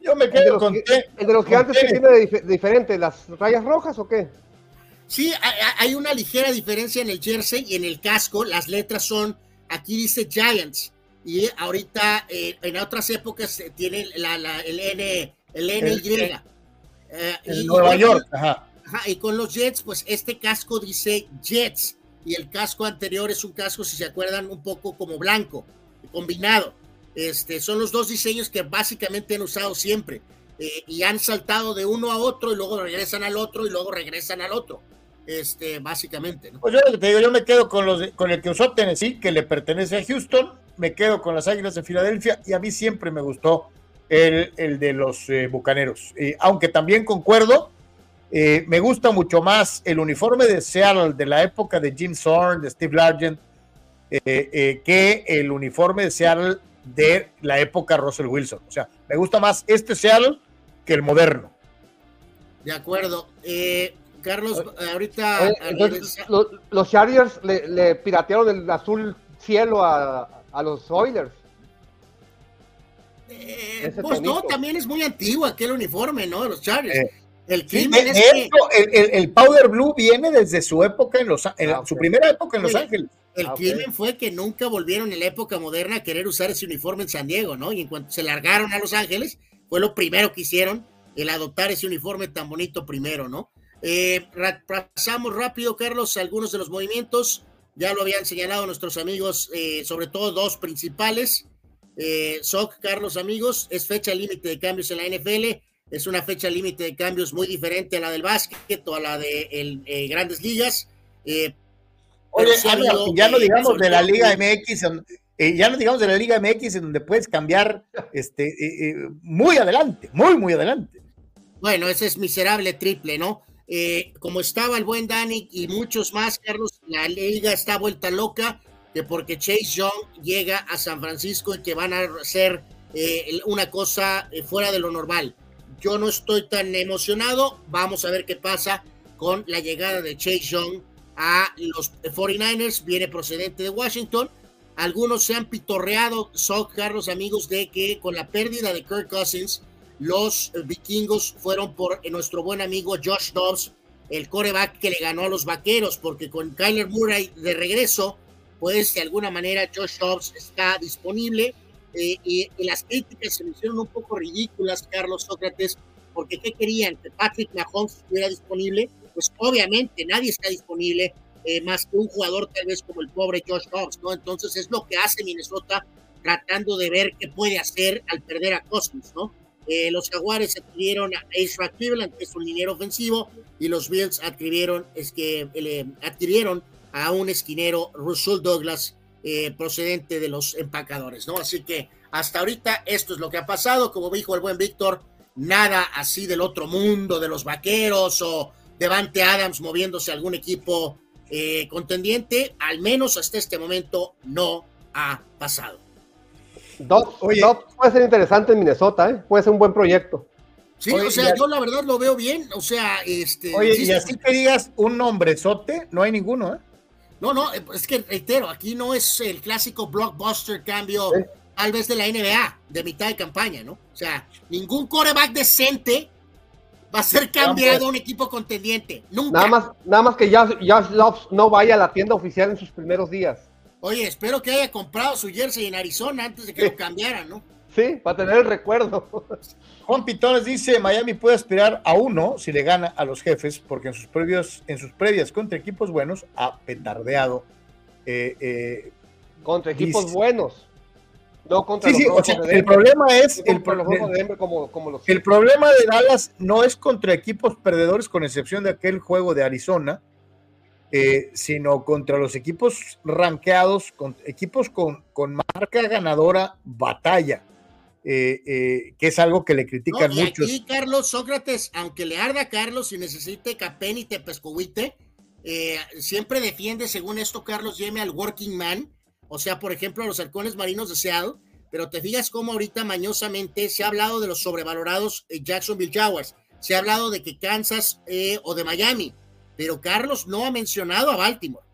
Yo me quedo con. ¿El de los que antes tiene diferente? ¿Las rayas rojas o qué? Sí, hay una ligera diferencia en el jersey y en el casco. Las letras son, aquí dice Giants. Y ahorita eh, en otras épocas eh, tiene la, el N, el NY. Eh, en Nueva York, ajá. ajá. Y con los Jets, pues este casco dice Jets y el casco anterior es un casco, si se acuerdan, un poco como blanco, combinado. Este, son los dos diseños que básicamente han usado siempre eh, y han saltado de uno a otro y luego regresan al otro y luego regresan al otro. Este, básicamente. Pues yo te digo, yo me quedo con, los con el que usó Tennessee, que le pertenece a Houston, me quedo con las Águilas de Filadelfia y a mí siempre me gustó el, de los eh, Bucaneros. Aunque también concuerdo, eh, me gusta mucho más el uniforme de Seattle de la época de Jim Zorn, de Steve Largent, que el uniforme de Seattle de la época Russell Wilson. O sea, me gusta más este Seattle que el moderno. De acuerdo. Carlos, ahorita. Entonces, los, los Chargers le, le, piratearon el azul cielo a, a los Oilers. Eh, pues no, también es muy antiguo aquel uniforme, ¿no? De los Chargers. Eh, el, sí, de, es que... el, el, el, Powder Blue viene desde su época en Los en ah, su primera época en Los Ángeles. El ah, crimen okay. fue que nunca volvieron en la época moderna a querer usar ese uniforme en San Diego, ¿no? Y en cuanto se largaron a Los Ángeles, fue lo primero que hicieron, el adoptar ese uniforme tan bonito primero, ¿no? Eh, pasamos rápido, Carlos, algunos de los movimientos. Ya lo habían señalado nuestros amigos, eh, sobre todo dos principales. Eh, SOC, Carlos, amigos, es fecha límite de cambios en la NFL. Es una fecha límite de cambios muy diferente a la del básquet o a la de el, eh, grandes ligas. Eh, Oye, habido, ya no digamos de la Liga MX, ya no digamos de la Liga MX en donde puedes cambiar este, muy adelante, muy, muy adelante. Bueno, ese es miserable triple, ¿no? Eh, como estaba el buen Dani y muchos más, Carlos, la liga está vuelta loca, que porque Chase Young llega a San Francisco y que van a hacer eh, una cosa eh, fuera de lo normal. Yo no estoy tan emocionado, vamos a ver qué pasa con la llegada de Chase Young a los 49ers, viene procedente de Washington. Algunos se han pitorreado, son Carlos amigos, de que con la pérdida de Kirk Cousins, los vikingos fueron por nuestro buen amigo Josh Dobbs, el coreback que le ganó a los vaqueros, porque con Kyler Murray de regreso, pues de alguna manera Josh Dobbs está disponible. Eh, y, y, las críticas se me hicieron un poco ridículas, Carlos Sócrates, porque ¿qué querían? ¿Que Patrick Mahomes estuviera disponible? Pues obviamente nadie está disponible, eh, más que un jugador tal vez como el pobre Josh Dobbs, ¿no? Entonces es lo que hace Minnesota tratando de ver qué puede hacer al perder a Cousins, ¿no? Eh, los Jaguares adquirieron a Ezra Cleveland, que es un liniero ofensivo, y los Bills adquirieron, es que, eh, adquirieron a un esquinero, Russell Douglas, eh, procedente de los empacadores, ¿no? Así que hasta ahorita esto es lo que ha pasado, como dijo el buen Víctor, nada así del otro mundo, de los vaqueros o Devante Adams moviéndose a algún equipo eh, contendiente, al menos hasta este momento no ha pasado. Dobbs, puede ser interesante en Minnesota, ¿eh? puede ser un buen proyecto. Sí, Oye, o sea, yo la verdad lo veo bien, o sea, este... Oye, sí, y así que digas un nombrezote, no hay ninguno, ¿eh? No, no, es que reitero, aquí no es el clásico blockbuster cambio, ¿Sí? tal vez de la NBA, de mitad de campaña, ¿no? O sea, ningún coreback decente va a ser cambiado a un equipo contendiente, nunca. Nada más, nada más que Josh, Josh Loves no vaya a la tienda oficial en sus primeros días. Oye, espero que haya comprado su jersey en Arizona antes de que sí. lo cambiaran, ¿no? Sí, para tener el recuerdo. Juan Pitones dice, Miami puede aspirar a uno si le gana a los jefes, porque en sus previos, en sus previas contra equipos buenos ha petardeado. Eh, eh, contra equipos dice, buenos. No contra sí, los sí, o sea, el problema es el, pro, de como, como los... el problema de Dallas no es contra equipos perdedores, con excepción de aquel juego de Arizona, eh, sino contra los equipos rankeados, con, equipos con, con marca ganadora batalla. Eh, eh, que es algo que le critican no, y muchos. Aquí, Carlos Sócrates, aunque le arda a Carlos y necesite Capén y Tepescohuite, eh, siempre defiende, según esto, Carlos Yeme al working man, o sea, por ejemplo, a los halcones marinos de Seattle, pero te fijas cómo ahorita mañosamente se ha hablado de los sobrevalorados Jacksonville Jaguars, se ha hablado de que Kansas eh, o de Miami, pero Carlos no ha mencionado a Baltimore.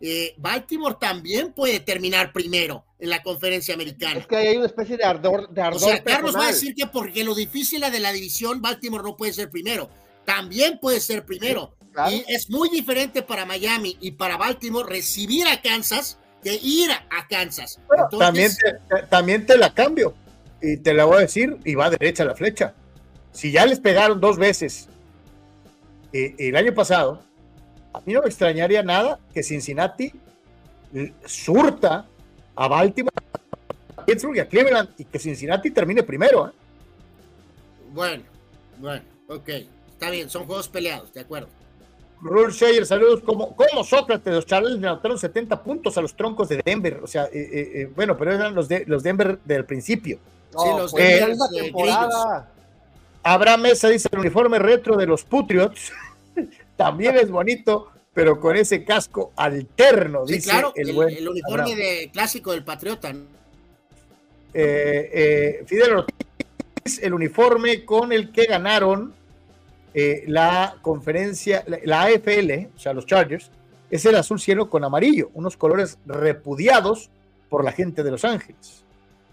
Eh, Baltimore también puede terminar primero en la conferencia americana. Es que hay una especie de ardor. De ardor o sea, Carlos personal. va a decir que porque lo difícil de la división, Baltimore no puede ser primero. También puede ser primero. Sí, claro. Y es muy diferente para Miami y para Baltimore recibir a Kansas que ir a Kansas. Bueno, Entonces, también, te, también te la cambio y te la voy a decir y va derecha la flecha. Si ya les pegaron dos veces eh, el año pasado, a mí no me extrañaría nada que Cincinnati surta a Baltimore, a Pittsburgh y a Cleveland y que Cincinnati termine primero. ¿eh? Bueno, bueno, ok, está bien, son juegos peleados, de acuerdo. Rule Shayer, saludos. Como, como Sócrates, los Charles le anotaron 70 puntos a los troncos de Denver. O sea, eh, eh, eh, bueno, pero eran los de los Denver del principio. sí, los de la misma temporada. Abraham Mesa dice el uniforme retro de los Patriots también es bonito, pero con ese casco alterno, Sí, dice claro, el, el, buen el uniforme de clásico del Patriota. ¿no? Eh, eh, Fidel Ortiz, el uniforme con el que ganaron eh, la conferencia, la, AFL, o sea, los Chargers, es el azul cielo con amarillo, unos colores repudiados por la gente de Los Ángeles.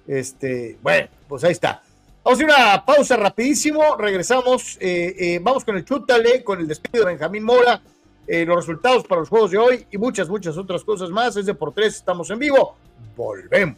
Este, bueno, pues ahí está. Vamos a hacer una pausa rapidísimo, regresamos, eh, eh, vamos con el chútale, con el despido de Benjamín Mora, los resultados para los juegos de hoy y muchas, muchas otras cosas más. Es de por tres, estamos en vivo. Volvemos.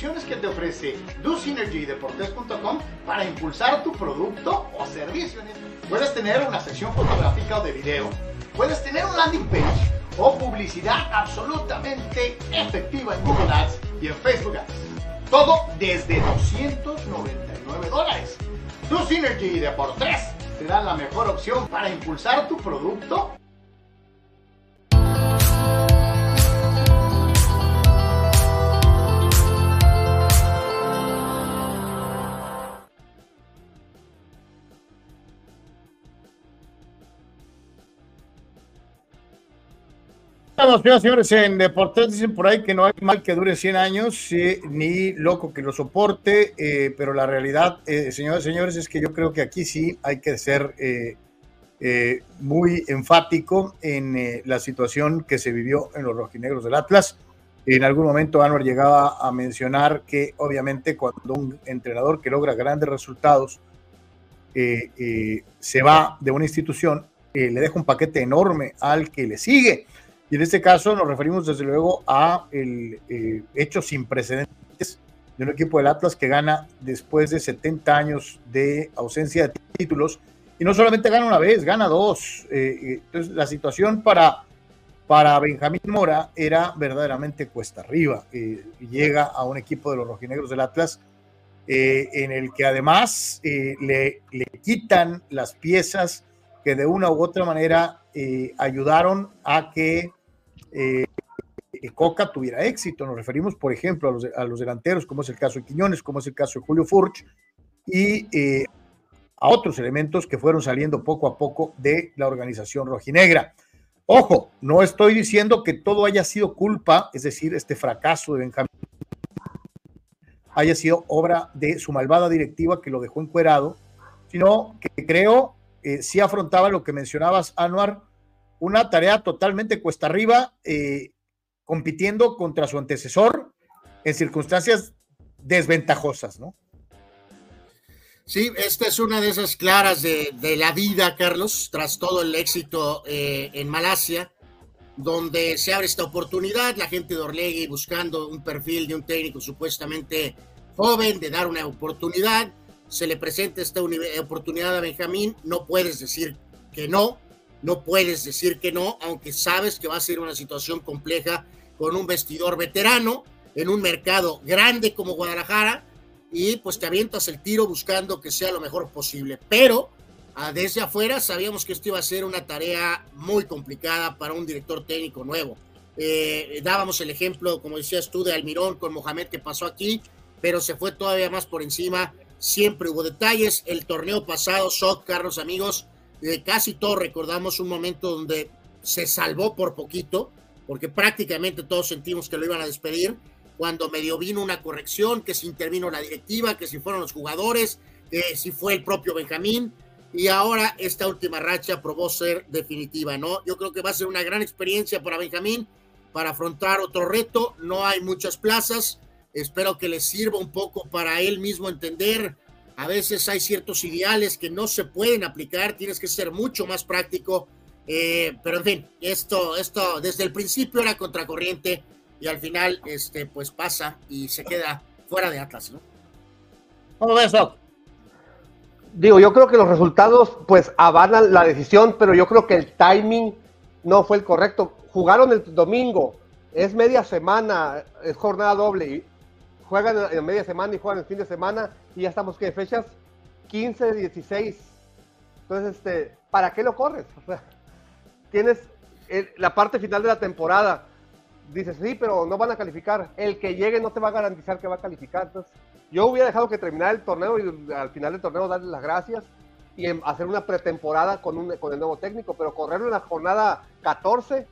opciones que te ofrece DoSynergyDeportes.com para impulsar tu producto o servicio. Puedes tener una sección fotográfica o de video, puedes tener un landing page o publicidad absolutamente efectiva en Google Ads y en Facebook Ads. Todo desde 299 dólares. Tu Synergy de por 3 te da la mejor opción para impulsar tu producto. Estamos, señores, en Deportes dicen por ahí que no hay mal que dure 100 años, ni loco que lo soporte, eh, pero la realidad, eh, señores señores, es que yo creo que aquí sí hay que ser eh, eh, muy enfático en la situación que se vivió en los rojinegros del Atlas. En algún momento Anwar llegaba a mencionar que obviamente cuando un entrenador que logra grandes resultados se va de una institución, le deja un paquete enorme al que le sigue. Y en este caso nos referimos desde luego a el eh, hecho sin precedentes de un equipo del Atlas que gana después de 70 años de ausencia de títulos. Y no solamente gana una vez, gana dos. Eh, eh, entonces la situación para, para Benjamín Mora era verdaderamente cuesta arriba. Eh, llega a un equipo de los rojinegros del Atlas en el que además le, le quitan las piezas que de una u otra manera ayudaron a que eh, Coca tuviera éxito. Nos referimos, por ejemplo, a los, delanteros, como es el caso de Quiñones, como es el caso de Julio Furch, y eh, a otros elementos que fueron saliendo poco a poco de la organización rojinegra. Ojo, no estoy diciendo que todo haya sido culpa, es decir, este fracaso de Benjamín haya sido obra de su malvada directiva que lo dejó encuerado, sino que creo eh, sí afrontaba lo que mencionabas, Anuar, una tarea totalmente cuesta arriba, eh, compitiendo contra su antecesor en circunstancias desventajosas, ¿no? Sí, esta es una de esas claras de, la vida, Carlos, tras todo el éxito eh, en Malasia, donde se abre esta oportunidad, la gente de Orlegui buscando un perfil de un técnico supuestamente joven, de dar una oportunidad, se le presenta esta oportunidad a Benjamín, no puedes decir que no, no puedes decir que no, aunque sabes que va a ser una situación compleja con un vestidor veterano en un mercado grande como Guadalajara, y pues te avientas el tiro buscando que sea lo mejor posible. Pero ah, desde afuera sabíamos que esto iba a ser una tarea muy complicada para un director técnico nuevo. Eh, dábamos el ejemplo, como decías tú, de Almirón con Mohamed que pasó aquí, pero se fue todavía más por encima. Siempre hubo detalles. El torneo pasado, Shock, Carlos, amigos, eh, casi todos recordamos un momento donde se salvó por poquito, porque prácticamente todos sentimos que lo iban a despedir cuando medio vino una corrección, que si intervino la directiva, que si fueron los jugadores, que si fue el propio Benjamín, y ahora esta última racha probó ser definitiva, ¿no? Yo creo que va a ser una gran experiencia para Benjamín para afrontar otro reto, no hay muchas plazas, espero que le sirva un poco para él mismo entender, a veces hay ciertos ideales que no se pueden aplicar, tienes que ser mucho más práctico, eh, pero en fin, esto, esto desde el principio era contracorriente, y al final este pues pasa y se queda fuera de Atlas, ¿no? ¿Cómo ves, Doc? Digo, yo creo que los resultados pues avalan la decisión, pero yo creo que el timing no fue el correcto. Jugaron el domingo, es media semana, es jornada doble, y juegan en media semana y juegan el fin de semana, y ya estamos que fechas 15, 16. Entonces, este, ¿para qué lo corres? O sea, tienes la parte final de la temporada dices, sí, pero no van a calificar. El que llegue no te va a garantizar que va a calificar. Entonces, yo hubiera dejado que terminara el torneo y al final del torneo darle las gracias y hacer una pretemporada con, un, con el nuevo técnico, pero correrlo en la jornada 14,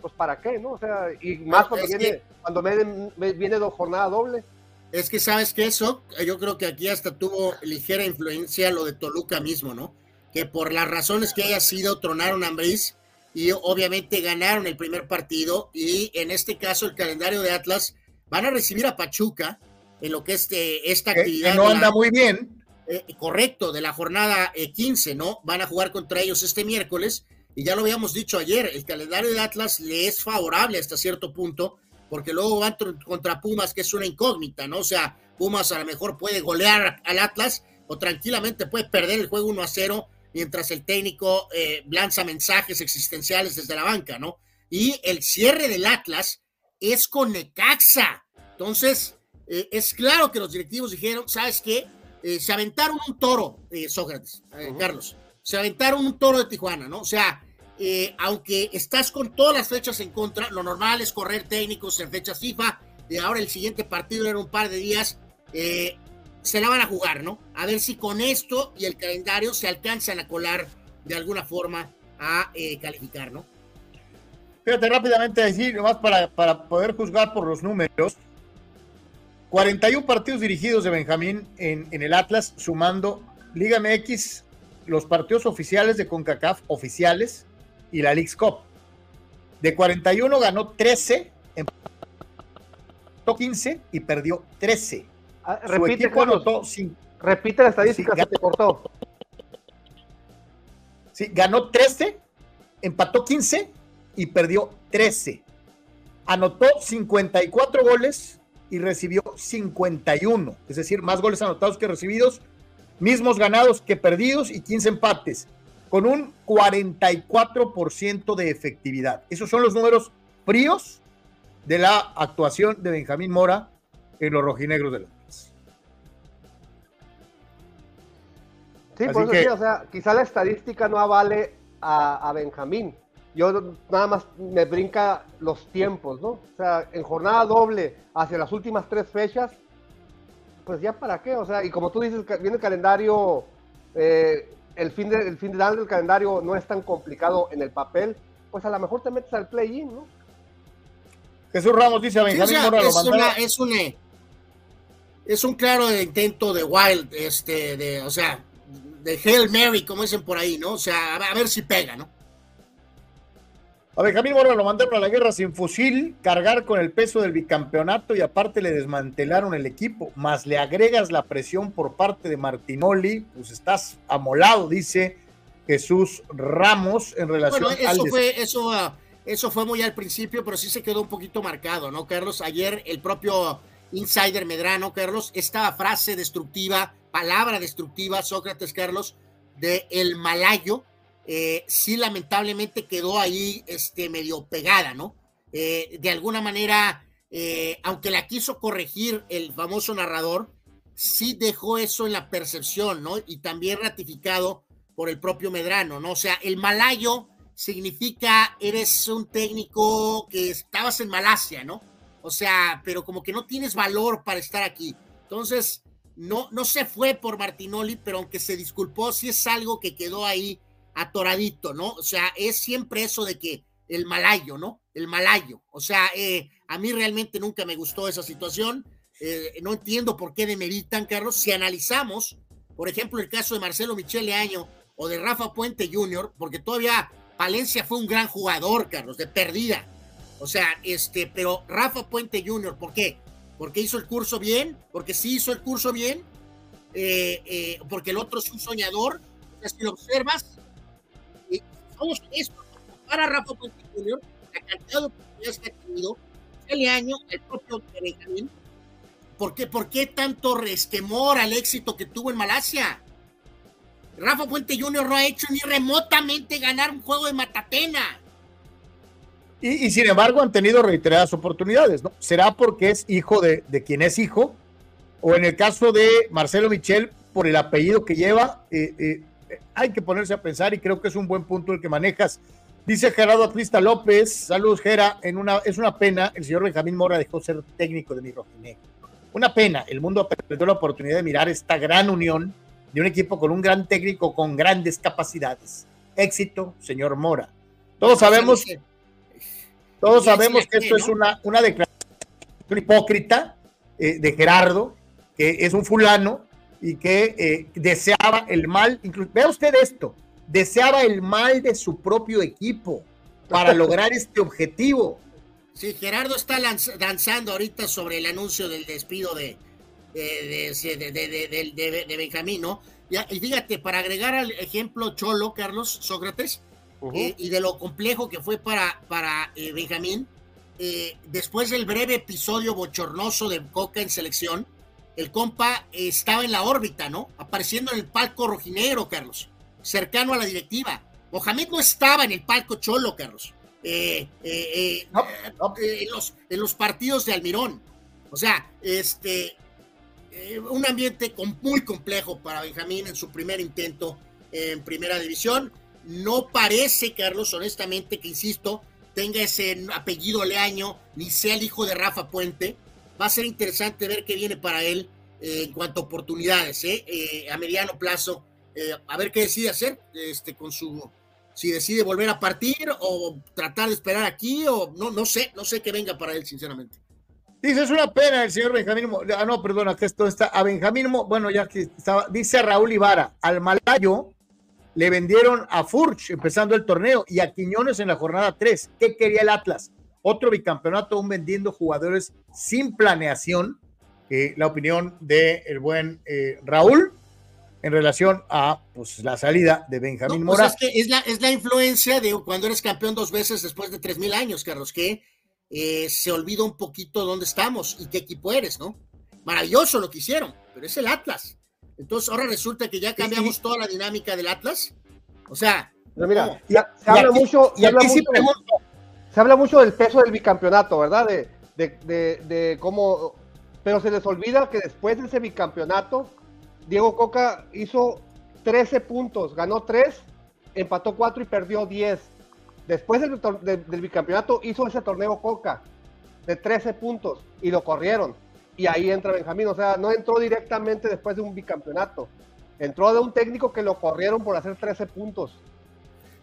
pues para qué, ¿no? O sea, y más cuando viene, cuando me, viene do, jornada doble. Es que sabes que eso, yo creo que aquí hasta tuvo ligera influencia lo de Toluca mismo, ¿no? Que por las razones que haya sido, tronaron a Ambris y obviamente ganaron el primer partido y en este caso el calendario de Atlas van a recibir a Pachuca en lo que es este, esta actividad. no anda muy bien. Eh, correcto, de la jornada 15, eh, ¿no? Van a jugar contra ellos este miércoles y ya lo habíamos dicho ayer, el calendario de Atlas le es favorable hasta cierto punto porque luego van contra Pumas, que es una incógnita, ¿no? O sea, Pumas a lo mejor puede golear al Atlas o tranquilamente puede perder el juego 1 a 0 mientras el técnico eh, lanza mensajes existenciales desde la banca, ¿no? Y el cierre del Atlas es con Necaxa. Entonces, eh, es claro que los directivos dijeron, ¿sabes qué? Eh, se aventaron un toro, Sócrates, Carlos, se aventaron un toro de Tijuana, ¿no? O sea, aunque estás con todas las fechas en contra, lo normal es correr técnicos en fechas FIFA, y ahora el siguiente partido era un par de días, se la van a jugar, ¿no? A ver si con esto y el calendario se alcanzan a colar de alguna forma a eh, calificar, ¿no? Fíjate rápidamente decir, nomás para, para poder juzgar por los números, 41 partidos dirigidos de Benjamín en, en el Atlas, sumando Liga MX, los partidos oficiales de CONCACAF oficiales y la League's Cup. De 41 ganó 13, empató 15 y perdió 13. Ah, repite, repite la estadística, se te cortó. Sí, ganó 13, empató 15 y perdió 13. Anotó 54 goles y recibió 51, es decir, más goles anotados que recibidos, mismos ganados que perdidos y 15 empates, con un 44% de efectividad. Esos son los números fríos de la actuación de Benjamín Mora en los rojinegros de la Sí, por eso sí, o sea, quizá la estadística no avale a, Benjamín. Yo nada más me brinca los tiempos, ¿no? O sea, en jornada doble hacia las últimas tres fechas, pues ya para qué, o sea, y como tú dices, viene el calendario eh, el, fin de, el final del calendario no es tan complicado en el papel, pues a lo mejor te metes al play-in, ¿no? Jesús Ramos dice a Sí, o Benjamín sea, es, una- es un eh, es un claro intento de Wild, este, de, o sea, de Hail Mary, como dicen por ahí, ¿no? O sea, a ver si pega, ¿no? A Benjamín Mora lo mandaron a la guerra sin fusil, cargar con el peso del bicampeonato y aparte le desmantelaron el equipo, más le agregas la presión por parte de Martinoli, pues estás amolado, dice Jesús Ramos en relación Bueno, eso fue, eso, ah, eso fue muy al principio, pero sí se quedó un poquito marcado, ¿no, Carlos? Ayer el propio Insider Medrano, Carlos, esta frase destructiva, palabra destructiva, Sócrates, Carlos, de el malayo, eh, sí lamentablemente quedó ahí este, medio pegada, ¿no? Eh, de alguna manera, eh, aunque la quiso corregir el famoso narrador, sí dejó eso en la percepción, ¿no? Y también ratificado por el propio Medrano, ¿no? O sea, el malayo significa eres un técnico que estabas en Malasia, ¿no? O sea, pero como que no tienes valor para estar aquí. Entonces, no, no se fue por Martinoli, pero aunque se disculpó, sí es algo que quedó ahí atoradito, ¿no? O sea, es siempre eso de que el malayo, ¿no? El malayo. O sea, eh, a mí realmente nunca me gustó esa situación. Eh, no entiendo por qué demeritan, Carlos. Si analizamos, por ejemplo, el caso de Marcelo Michele Año o de Rafa Puente Jr., porque todavía Palencia fue un gran jugador, Carlos, de perdida. O sea, este, pero Rafa Puente Jr., ¿por qué? Porque hizo el curso bien, porque sí hizo el curso bien, eh, porque el otro es un soñador. O si lo observas, y somos honestos, para Rafa Puente Jr., la cantidad de oportunidades que ha tenido, el año, el propio Benjamín, ¿por qué, ¿por qué tanto resquemor al éxito que tuvo en Malasia? Rafa Puente Jr. no ha hecho ni remotamente ganar un juego de Matatena. Y, y sin embargo han tenido reiteradas oportunidades, ¿no? ¿Será porque es hijo de, de quien es hijo? O en el caso de Marcelo Michel, por el apellido que lleva, eh, eh, hay que ponerse a pensar y creo que es un buen punto el que manejas. Dice Gerardo Atlista López, saludos Gera, en una, es una pena, el señor Benjamín Mora dejó ser técnico de mi rojinegro. Una pena, el mundo perdió la oportunidad de mirar esta gran unión de un equipo con un gran técnico con grandes capacidades. Éxito, señor Mora. Todos sabemos, todos sabemos que esto es una, una declaración hipócrita eh, de Gerardo, que es un fulano y que eh, deseaba el mal. inclu- Vea usted esto, deseaba el mal de su propio equipo para lograr este objetivo. Sí, Gerardo está danzando ahorita sobre el anuncio del despido de, de, de, de- de- de- de- de Benjamín, ¿no? Y fíjate, para agregar al ejemplo Cholo, Carlos Sócrates, eh, y de lo complejo que fue para, para eh, Benjamín, eh, después del breve episodio bochornoso de Coca en selección, el compa estaba en la órbita, ¿no? Apareciendo en el palco rojinegro, Carlos, cercano a la directiva. Mohamed no estaba en el palco Cholo, Carlos. Eh, eh, eh, eh, en, los, en los partidos de Almirón. O sea, este, eh, un ambiente muy complejo para Benjamín en su primer intento en primera división. No parece, Carlos, honestamente, que insisto, tenga ese apellido leaño, ni sea el hijo de Rafa Puente. Va a ser interesante ver qué viene para él eh, en cuanto a oportunidades, ¿eh? Eh, a mediano plazo. eh, a ver qué decide hacer este, con su. Si decide volver a partir o tratar de esperar aquí, o no, no sé, no sé qué venga para él, sinceramente. Dice, es una pena el señor Benjamín. Ah, no, perdona, que esto está. A Benjamín, bueno, ya que estaba. Dice Raúl Ibarra, al Malayo le vendieron a Furch empezando el torneo y a Quiñones en la jornada 3. ¿Qué quería el Atlas? Otro bicampeonato, aún vendiendo jugadores sin planeación. Eh, la opinión del el buen eh, Raúl en relación a pues, la salida de Benjamín Pues Mora. es que es la, es la influencia de cuando eres campeón dos veces después de tres mil años, Carlos, que eh, se olvida un poquito dónde estamos y qué equipo eres, ¿no? Maravilloso lo que hicieron, pero es el Atlas. Entonces ahora resulta que ya cambiamos toda la dinámica del Atlas. O sea, Pero mira, no. se, habla aquí- mucho, y se habla sí mucho, pregunto. Se habla mucho del peso del bicampeonato, ¿verdad? De, de, de, de cómo, pero se les olvida que después de ese bicampeonato, Diego Coca hizo 13 puntos, ganó 3, empató 4 y perdió 10. Después del, del- bicampeonato hizo ese torneo Coca de 13 puntos y lo corrieron. Y ahí entra Benjamín, o sea, no entró directamente después de un bicampeonato. Entró de un técnico que lo corrieron por hacer 13 puntos.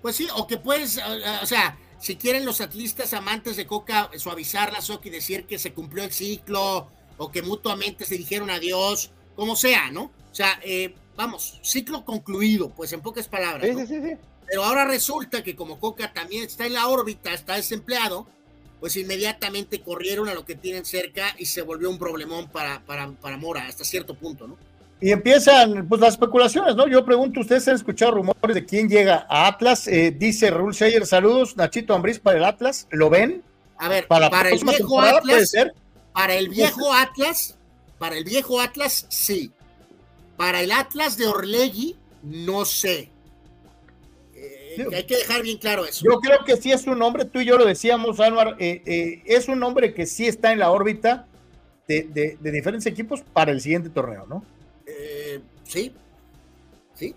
Pues sí, o que puedes, o sea, si quieren los atlistas amantes de Coca suavizar la soca y decir que se cumplió el ciclo, o que mutuamente se dijeron adiós, como sea, ¿no? O sea, eh, vamos, ciclo concluido, pues en pocas palabras. Sí, ¿no? sí, sí, sí. Pero ahora resulta que como Coca también está en la órbita, está desempleado, pues inmediatamente corrieron a lo que tienen cerca y se volvió un problemón para, para, para Mora hasta cierto punto, ¿no? Y empiezan pues las especulaciones, ¿no? Yo pregunto, ¿ustedes han escuchado rumores de quién llega a Atlas? Eh, dice Raúl Seyer, saludos, Nachito Ambriz para el Atlas, ¿lo ven? A ver, Para el viejo temporada puede Atlas, ser. para el viejo Atlas, para el viejo Atlas, sí. Para el Atlas de Orlegui, no sé. Eh, hay que dejar bien claro eso. Yo creo que sí es un hombre, tú y yo lo decíamos, Anuar, eh, eh, es un hombre que sí está en la órbita de, de- de diferentes equipos para el siguiente torneo, ¿no? Eh, sí, sí.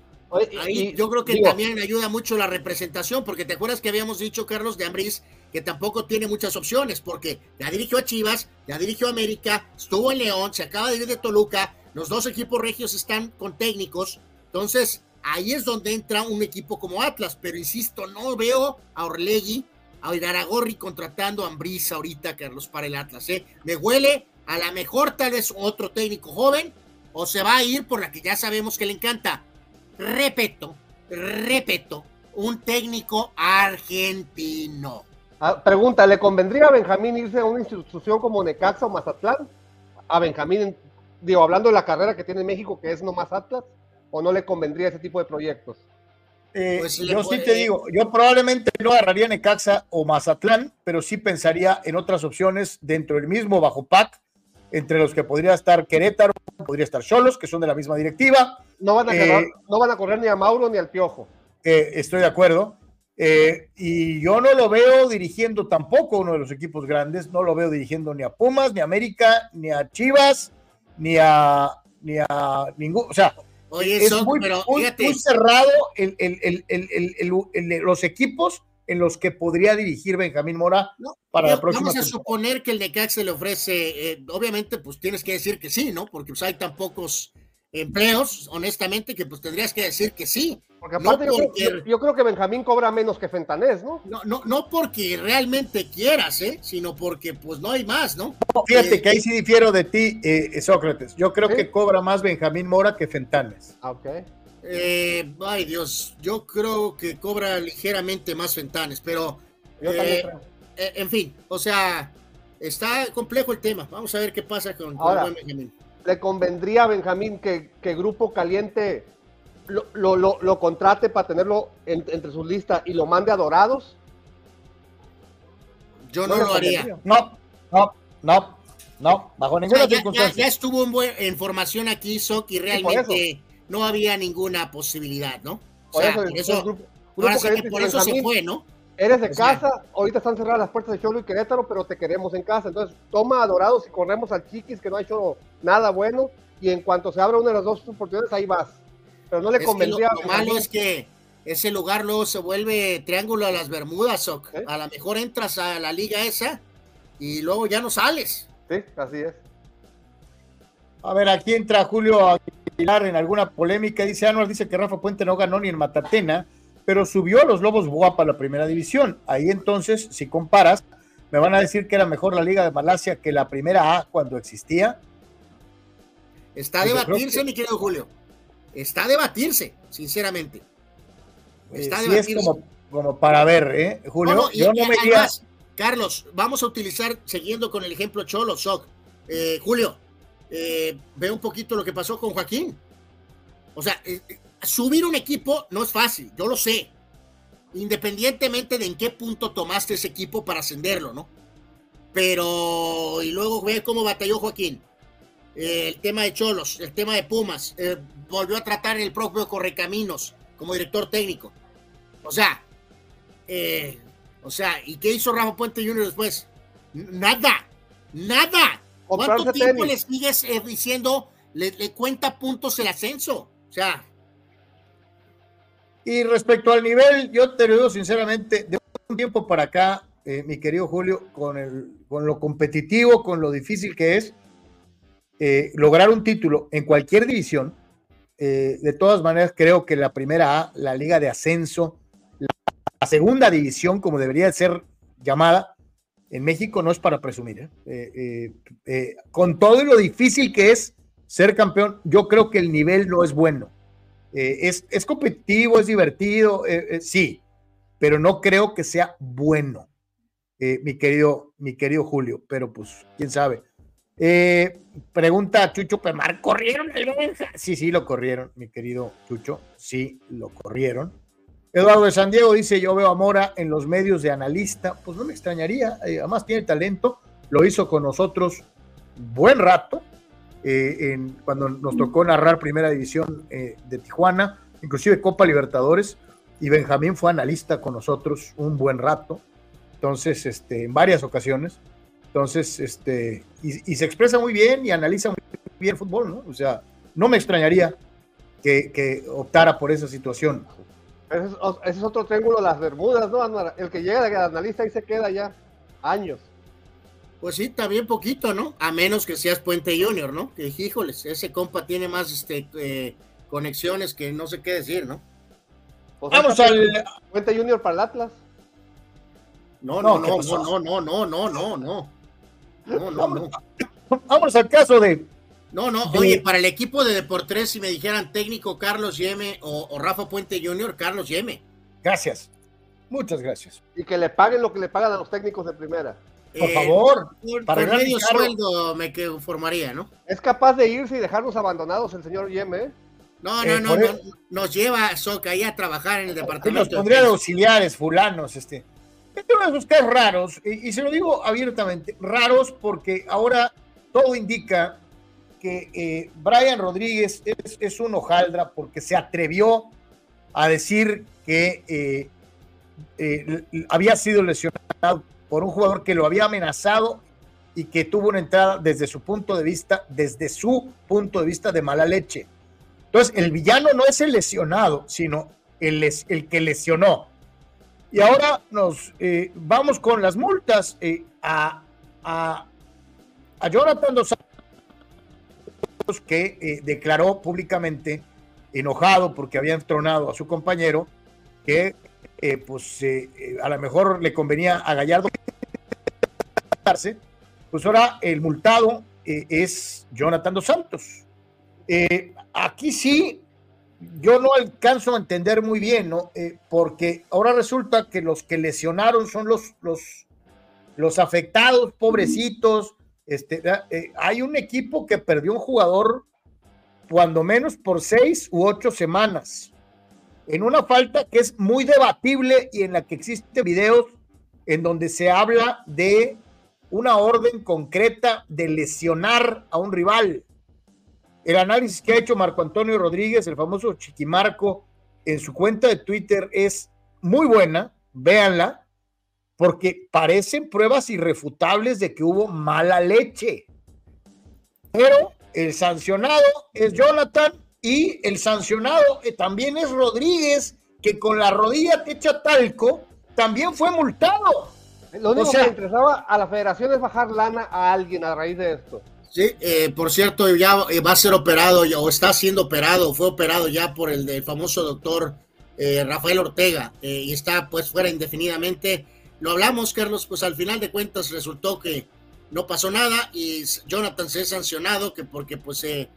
Ahí yo creo que digo, también ayuda mucho la representación, porque te acuerdas que habíamos dicho, Carlos de Ambriz, que tampoco tiene muchas opciones, porque ya dirigió a Chivas, ya dirigió a América, estuvo en León, se acaba de ir de Toluca, los dos equipos regios están con técnicos, entonces ahí es donde entra un equipo como Atlas, pero insisto, no veo a Orlegui, a Iraragorri contratando a Ambriz ahorita, Carlos, para el Atlas, ¿eh? Me huele a la mejor tal vez otro técnico joven, o se va a ir por la que ya sabemos que le encanta, repito, repito, un técnico argentino. ah, pregunta, ¿le convendría a Benjamín irse a una institución como Necaxa o Mazatlán? A Benjamín, digo, hablando de la carrera que tiene en México, que es nomás Atlas, ¿o no le convendría ese tipo de proyectos? Eh, Pues le yo sí te digo, yo probablemente no agarraría Necaxa o Mazatlán, pero sí pensaría en otras opciones dentro del mismo bajo PAC, entre los que podría estar Querétaro, podría estar Cholos, que son de la misma directiva. No van a, Eh, agarrar- no van a correr ni a Mauro ni al Piojo. eh, estoy de acuerdo. Eh, y yo no lo veo dirigiendo tampoco uno de los equipos grandes, no lo veo dirigiendo ni a Pumas, ni a América, ni a Chivas, ni a, ni a ningún, o sea, Oye, es Soc, muy, pero muy- muy cerrado el- el- el- el- el- el- el- los equipos en los que podría dirigir Benjamín Mora No, para la próxima vamos a temporada. suponer que el Necaxa le ofrece, eh, obviamente, pues tienes que decir que sí, ¿no? Porque pues, hay tan pocos empleos, honestamente, que pues tendrías que decir que sí. Porque No aparte yo, creo- porque- yo- yo creo que Benjamín cobra menos que Fentanés, ¿no? No, no, no porque realmente quieras, ¿eh? Sino porque pues no hay más, ¿no? Fíjate Eh, que ahí sí difiero de ti, eh, Sócrates. Yo creo ¿Sí? que cobra más Benjamín Mora que Fentanes. Ah, ok. Eh, ay Dios, yo creo que cobra ligeramente más Fentanes, pero Yo eh, también creo. eh, en fin, o sea, está complejo el tema. Vamos a ver qué pasa con, Ahora, Benjamín. ¿Le convendría a Benjamín que, que Grupo Caliente lo, lo, lo- lo contrate para tenerlo en- entre sus listas y lo mande a Dorados? Yo no, lo haría. convendría. No, no, no, no, bajo O ninguna sea, ya, ya- circunstancia. ya estuvo en, buen- en formación aquí, Sok, y realmente no había ninguna posibilidad, ¿no? O Por sea, eso, por eso, Grupo, ahora Grupo sí que Caliente por eso se fue, ¿no? Eres de O sea- casa, ahorita están cerradas las puertas de Cholo y Querétaro, pero te queremos en casa. Entonces, toma a Dorados y corremos al Chiquis, que no ha hecho nada bueno, y en cuanto se abra una de las dos oportunidades, ahí vas. Pero no le Es que lo, lo malo es que ese lugar luego se vuelve triángulo a las Bermudas. ¿Eh? A lo mejor entras a la liga esa y luego ya no sales. Sí, así es. A ver, aquí entra Julio Aguilar en alguna polémica. Dice Anuar, dice que Rafa Puente no ganó ni en Matatena, pero subió a los Lobos Guapa a la primera división. Ahí entonces, si comparas, me van a decir que era mejor la Liga de Malasia que la primera A cuando existía. Está a Pues debatirse, que- mi querido Julio. Está a debatirse, sinceramente. Eh, Está a sí es debatirse. como, como para ver, ¿eh? Julio, No, no, y- yo y no me iría. además, Carlos, vamos a utilizar, siguiendo con el ejemplo Cholo, Soc. Eh, Julio, eh, ve un poquito lo que pasó con Joaquín. O sea, eh, eh, subir un equipo no es fácil, yo lo sé. Independientemente de en qué punto tomaste ese equipo para ascenderlo, ¿no? Pero, y luego ve cómo batalló Joaquín. Eh, el tema de Cholos, el tema de Pumas, volvió a tratar el propio Correcaminos como director técnico. O sea, o sea, ¿y qué hizo Rafa Puente Jr. después? Nada, nada. ¿Cuánto tiempo tenis. le sigues eh, diciendo, le, le cuenta puntos el ascenso? O sea, Y respecto al nivel, yo te lo digo sinceramente, de un tiempo para acá, eh, mi querido Julio, con, el, con lo competitivo, con lo difícil que es eh, lograr un título en cualquier división, Eh, de todas maneras, creo que la primera A, la liga de ascenso, la, la segunda división, como debería ser llamada, en México no es para presumir. ¿eh? Eh, eh, con todo lo difícil que es ser campeón, yo creo que el nivel no es bueno. Es, es, competitivo, es divertido, sí, pero no creo que sea bueno, mi, querido, mi querido Julio, pero pues quién sabe. pregunta a Chucho Pemar, ¿corrieron el Benja? Sí, sí, lo corrieron, mi querido Chucho, sí, lo corrieron. Eduardo de San Diego dice, yo veo a Mora en los medios de analista, pues no me extrañaría, eh, además tiene talento, lo hizo con nosotros buen rato, eh, cuando nos tocó narrar primera división eh, de Tijuana, inclusive Copa Libertadores, y Benjamín fue analista con nosotros un buen rato, entonces, este, en varias ocasiones, entonces, este, y, y se expresa muy bien y analiza muy bien el fútbol, ¿no? O sea, no me extrañaría que, que optara por esa situación. Ese es, ese es, otro triángulo de las Bermudas, ¿no? El que llega de analista y se queda ya años. Pues sí, también poquito, ¿no? A menos que seas Puente Junior, ¿no? Que híjoles, ese compa tiene más este, eh, conexiones que no sé qué decir, ¿no? Pues Vamos al Puente Junior para el Atlas. No, no, no, no, no, no, no, no, no. No, no, no. Vamos al caso de no, no, de... oye, para el equipo de Deportes, si me dijeran técnico Carlos Yeme o, o, Rafa Puente Jr., Carlos Yeme. Gracias. Muchas gracias. Y que le paguen lo que le pagan a los técnicos de primera. Por eh, favor. Por, para por medio sueldo me conformaría, ¿no? Es capaz de irse y dejarnos abandonados el señor Yeme. ¿eh? No, no, eh, no, no, nos lleva Soca ahí a trabajar en el departamento. Nos pondría de auxiliares, fulanos, este. Este uno de esos casos raros, y, y se lo digo abiertamente, raros porque ahora todo indica que eh, Brian Rodríguez es, un hojaldra porque se atrevió a decir que eh, eh, había sido lesionado por un jugador que lo había amenazado y que tuvo una entrada desde su punto de vista, desde su punto de vista de mala leche. Entonces, el villano no es el lesionado, sino el, el que lesionó. Y ahora nos vamos con las multas a, a, a Jonathan Dos que eh, declaró públicamente enojado porque había entronado a su compañero, que eh, pues eh, a lo mejor le convenía a Gallardo pues ahora el multado es Jonathan dos Santos. aquí sí, yo no alcanzo a entender muy bien, ¿no? porque ahora resulta que los que lesionaron son los, los, los afectados, pobrecitos, este, eh, hay un equipo que perdió un jugador cuando menos por seis u ocho semanas, en una falta que es muy debatible y en la que existen videos en donde se habla de una orden concreta de lesionar a un rival. El análisis que ha hecho Marco Antonio Rodríguez, el famoso Chiquimarco, en su cuenta de Twitter es muy buena, véanla, porque parecen pruebas irrefutables de que hubo mala leche. Pero el sancionado es Jonathan y el sancionado eh, también es Rodríguez, que con la rodilla te echa talco, también fue multado. Lo único o sea, que interesaba a la federación es bajar lana a alguien a raíz de esto. Sí, eh, por cierto, ya va a ser operado o está siendo operado, fue operado ya por el, el famoso doctor eh, Rafael Ortega eh, y está pues fuera indefinidamente lo hablamos, Carlos, pues al final de cuentas resultó que no pasó nada y Jonathan se ha sancionado que porque pues eh,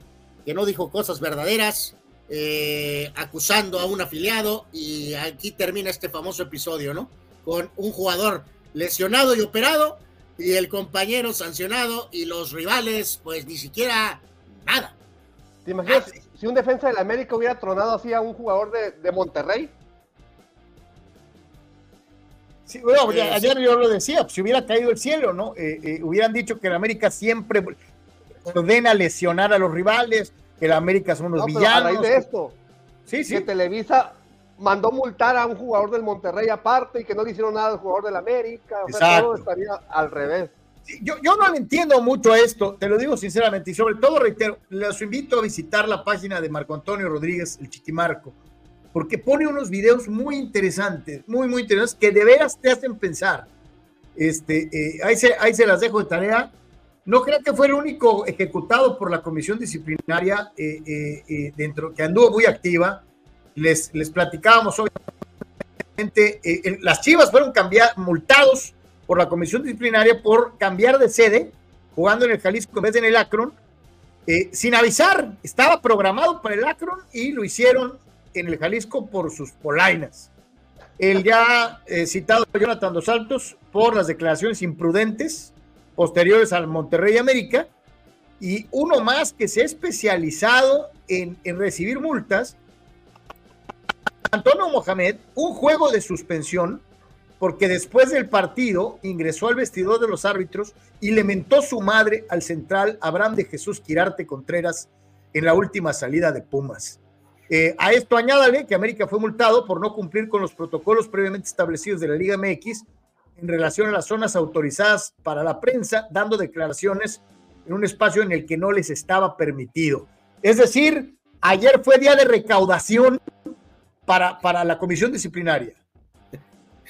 que no dijo cosas verdaderas, eh, acusando a un afiliado y aquí termina este famoso episodio, ¿no? Con un jugador lesionado y operado y el compañero sancionado y los rivales pues ni siquiera nada. ¿Te imaginas ah, si un defensa de la América hubiera tronado así a un jugador de, de Monterrey? Sí, bueno, eh, ayer yo lo decía, pues, si hubiera caído el cielo, ¿no? Eh, eh, hubieran dicho que la América siempre ordena lesionar a los rivales, que la América son unos no, villanos. a raíz de esto, sí, sí. que Televisa mandó multar a un jugador del Monterrey aparte y que no le hicieron nada al jugador del América. O sea, todo estaría al revés. Sí, yo, yo no le entiendo mucho a esto, te lo digo sinceramente, y sobre todo reitero, les invito a visitar la página de Marco Antonio Rodríguez, el Chiquimarco porque pone unos videos muy interesantes, muy, muy interesantes, que de veras te hacen pensar. Este, eh, ahí, se, ahí se las dejo de tarea. no creo que fue el único ejecutado por la comisión disciplinaria eh, eh, eh, dentro que anduvo muy activa. Les, les platicábamos obviamente, eh, las Chivas fueron multados por la comisión disciplinaria por cambiar de sede, jugando en el Jalisco en vez de en el Akron, eh, sin avisar. Estaba programado para el Akron y lo hicieron en el Jalisco por sus polainas. El ya eh, citado Jonathan Dos Santos por las declaraciones imprudentes posteriores al Monterrey América y uno más que se ha especializado en, en recibir multas, Antonio Mohamed, un juego de suspensión porque después del partido ingresó al vestidor de los árbitros y le mentó su madre al central Abraham de Jesús Quirarte Contreras en la última salida de Pumas. Eh, a esto añádale que América fue multado por no cumplir con los protocolos previamente establecidos de la Liga MX en relación a las zonas autorizadas para la prensa, dando declaraciones en un espacio en el que no les estaba permitido. Es decir, ayer fue día de recaudación para, para la comisión disciplinaria.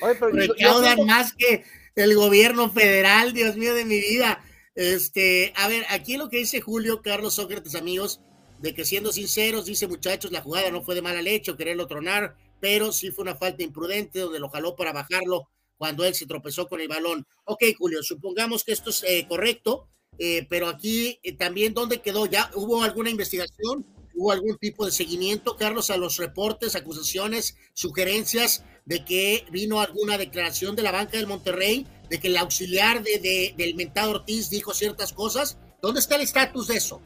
Oye, pero Recaudan yo, más que el gobierno federal, Dios mío de mi vida. Este, a ver, aquí lo que dice Julio Carlos Sócrates, amigos, de que siendo sinceros, dice muchachos, la jugada no fue de mala leche, quererlo tronar, pero sí fue una falta imprudente donde lo jaló para bajarlo cuando él se tropezó con el balón. Ok, Julio, supongamos que esto es eh, correcto, eh, pero aquí eh, también, ¿dónde quedó? ¿Ya hubo alguna investigación? ¿Hubo algún tipo de seguimiento, Carlos, a los reportes, acusaciones, sugerencias de que vino alguna declaración de la banca del Monterrey, de que el auxiliar de, de, del mentado Ortiz dijo ciertas cosas? ¿Dónde está el estatus de eso?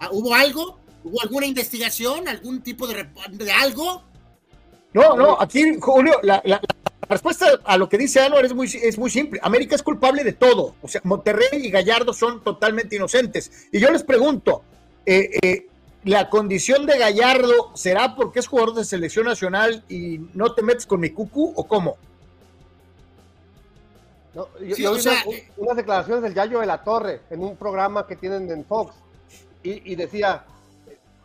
¿Ah, ¿Hubo algo? ¿Hubo alguna investigación? ¿Algún tipo de, de algo? No, no, aquí, Julio, la, la, la, respuesta a lo que dice Anuar es muy, es muy simple. América es culpable de todo. O sea, Monterrey y Gallardo son totalmente inocentes. Y yo les pregunto, eh, eh, ¿la condición de Gallardo será porque es jugador de selección nacional y no te metes con mi cucu o cómo? No, yo, sí, yo vi o sea, una, unas declaraciones del Yayo de la Torre en un programa que tienen en Fox y, y decía,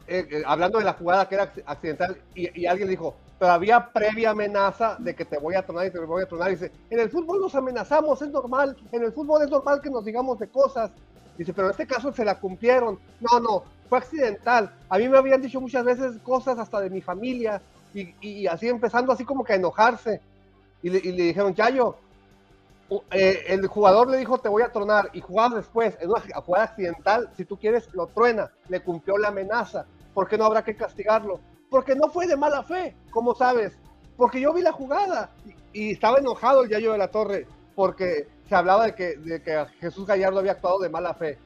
eh, eh, hablando de la jugada que era accidental, y, y, alguien dijo, pero había previa amenaza de que te voy a tronar y te voy a tronar. Dice, en el fútbol nos amenazamos, es normal, en el fútbol es normal que nos digamos de cosas. Dice, pero en este caso se la cumplieron. No, no, fue accidental. A mí me habían dicho muchas veces cosas hasta de mi familia y, y así empezando así como que a enojarse. Y le, y le dijeron, Yayo, eh, el jugador le dijo te voy a tronar y jugaba después en una jugada accidental, si tú quieres lo truena, le cumplió la amenaza, ¿por qué no habrá que castigarlo? Porque no fue de mala fe, como sabes, porque yo vi la jugada y, y estaba enojado el Yayo de la Torre porque se hablaba de que, de que Jesús Gallardo había actuado de mala fe.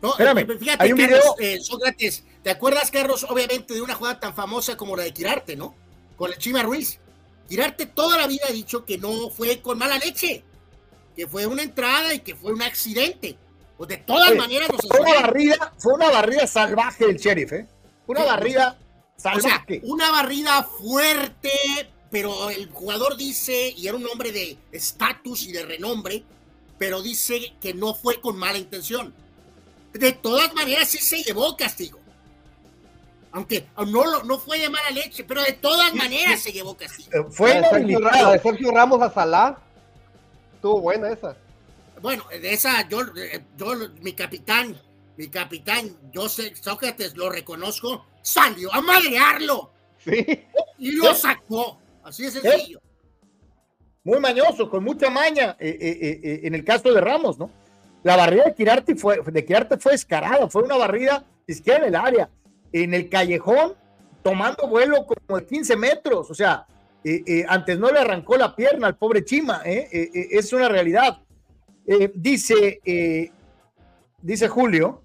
No, Espérame, fíjate, hay un Carlos, video... eh, Sócrates, ¿te acuerdas, Carlos, obviamente, de una jugada tan famosa como la de Quirarte, ¿no? Con el Chima Ruiz. Quirarte toda la vida ha dicho que no fue con mala leche, que fue una entrada y que fue un accidente. Pues de todas Oye, maneras nos fue una barrida, fue una barrida salvaje del sheriff, ¿eh? Una sí, barrida salvaje. O sea, una barrida fuerte, pero el jugador dice, y era un hombre de estatus y de renombre, pero dice que no fue con mala intención. De todas maneras, sí se llevó castigo. Aunque no, no fue de mala leche, pero de todas maneras se llevó castigo. Eh, fue la la de Sergio Ramos a Salah. Estuvo buena esa. Bueno, de esa, yo, yo, mi capitán, mi capitán, yo sé, Sócrates, lo reconozco, salió a madrearlo. Sí. Y lo sacó. Así de sencillo. Muy mañoso, con mucha maña, eh, eh, eh, en el caso de Ramos, ¿no? La barrida de Quirarte fue, de Quirarte fue escarada, fue una barrida izquierda en el área, en el callejón, tomando vuelo como de 15 metros, o sea, antes no le arrancó la pierna al pobre Chima, es una realidad. Dice, dice Julio,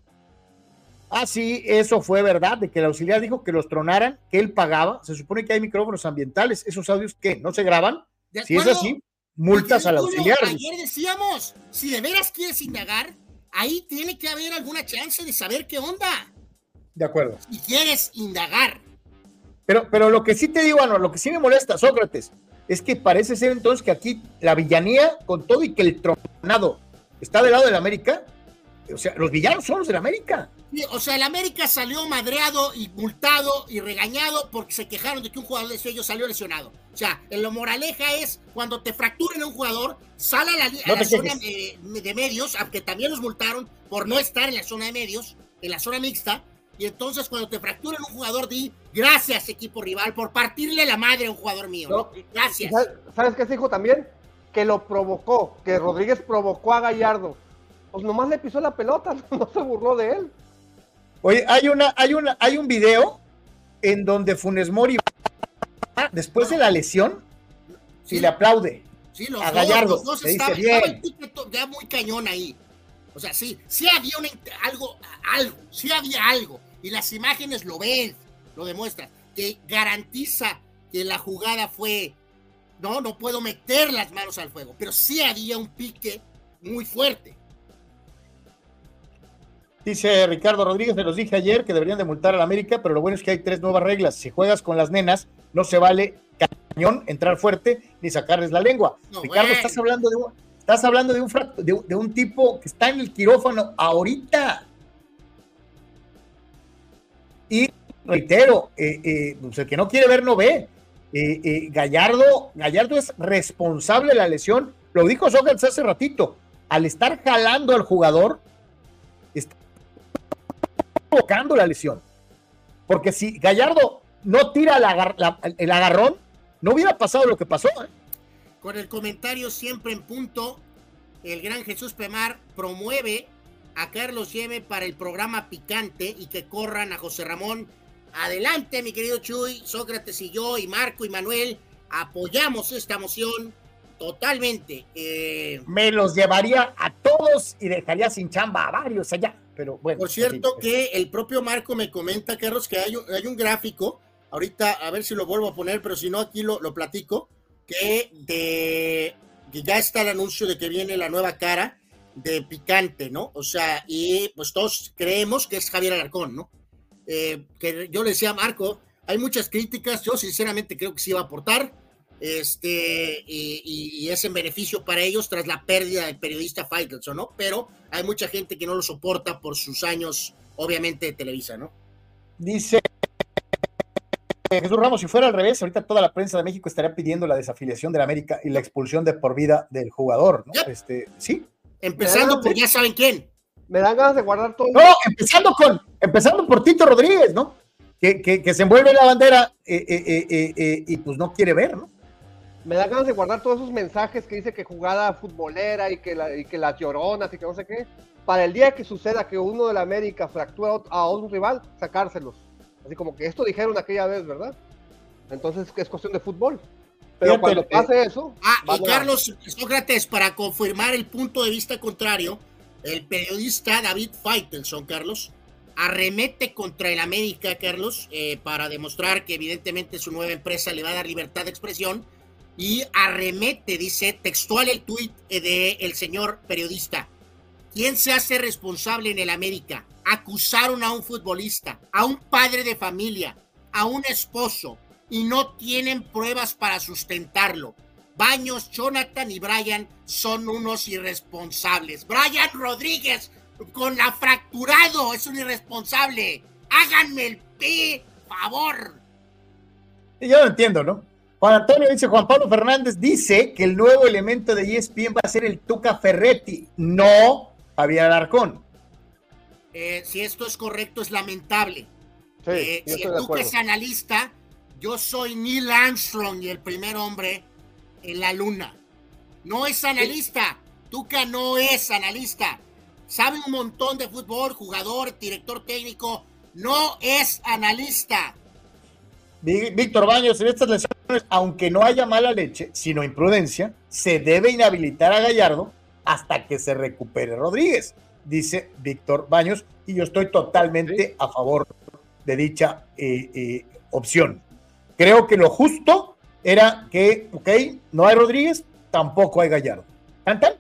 Ah, sí, eso fue verdad, de que el auxiliar dijo que los tronaran, que él pagaba. Se supone que hay micrófonos ambientales. ¿Esos audios qué? ¿No se graban? Si es así, multas al auxiliar. Ayer decíamos, si de veras quieres indagar, ahí tiene que haber alguna chance de saber qué onda. De acuerdo. Si quieres indagar. Pero, pero lo que sí te digo, Ano, lo que sí me molesta, Sócrates, es que parece ser entonces que aquí la villanía, con todo y que el tronado está del lado de la América, o sea, los villanos son los de la América. Sí, o sea, el América salió madreado y multado y regañado porque se quejaron de que un jugador de ellos salió lesionado. O sea, en lo moraleja es cuando te fracturen a un jugador, sale a la, a No la te zona de, de medios, aunque también los multaron por no estar en la zona de medios, en la zona mixta. Y entonces cuando te fracturen un jugador, di gracias equipo rival por partirle la madre a un jugador mío. ¿no? Gracias. ¿Sabes- ¿Sabes qué se dijo también? Que lo provocó, que Rodríguez provocó a Gallardo. Pues nomás le pisó la pelota, no se burló de él. Oye, hay una, hay una, hay un video en donde Funes Mori después de la lesión y le aplaude Sí, los a dos, Gallardo. los dos le dice estaba el ya muy cañón ahí. O sea, sí, sí había una algo, algo, sí había algo. Y las imágenes lo ven, lo demuestran, que garantiza que la jugada fue, no, no puedo meter las manos al fuego, pero sí había un pique muy fuerte. Dice Ricardo Rodríguez, se los dije ayer que deberían de multar a la América, pero lo bueno es que hay tres nuevas reglas. Si juegas con las nenas, no se vale cañón, entrar fuerte, ni sacarles la lengua. No, Ricardo, bueno. estás hablando de un, estás hablando de un, de, un- de un tipo que está en el quirófano ahorita. Y reitero, eh, eh, pues el que no quiere ver no ve. Eh, Gallardo, Gallardo es responsable de la lesión. Lo dijo Sócrates hace ratito. Al estar jalando al jugador, está provocando la lesión. Porque si Gallardo no tira el, agarrón, no hubiera pasado lo que pasó. Con el comentario siempre en punto, el gran Jesús Pemar promueve a Carlos Yeme para el programa Picante y que corran a José Ramón. Adelante, mi querido Chuy, Sócrates y yo, y Marco y Manuel, apoyamos esta moción totalmente. Eh, Me los llevaría a todos y dejaría sin chamba a varios allá. Pero bueno. Por cierto que el propio Marco me comenta, Carlos, que hay un, hay un gráfico, ahorita a ver si lo vuelvo a poner, pero si no aquí lo, lo platico, que, de, que ya está el anuncio de que viene la nueva cara de Picante, ¿no? O sea, y pues todos creemos que es Javier Alarcón, ¿no? Eh, que yo le decía a Marco, hay muchas críticas, yo sinceramente creo que sí va a aportar, este, y, y- y es en beneficio para ellos tras la pérdida del periodista Faitelson, ¿no? Pero hay mucha gente que no lo soporta por sus años, obviamente, de Televisa, ¿no? Dice Jesús Ramos, si fuera al revés, ahorita toda la prensa de México estaría pidiendo la desafiliación de la América y la expulsión de por vida del jugador, ¿no? Este, sí. Empezando por ya saben quién. Me dan ganas de guardar todo. No, empezando con, empezando por Tito Rodríguez, ¿no? Que, que- que se envuelve la bandera eh, eh, eh, eh, eh, y pues no quiere ver, ¿no? Me dan ganas de guardar todos esos mensajes que dice que jugada futbolera y que, la- y que las lloronas y que no sé qué. Para el día que suceda que uno de la América fractura a ot- a un rival, sacárselos. Así como que esto dijeron aquella vez, ¿verdad? Entonces es cuestión de fútbol. Pero cuando eh, pase eso. Ah, y Carlos Sócrates, para confirmar el punto de vista contrario, el periodista David Faitelson, Carlos, arremete contra el América, Carlos, eh, para demostrar que evidentemente su nueva empresa le va a dar libertad de expresión, y arremete, dice textual el tuit eh, de el señor periodista. ¿Quién se hace responsable en el América? Acusaron a un futbolista, a un padre de familia, a un esposo, y no tienen pruebas para sustentarlo. Baños, Jonathan y Brian son unos irresponsables. Brian Rodríguez con la fracturado es un irresponsable. Háganme el P, favor. Y yo lo entiendo, ¿no? Juan Antonio dice, Juan Pablo Fernández dice que el nuevo elemento de ESPN va a ser el Tuca Ferretti, no Javier Alarcón. Eh, si esto es correcto, es lamentable. Sí, Eh, si que acuerdo. es analista, yo soy Neil Armstrong y el primer hombre en la luna. No es analista. Tuca no es analista. Sabe un montón de fútbol, jugador, director técnico. No es analista. Ví- Víctor Baños, en estas lesiones, aunque no haya mala leche, sino imprudencia, se debe inhabilitar a Gallardo hasta que se recupere Rodríguez, dice Víctor Baños, y yo estoy totalmente a favor de dicha eh, eh, opción. Creo que lo justo era que, ok, no hay Rodríguez, tampoco hay Gallardo. ¿Cantan?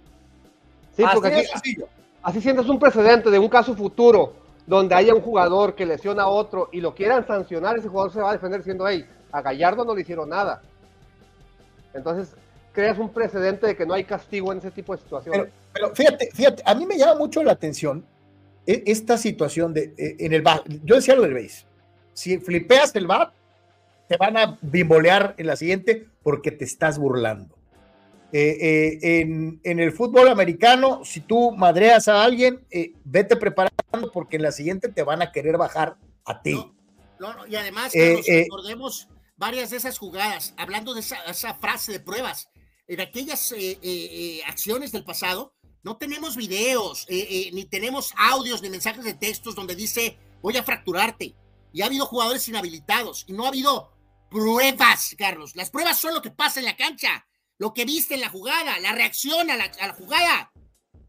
Sí, Así porque aquí- sencillo. así sientes un precedente de un caso futuro donde haya un jugador que lesiona a otro y lo quieran sancionar, ese jugador se va a defender diciendo, hey, a Gallardo no le hicieron nada. Entonces, creas un precedente de que no hay castigo en ese tipo de situaciones. Pero, pero fíjate, fíjate, a mí me llama mucho la atención e- esta situación de eh, en el bat, yo decía lo del base, si flipeas el bat, te van a bimbolear en la siguiente porque te estás burlando. Eh, eh, en, en el fútbol americano, si tú madreas a alguien, eh, vete preparando porque en la siguiente te van a querer bajar a ti. No, no, y además, Carlos, recordemos varias de esas jugadas, hablando de esa, esa frase de pruebas, en aquellas acciones del pasado, no tenemos videos, ni tenemos audios, ni mensajes de textos donde dice voy a fracturarte. Y ha habido jugadores inhabilitados y no ha habido pruebas, Carlos. Las pruebas son lo que pasa en la cancha, lo que viste en la jugada, la reacción a la, a la jugada.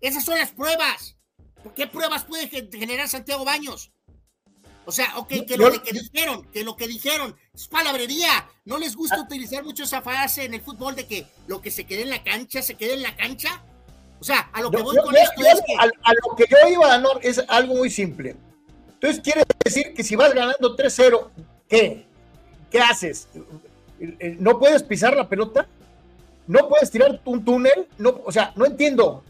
Esas son las pruebas. ¿Qué pruebas puede gen- generar Santiago Baños? O sea, ok, que lo que dijeron, que lo que dijeron es palabrería. No les gusta utilizar mucho esa frase en el fútbol de que lo que se quede en la cancha, se quede en la cancha. O sea, a lo que Yo- voy yo- con yo- esto es que a, a lo que yo iba, Anor, es algo muy simple. Entonces, quiere decir que si vas ganando 3-0, ¿qué? ¿Qué haces? ¿No puedes pisar la pelota? ¿No puedes tirar un túnel? No, o sea, no entiendo.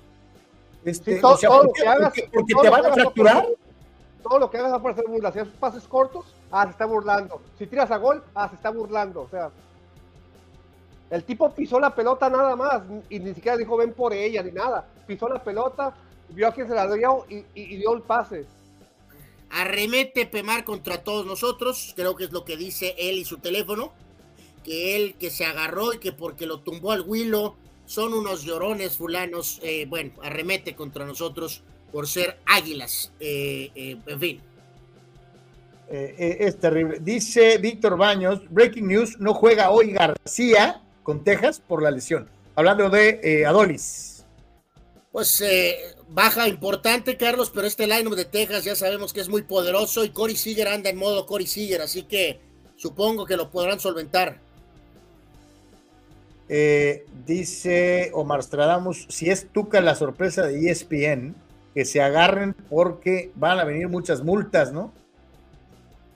Este, Sí, todo- o sea, todo ¿por lo qué? que hagas- porque porque todo te van a fracturar. Todo lo que hagas va por hacer burlas. Si haces pases cortos, ah, se está burlando. Si tiras a gol, ah, se está burlando. O sea, el tipo pisó la pelota nada más y ni siquiera dijo ven por ella ni nada. Pisó la pelota, vio a quién se la dio y, y- y dio el pase. Arremete Pemar contra todos nosotros, creo que es lo que dice él y su teléfono, que él que se agarró y que porque lo tumbó al Willow son unos llorones fulanos, eh, bueno, arremete contra nosotros por ser águilas, eh, eh, en fin. Eh, eh, es terrible. Dice Víctor Baños, Breaking News, no juega hoy García con Texas por la lesión. Hablando de Adolis. Pues eh, baja importante, Carlos, pero este lineup de Texas ya sabemos que es muy poderoso y Corey Seager anda en modo Corey Seager, así que supongo que lo podrán solventar. Eh, dice Omar Stradamus, si es Tuca la sorpresa de ESPN, que se agarren porque van a venir muchas multas, ¿no?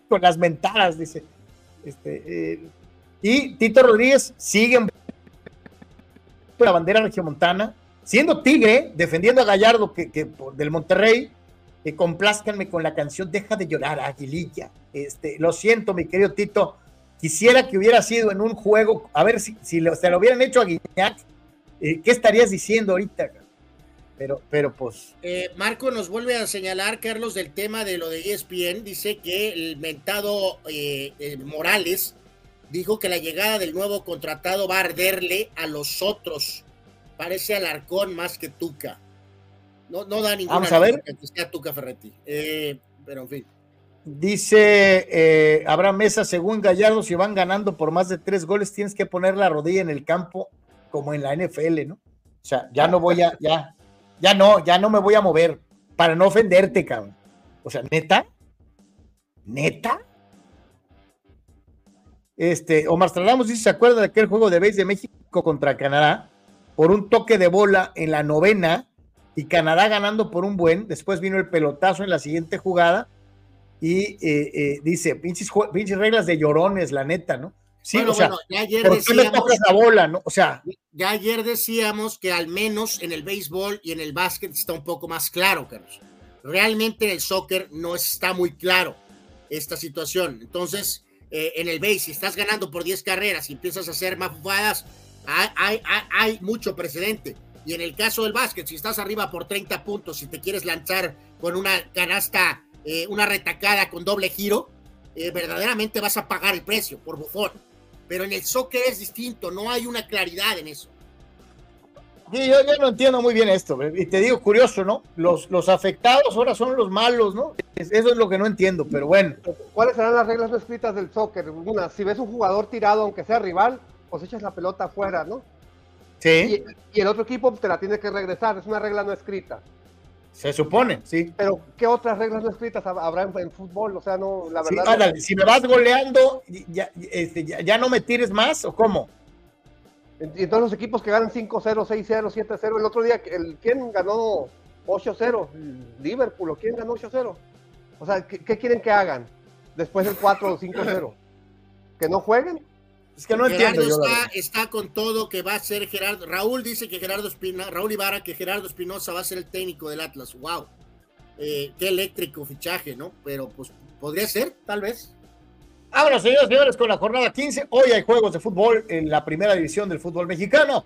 Con las mentadas, dice. Este, eh, y Tito Rodríguez sigue en la bandera regiomontana, siendo Tigre, defendiendo a Gallardo que, que del Monterrey, que complázcanme con la canción Deja de llorar, Aguililla. Este, lo siento, mi querido Tito, quisiera que hubiera sido en un juego, a ver si, si lo, se lo hubieran hecho a Guiñac, eh, ¿qué estarías diciendo ahorita? Pero, pero pues, Eh, Marco nos vuelve a señalar, Carlos, del tema de lo de ESPN. Dice que el mentado eh, eh, Morales dijo que la llegada del nuevo contratado va a arderle a los otros. Parece Alarcón más que Tuca. No, no da ninguna Vamos a ver. que sea Tuca Ferretti. Eh, pero en fin. dice eh, Abraham Mesa, según Gallardo, si van ganando por más de tres goles, tienes que poner la rodilla en el campo como en la NFL, ¿no? O sea, ya no voy a, ya, ya no, ya no me voy a mover para no ofenderte, cabrón. O sea, neta, neta. Este, Omar Stradamus dice, ¿se acuerda de aquel juego de base de México contra Canadá? Por un toque de bola en la novena y Canadá ganando por un buen, después vino el pelotazo en la siguiente jugada y eh, eh, dice, pinches, reglas de llorones, la neta, ¿no? Sí, Bueno, o sea, bueno, ya ayer ¿por qué decíamos- tocas la bola, no? O sea, Ya ayer decíamos que al menos en el béisbol y en el básquet está un poco más claro, Carlos. Realmente en el soccer no está muy claro esta situación. Entonces, eh, en el béis, si estás ganando por 10 carreras y empiezas a hacer más jugadas, hay, hay, hay, hay mucho precedente. Y en el caso del básquet, si estás arriba por 30 puntos y te quieres lanzar con una canasta, eh, una retacada con doble giro, eh, verdaderamente vas a pagar el precio por bufón. Pero en el soccer es distinto, no hay una claridad en eso. sí, yo, yo no entiendo muy bien esto, y te digo, curioso, ¿no? Los, los afectados ahora son los malos, ¿no? Es- Eso es lo que no entiendo, pero bueno. ¿Cuáles serán las reglas no escritas del soccer? Una, si ves un jugador tirado, aunque sea rival, pues echas la pelota afuera, ¿no? Sí, Y, y el otro equipo te la tiene que regresar, es una regla no escrita. se supone, sí. Pero, ¿qué otras reglas no escritas hab- habrá en, en fútbol? O sea, no, la Sí, verdad. no- si me vas goleando, ya, este, ya, ya no me tires más, ¿o cómo? Y entonces los equipos que ganan 5-0, 6-0, 7-0, el otro día, el, ¿quién ganó 8-0? Liverpool, ¿o quién ganó 8-0? O sea, ¿qué, qué quieren que hagan después del 4 o 5-0? ¿Que no jueguen? Es que no Gerardo entiendo yo. está, verdad. está con todo que va a ser Gerardo. Raúl dice que Gerardo Espina, Raúl Ibarra, que Gerardo Espinosa va a ser el técnico del Atlas. Wow. eh, qué eléctrico fichaje, ¿no? Pero pues podría ser, tal vez. Vámonos, señores señores, con la jornada 15. Hoy hay juegos de fútbol en la primera división del fútbol mexicano.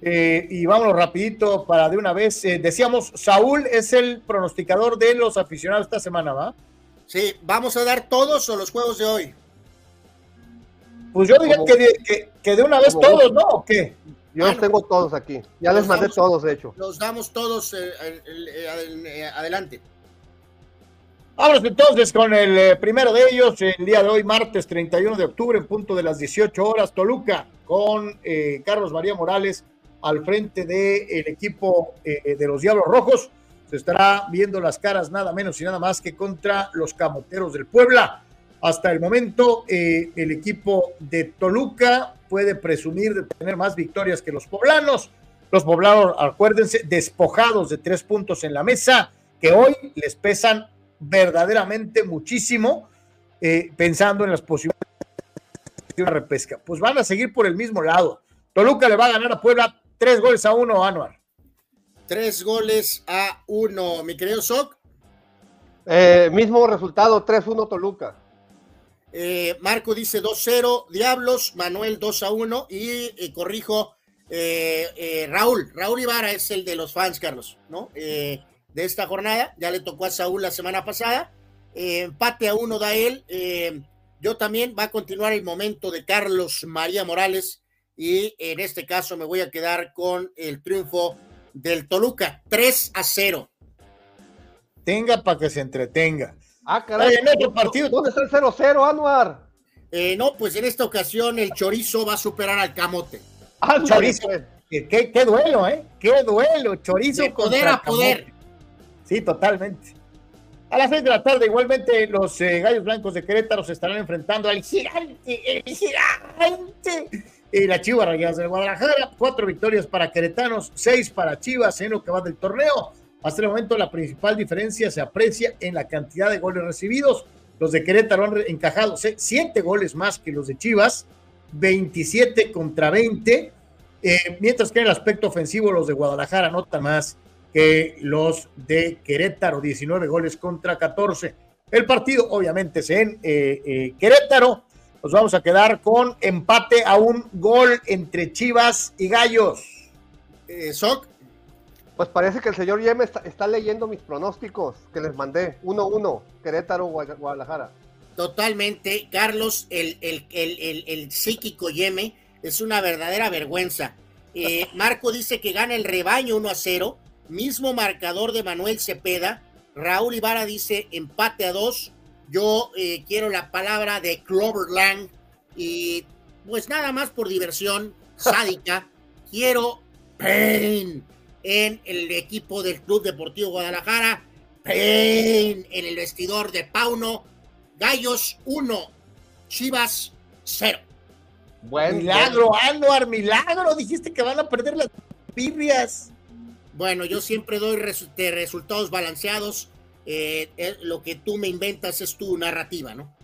Eh, y vámonos rapidito para de una vez. eh, decíamos, Saúl es el pronosticador de los aficionados esta semana, ¿va? Sí, vamos a dar todos o los juegos de hoy. Pues yo diría que de, que, que de una vez todos. ¿no? ¿O qué? Yo los tengo todos aquí. Ya les Los mandé todos, de hecho. Los damos todos eh, eh, eh, adel- adelante. Vámonos entonces con el eh, primero de ellos, el día de hoy, martes 31 de octubre, en punto de las 18 horas, Toluca, con eh, Carlos María Morales al frente del equipo eh, de los Diablos Rojos. Se estará viendo las caras nada menos y nada más que contra los Camoteros del Puebla. Hasta el momento, eh, el equipo de Toluca puede presumir de tener más victorias que los poblanos. Los poblanos, acuérdense, despojados de tres puntos en la mesa, que hoy les pesan verdaderamente muchísimo, eh, pensando en las posibilidades de una repesca. Pues van a seguir por el mismo lado. Toluca le va a ganar a Puebla tres goles a uno, Anuar. Tres goles a uno, mi querido Soc. Eh, mismo resultado, 3-1 Toluca. Eh, Marco dice 2-0, Diablos, Manuel 2-1 y eh, corrijo, eh, Raúl, Raúl Ibarra es el de los fans, Carlos, ¿no? De esta jornada, ya le tocó a Saúl la semana pasada, empate a uno da él, yo también, va a continuar el momento de Carlos María Morales y en este caso me voy a quedar con el triunfo del Toluca, 3 a 0. Tenga para que se entretenga. Ah, caray. En otro partido. ¿Dónde está el 0-0, Anuar? Eh, no, pues en esta ocasión el chorizo va a superar al camote. Ándale, Chorizo. pues. ¿Qué, qué, duelo, ¿eh? Qué duelo. Chorizo De poder a poder. Camote. Sí, totalmente. A las seis de la tarde, igualmente, los eh, Gallos Blancos de Querétaro se estarán enfrentando al gigante, el gigante. Y la Chivas Rayadas de Guadalajara, cuatro victorias para queretanos, seis para Chivas en lo que va del torneo. Hasta el momento, la principal diferencia se aprecia en la cantidad de goles recibidos. Los de Querétaro han encajado se- siete goles más que los de Chivas, 27 contra 20. eh, mientras que en el aspecto ofensivo, los de Guadalajara anotan más que los de Querétaro, 19 goles contra 14. El partido, obviamente, es en eh, eh, Querétaro. Nos vamos a quedar con empate a un gol entre Chivas y Gallos. Soc, Pues parece que el señor Yeme está, está leyendo mis pronósticos que les mandé. 1-1, Querétaro, Gua- Guadalajara. Totalmente, Carlos, el, el, el, el, el psíquico Yeme es una verdadera vergüenza. Eh, Marco dice que gana el rebaño 1 a 0, mismo marcador de Manuel Cepeda. Raúl Ibarra dice empate a 2. Yo eh, quiero la palabra de Cloverland y pues nada más por diversión sádica, quiero pain en el equipo del Club Deportivo Guadalajara, en el vestidor de Pauno, Gallos 1, Chivas 0. Buen, milagro, Anuar, milagro. Dijiste que van a perder las birrias. Bueno, yo siempre doy resu- de resultados balanceados. eh, eh, lo que tú me inventas es tu narrativa, ¿no?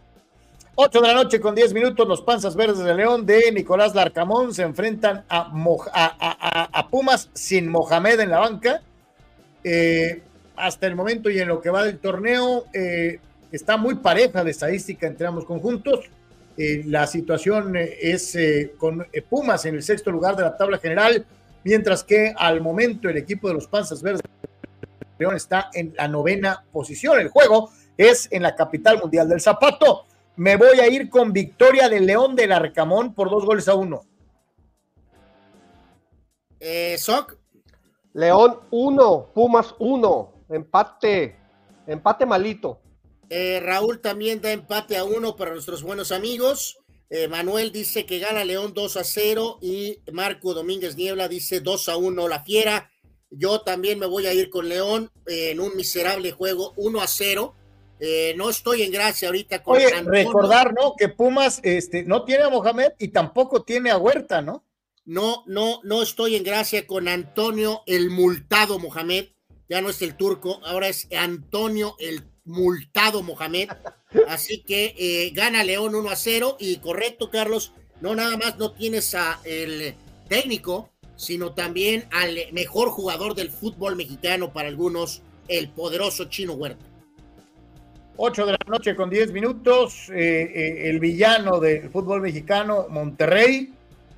8 de la noche con 10 minutos, los Panzas Verdes de León de Nicolás Larcamón se enfrentan a, Moj- a- Pumas sin Mohamed en la banca. Eh, hasta el momento y en lo que va del torneo, eh, está muy pareja la estadística entre ambos conjuntos. Eh, la situación eh, es con Pumas en el sexto lugar de la tabla general, mientras que al momento el equipo de los Panzas Verdes de León está en la novena posición. El juego es en la capital mundial del zapato. Me voy a ir con victoria del León del Arcamón por dos goles a uno. Eh, Soc, León 1, Pumas 1, empate, empate malito. eh, Raúl también da empate a uno para nuestros buenos amigos. Eh, Manuel dice que gana León 2 a 0 y Marco Domínguez Niebla dice 2 a 1 la fiera. Yo también me voy a ir con León eh, en un miserable juego 1 a 0. Eh, no estoy en gracia ahorita con Oye, Antonio. recordar, ¿no? Que Pumas este, no tiene a Mohamed y tampoco tiene a Huerta, ¿no? No, no, no estoy en gracia con Antonio el multado Mohamed. Ya no es el turco, ahora es Antonio el multado Mohamed. Así que eh, gana León 1 a 0. Y correcto, Carlos, no nada más no tienes a el técnico, sino también al mejor jugador del fútbol mexicano para algunos, el poderoso Chino Huerta. 8 de la noche con 10 minutos, eh, eh, el villano del fútbol mexicano, Monterrey,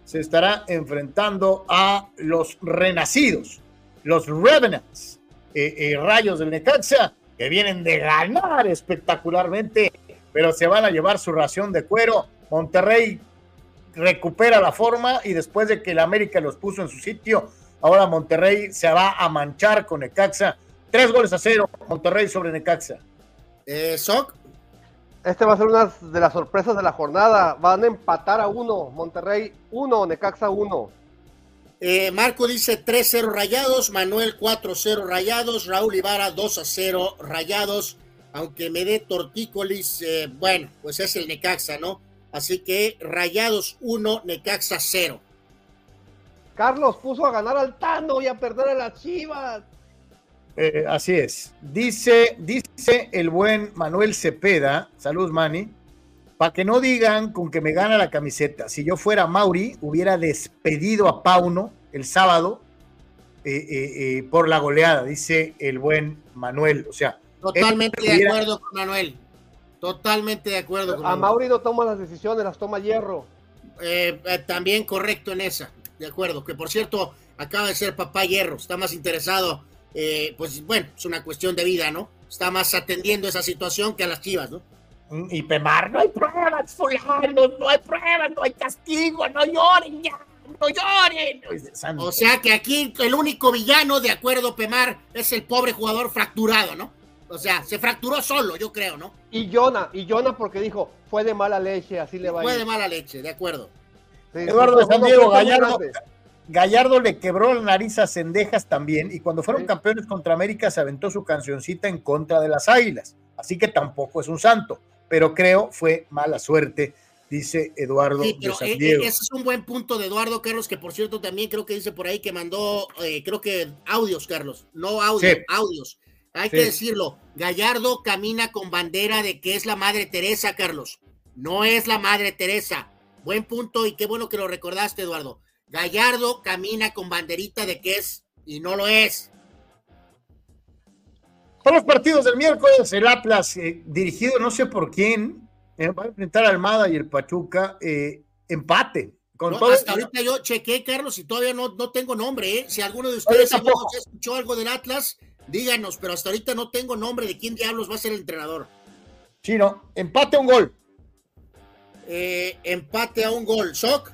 se estará enfrentando a los renacidos, los Revenants, eh, Rayos del Necaxa, que vienen de ganar espectacularmente, pero se van a llevar su ración de cuero. Monterrey recupera la forma y después de que el América los puso en su sitio, ahora Monterrey se va a manchar con Necaxa. Tres goles a cero, Monterrey sobre Necaxa. Eh, Soc. Este va a ser una de las sorpresas de la jornada. Van a empatar a uno. Monterrey uno, Necaxa uno. Eh, Marco dice 3-0 rayados, Manuel 4-0 rayados, Raúl Ibarra 2-0 rayados, aunque me dé tortícolis, eh, bueno, pues es el Necaxa, ¿no? Así que rayados 1, Necaxa 0. Carlos puso a ganar al Tano y a perder a las Chivas. Eh, así es. Dice, dice el buen Manuel Cepeda, saludos Manny, para que no digan con que me gana la camiseta. Si yo fuera Mauri, hubiera despedido a Pauno el sábado eh, eh, por la goleada, dice el buen Manuel. O sea, totalmente de acuerdo con Manuel. Totalmente de acuerdo con A Mauri no toma las decisiones, las toma Hierro. también correcto en esa, de acuerdo. Que por cierto, acaba de ser papá Hierro, está más interesado eh, pues bueno, es una cuestión de vida, ¿no? Está más atendiendo esa situación que a las chivas, ¿no? Mm, y Pemar, no hay pruebas, fulano, no hay pruebas, no hay castigo, no lloren ya, no lloren. O sea que aquí el único villano, de acuerdo, Pemar, es el pobre jugador fracturado, ¿no? O sea, se fracturó solo, yo creo, ¿no? Y Jonah, y Jonah porque dijo, fue de mala leche, así le va a ir. Fue de mala leche, de acuerdo. Eduardo de San Diego Gallardo, Gallardo le quebró la nariz a Cendejas también y cuando fueron campeones contra América se aventó su cancioncita en contra de las Águilas. Así que tampoco es un santo, pero creo fue mala suerte, dice Eduardo sí, pero e, e, Ese es un buen punto de Eduardo Carlos, que por cierto también creo que dice por ahí que mandó, eh, creo que audios, Carlos, no audios, audios. Hay que decirlo, Gallardo camina con bandera de que es la Madre Teresa, Carlos. No es la Madre Teresa. Buen punto y qué bueno que lo recordaste, Eduardo. Gallardo camina con banderita de que es y no lo es. Para los partidos del miércoles, el Atlas, eh, dirigido no sé por quién, eh, va a enfrentar a Almada y el Pachuca, eh, empate. Con hasta ahorita yo chequé, Carlos, y todavía no, no tengo nombre. Si alguno de ustedes escuchó algo del Atlas, díganos, pero hasta ahorita no tengo nombre de quién diablos va a ser el entrenador. Chino, empate a un gol. empate a un gol. ¿Shock?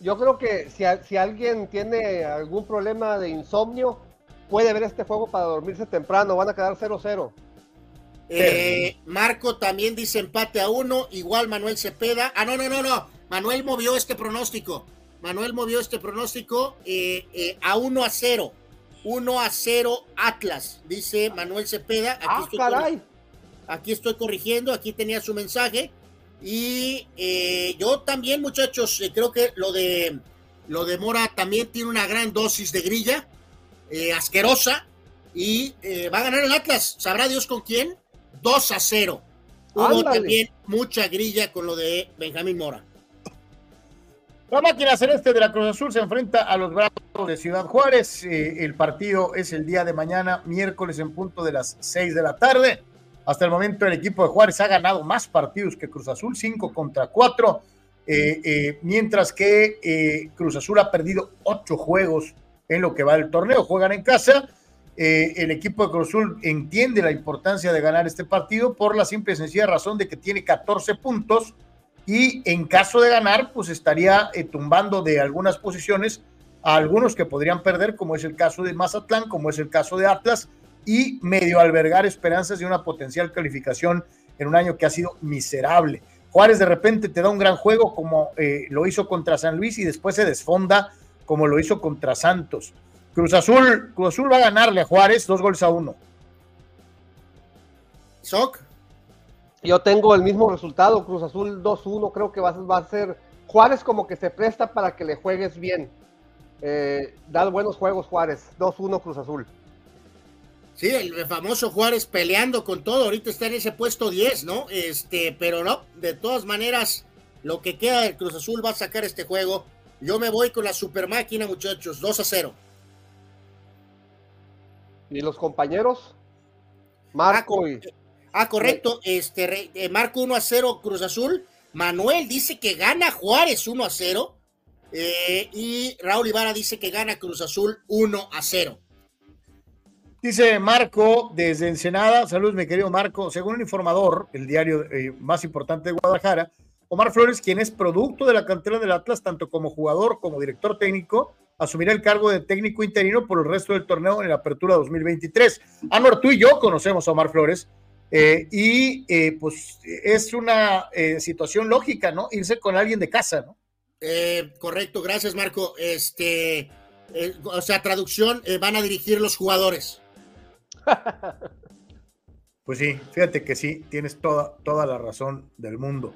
Yo creo que si, si alguien tiene algún problema de insomnio, puede ver este juego para dormirse temprano. Van a quedar 0-0. Eh, Marco también dice empate a uno, igual Manuel Cepeda. Ah, no, no, no, no. Manuel movió este pronóstico. Manuel movió este pronóstico eh, eh, a 1 a 0. 1 a 0 Atlas, dice Manuel Cepeda. Aquí ah, caray. Aquí estoy corrigiendo, aquí tenía su mensaje. Y eh, yo también, muchachos, eh, creo que lo de lo de Mora también tiene una gran dosis de grilla, eh, asquerosa, y va a ganar el Atlas. ¿Sabrá Dios con quién? 2 a 0. Hubo también mucha grilla con lo de Benjamín Mora. La máquina celeste de la Cruz Azul se enfrenta a los Bravos de Ciudad Juárez. el partido es el día de mañana, miércoles en punto de las 6 de la tarde. Hasta el momento el equipo de Juárez ha ganado más partidos que Cruz Azul, 5 contra 4, eh, eh, mientras que eh, Cruz Azul ha perdido 8 juegos en lo que va del torneo. Juegan en casa. el equipo de Cruz Azul entiende la importancia de ganar este partido por la simple y sencilla razón de que tiene 14 puntos y en caso de ganar, pues estaría tumbando de algunas posiciones a algunos que podrían perder, como es el caso de Mazatlán, como es el caso de Atlas y medio albergar esperanzas de una potencial calificación en un año que ha sido miserable. Juárez de repente te da un gran juego como eh, lo hizo contra San Luis y después se desfonda como lo hizo contra Santos. Cruz Azul, Cruz Azul va a ganarle a Juárez dos goles a uno. ¿Soc? Yo tengo el mismo resultado, Cruz Azul 2-1, creo que va, va, a ser Juárez como que se presta para que le juegues bien. Eh, da buenos juegos Juárez, 2-1 Cruz Azul. Sí, el famoso Juárez peleando con todo, ahorita está en ese puesto 10, ¿no? Este, pero no, de todas maneras, lo que queda del Cruz Azul va a sacar este juego. Yo me voy con la super máquina, muchachos, 2 a 0. ¿Y los compañeros? Marco y. Ah, correcto. Este, eh, Marco 1 a 0 Cruz Azul. Manuel dice que gana Juárez 1 a 0. Eh, y Raúl Ibarra dice que gana Cruz Azul 1 a 0. Dice Marco desde Ensenada, saludos mi querido Marco, según un informador, el diario eh, más importante de Guadalajara, Omar Flores, quien es producto de la cantera del Atlas, tanto como jugador como director técnico, asumirá el cargo de técnico interino por el resto del torneo en la apertura 2023. Anor, tú y yo conocemos a Omar Flores eh, y eh, pues es una situación lógica, ¿no? Irse con alguien de casa, ¿no? correcto, gracias Marco. Este, o sea, traducción, van a dirigir los jugadores. Pues sí, fíjate que sí, tienes toda, toda la razón del mundo.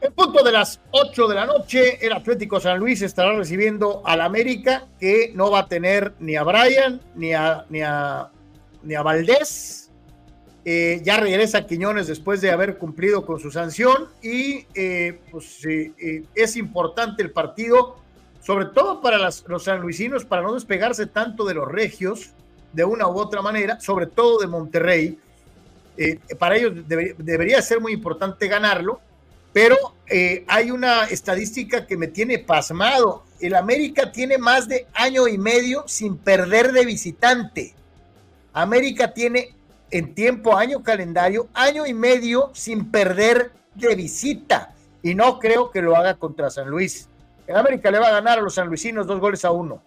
En punto de las 8 de la noche, el Atlético San Luis estará recibiendo al América, que no va a tener ni a Brian, ni a, ni a, ni a Valdés. Eh, ya regresa Quiñones después de haber cumplido con su sanción y eh, pues eh, es importante el partido, sobre todo para las, los sanluisinos, para no despegarse tanto de los regios, de una u otra manera, sobre todo de Monterrey. Eh, para ellos debería ser muy importante ganarlo, pero eh, hay una estadística que me tiene pasmado. El América tiene más de año y medio sin perder de visitante. América tiene en tiempo, año calendario, año y medio sin perder de visita. Y no creo que lo haga contra San Luis. El América le va a ganar a los sanluisinos dos goles a uno.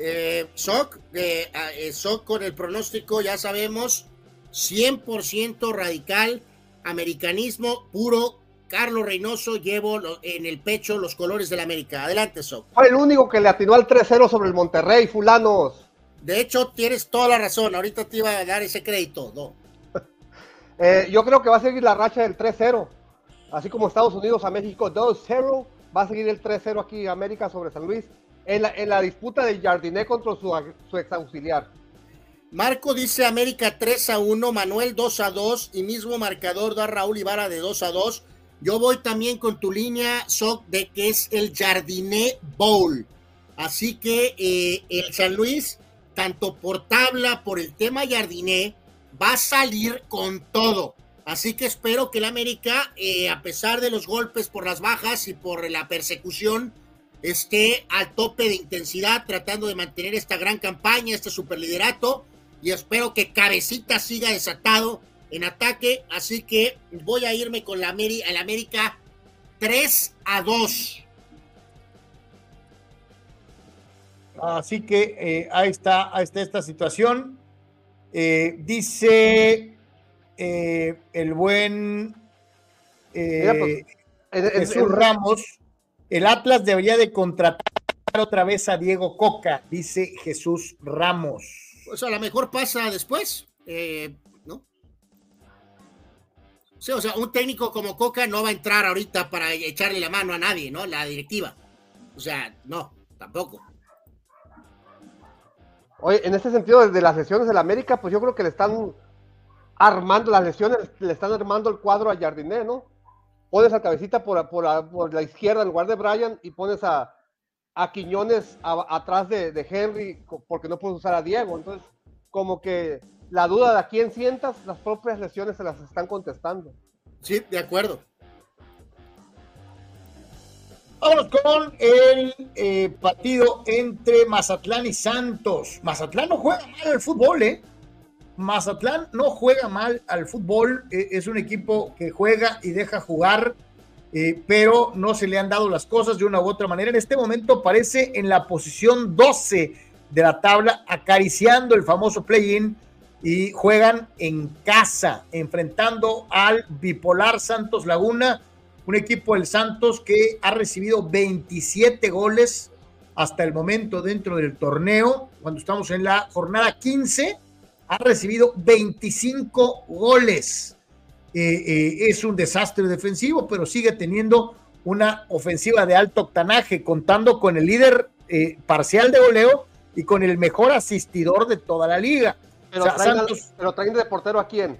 Eh, Soc, eh, eh, Soc con el pronóstico, ya sabemos, 100% radical, americanismo puro. Carlos Reynoso llevo en el pecho los colores del América. Adelante, Soc. Fue el único que le atinó al 3-0 sobre el Monterrey, fulanos. De hecho, tienes toda la razón. Ahorita te iba a dar ese crédito. No. Eh, yo creo que va a seguir la racha del 3-0. Así como Estados Unidos a México 2-0, va a seguir el 3-0 aquí América sobre San Luis en la, disputa de Jardiné contra su, su ex auxiliar. Marco dice América 3 a 1, Manuel 2 a 2 y mismo marcador da Raúl Ibarra de 2 a 2. Yo voy también con tu línea, Soc, de que es el Jardiné Bowl. Así que eh, el San Luis, tanto por tabla, por el tema Jardiné, va a salir con todo. Así que espero que el América, eh, a pesar de los golpes por las bajas y por la persecución, esté al tope de intensidad tratando de mantener esta gran campaña, este superliderato y espero que Cabecita siga desatado en ataque, así que voy a irme con la el América 3 a 2. Así que eh, ahí, está, ahí está esta situación. Eh, dice eh, el buen pues, Jesús Ramos el Atlas debería de contratar otra vez a Diego Coca, dice Jesús Ramos. Pues a lo mejor pasa después, eh, ¿no? Sí, o sea, un técnico como Coca no va a entrar ahorita para echarle la mano a nadie, ¿no? La directiva. O sea, no, tampoco. Oye, en este sentido, desde las lesiones de la América, pues yo creo que le están armando las lesiones, le están armando el cuadro a Jardiné, ¿no? Pones a Cabecita por, la izquierda en lugar de Brian y pones a, a Quiñones atrás de, Henry porque no puedes usar a Diego. Entonces, como que la duda de a quién sientas, las propias lesiones se las están contestando. Sí, de acuerdo. Vámonos con el eh, partido entre Mazatlán y Santos. Mazatlán no juega mal el fútbol, ¿eh? Mazatlán no juega mal al fútbol, eh, es un equipo que juega y deja jugar, eh, pero no se le han dado las cosas de una u otra manera. En este momento parece en la posición 12 de la tabla, acariciando el famoso play-in y juegan en casa, enfrentando al bipolar Santos Laguna, un equipo del Santos que ha recibido 27 goles hasta el momento dentro del torneo, cuando estamos en la jornada 15 ha recibido 25 goles. Eh, eh, es un desastre defensivo, pero sigue teniendo una ofensiva de alto octanaje, contando con el líder eh, parcial de goleo y con el mejor asistidor de toda la liga. Pero, traen, de portero a quién?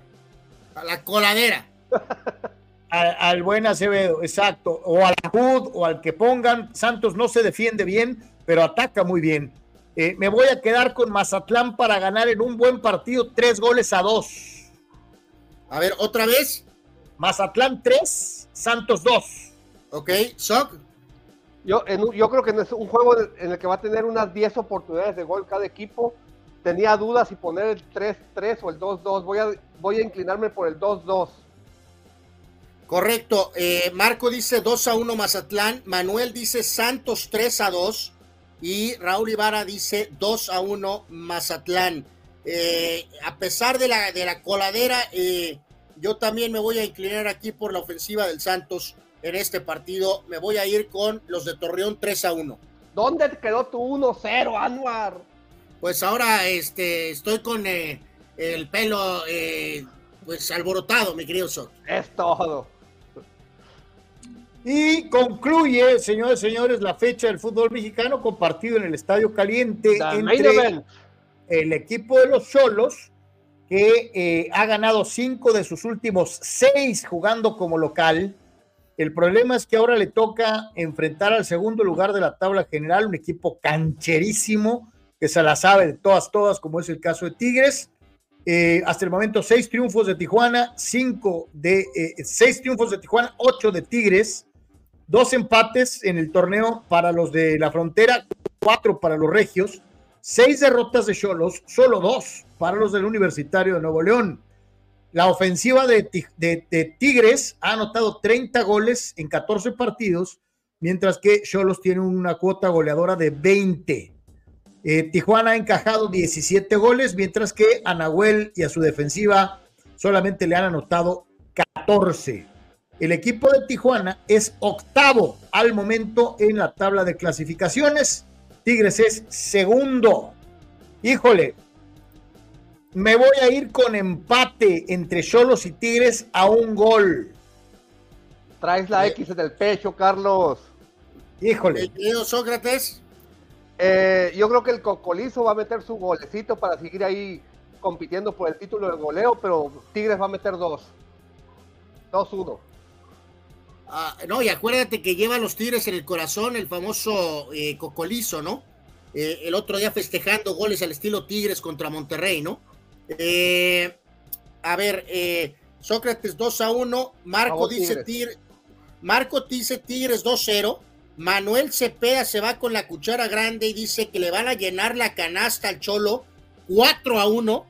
A la coladera. al, buen Acevedo, exacto. O al Hood o al que pongan. Santos no se defiende bien, pero ataca muy bien. Eh, me voy a quedar con Mazatlán para ganar en un buen partido, tres goles a dos. A ver, otra vez. Mazatlán 3, Santos 2. Ok, Soc. Yo, en un- yo creo que es un juego en el que va a tener unas 10 oportunidades de gol cada equipo. Tenía dudas si poner el 3-3 o el 2-2. Voy a, voy a inclinarme por el 2-2. Correcto. Eh, Marco dice 2 a 1 Mazatlán. Manuel dice Santos 3 a 2. Y Raúl Ibarra dice 2 a 1 Mazatlán. Eh, a pesar de la, de la coladera, eh, yo también me voy a inclinar aquí por la ofensiva del Santos en este partido. Me voy a ir con los de Torreón 3 a 1. ¿Dónde quedó tu 1-0, Anwar? Pues ahora este, estoy con eh, el pelo eh, pues alborotado, mi querido Soc. Es todo. Y concluye, señores y señores, la fecha del fútbol mexicano con partido en el Estadio Caliente entre el equipo de los Cholos, que eh, ha ganado cinco de sus últimos seis jugando como local. El problema es que ahora le toca enfrentar al segundo lugar de la tabla general, un equipo cancherísimo que se la sabe de todas, todas, como es el caso de Tigres. Eh, hasta el momento, seis triunfos de Tijuana, cinco de eh, seis triunfos de Tijuana, ocho de Tigres, dos empates en el torneo para los de la frontera, cuatro para los regios, seis derrotas de Cholos, solo dos para los del Universitario de Nuevo León. La ofensiva de, de Tigres ha anotado 30 goles en 14 partidos, mientras que Cholos tiene una cuota goleadora de 20. Eh, Tijuana ha encajado 17 goles, mientras que a Nahuel y a su defensiva solamente le han anotado 14. El equipo de Tijuana es octavo al momento en la tabla de clasificaciones. Tigres es segundo. Híjole, me voy a ir con empate entre Cholos y Tigres a un gol. Traes la X en el pecho, Carlos. Híjole. Querido Sócrates. Eh, yo creo que el Cocolizo va a meter su golecito para seguir ahí compitiendo por el título de goleo, pero Tigres va a meter dos. 2-1. Ah, no, y acuérdate que lleva a los Tigres en el corazón el famoso eh, Cocolizo, ¿no? Eh, el otro día festejando goles al estilo Tigres contra Monterrey, ¿no? Eh, a ver, eh, Sócrates 2 a 1, Marco Vamos, dice Tigres. Tigres, Marco dice Tigres 2-0, Manuel Cepeda se va con la cuchara grande y dice que le van a llenar la canasta al Cholo 4 a 1.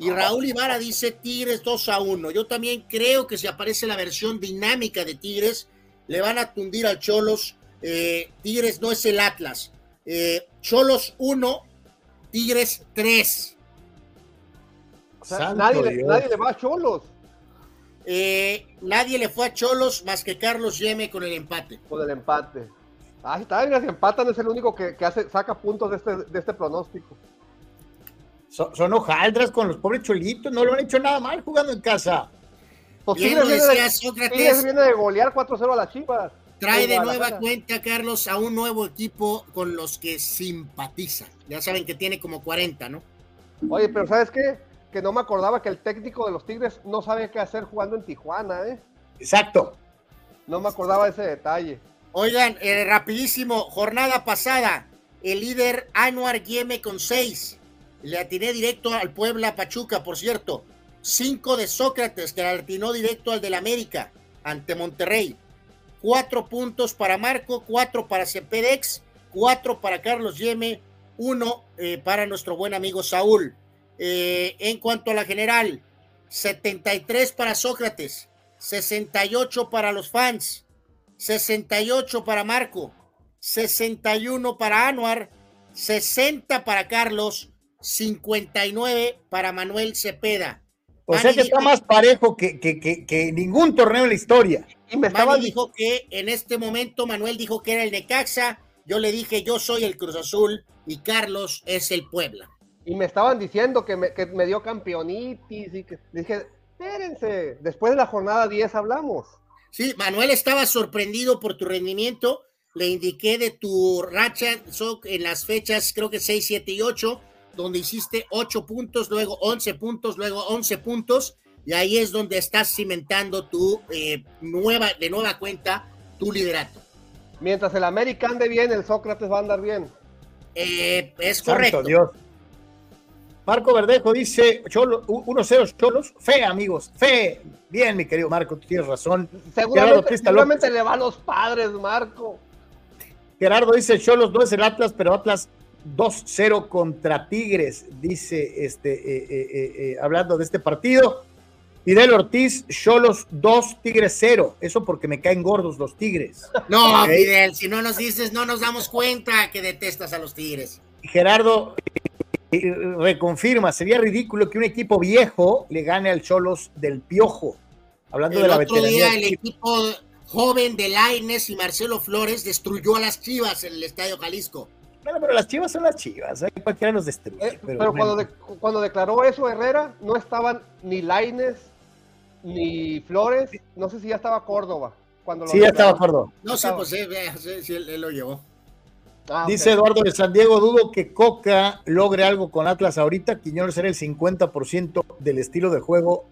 Y Raúl Ibarra dice Tigres 2 a 1. Yo también creo que si aparece la versión dinámica de Tigres, le van a tundir al Cholos. Eh, Tigres no es el Atlas. Eh, Cholos 1, Tigres 3. O sea, Santo nadie, le, Dios. nadie le va a Cholos Eh, nadie le fue a Cholos más que Carlos Yeme con el empate. con el empate. Ahí está, mira, si empatan es el único que, que hace, saca puntos de este, de este pronóstico. Son, son hojaldras con los pobres cholitos, no lo han hecho nada mal jugando en casa. Pues Bien lo viene, decía de, Sócrates. Tigres viene de golear 4-0 a las Chivas. Trae de nueva cuenta, Carlos, a un nuevo equipo con los que simpatiza. Ya saben que tiene como 40, ¿no? Oye, pero ¿sabes qué? Que no me acordaba que el técnico de los Tigres no sabe qué hacer jugando en Tijuana, ¿eh? Exacto. No me acordaba de ese detalle. Oigan, eh, rapidísimo, jornada pasada, el líder Anuar Guieme con 6. Le atiné directo al Puebla Pachuca, por cierto. 5 de Sócrates, que le atinó directo al del América, ante Monterrey. 4 puntos para Marco, 4 para Cepedex, 4 para Carlos Yeme, 1 para nuestro buen amigo Saúl. Eh, en cuanto a la general, 73 para Sócrates, 68 para los fans, 68 para Marco, 61 para Anuar, 60 para Carlos, 59 para Manuel Cepeda. O sea que está más parejo que, que, que, que ningún torneo en la historia. Y me Manny estaban dijo que en este momento Manuel dijo que era el Necaxa, yo le dije yo soy el Cruz Azul y Carlos es el Puebla. Y me estaban diciendo que me, que me dio campeonitis y que dije, espérense, después de la jornada 10 hablamos. Sí, Manuel estaba sorprendido por tu rendimiento. Le indiqué de tu racha en las fechas, creo que 6, 7 y 8, donde hiciste 8 puntos, luego 11 puntos, luego 11 puntos. Y ahí es donde estás cimentando tu eh, nueva, de nueva cuenta, tu liderato. Mientras el América ande bien, el Sócrates va a andar bien. Eh, es Santo correcto. Dios. Marco Verdejo dice Cholo, 1-0 Cholos. Fe, amigos, fe. Bien, mi querido Marco, tú tienes razón. Seguramente, seguramente le va a los padres, Marco. Gerardo dice Cholos no es el Atlas, pero Atlas 2-0 contra Tigres, dice este, eh, eh, eh, hablando de este partido. Fidel Ortiz, Cholos 2, Tigres 0. Eso porque me caen gordos los Tigres. No. Fidel, si no nos dices, no nos damos cuenta que detestas a los Tigres. Gerardo reconfirma, sería ridículo que un equipo viejo le gane al Cholos del Piojo. Hablando El de la otro veteranía. día el equipo joven de Laines y Marcelo Flores destruyó a las Chivas en el Estadio Jalisco. Bueno, pero las chivas son las chivas, ¿eh? cualquiera los destruye. Eh, pero pero cuando, de- cuando declaró eso Herrera, no estaban ni Laines ni Flores. No sé si ya estaba Córdoba. Cuando lo Sí, ya estaba acuerdo. No, sí, pues eh, sí, sí, él, él lo llevó. Ah. Dice Eduardo de San Diego, dudo que Coca logre algo con Atlas ahorita. Quiñones era el 50% del estilo de juego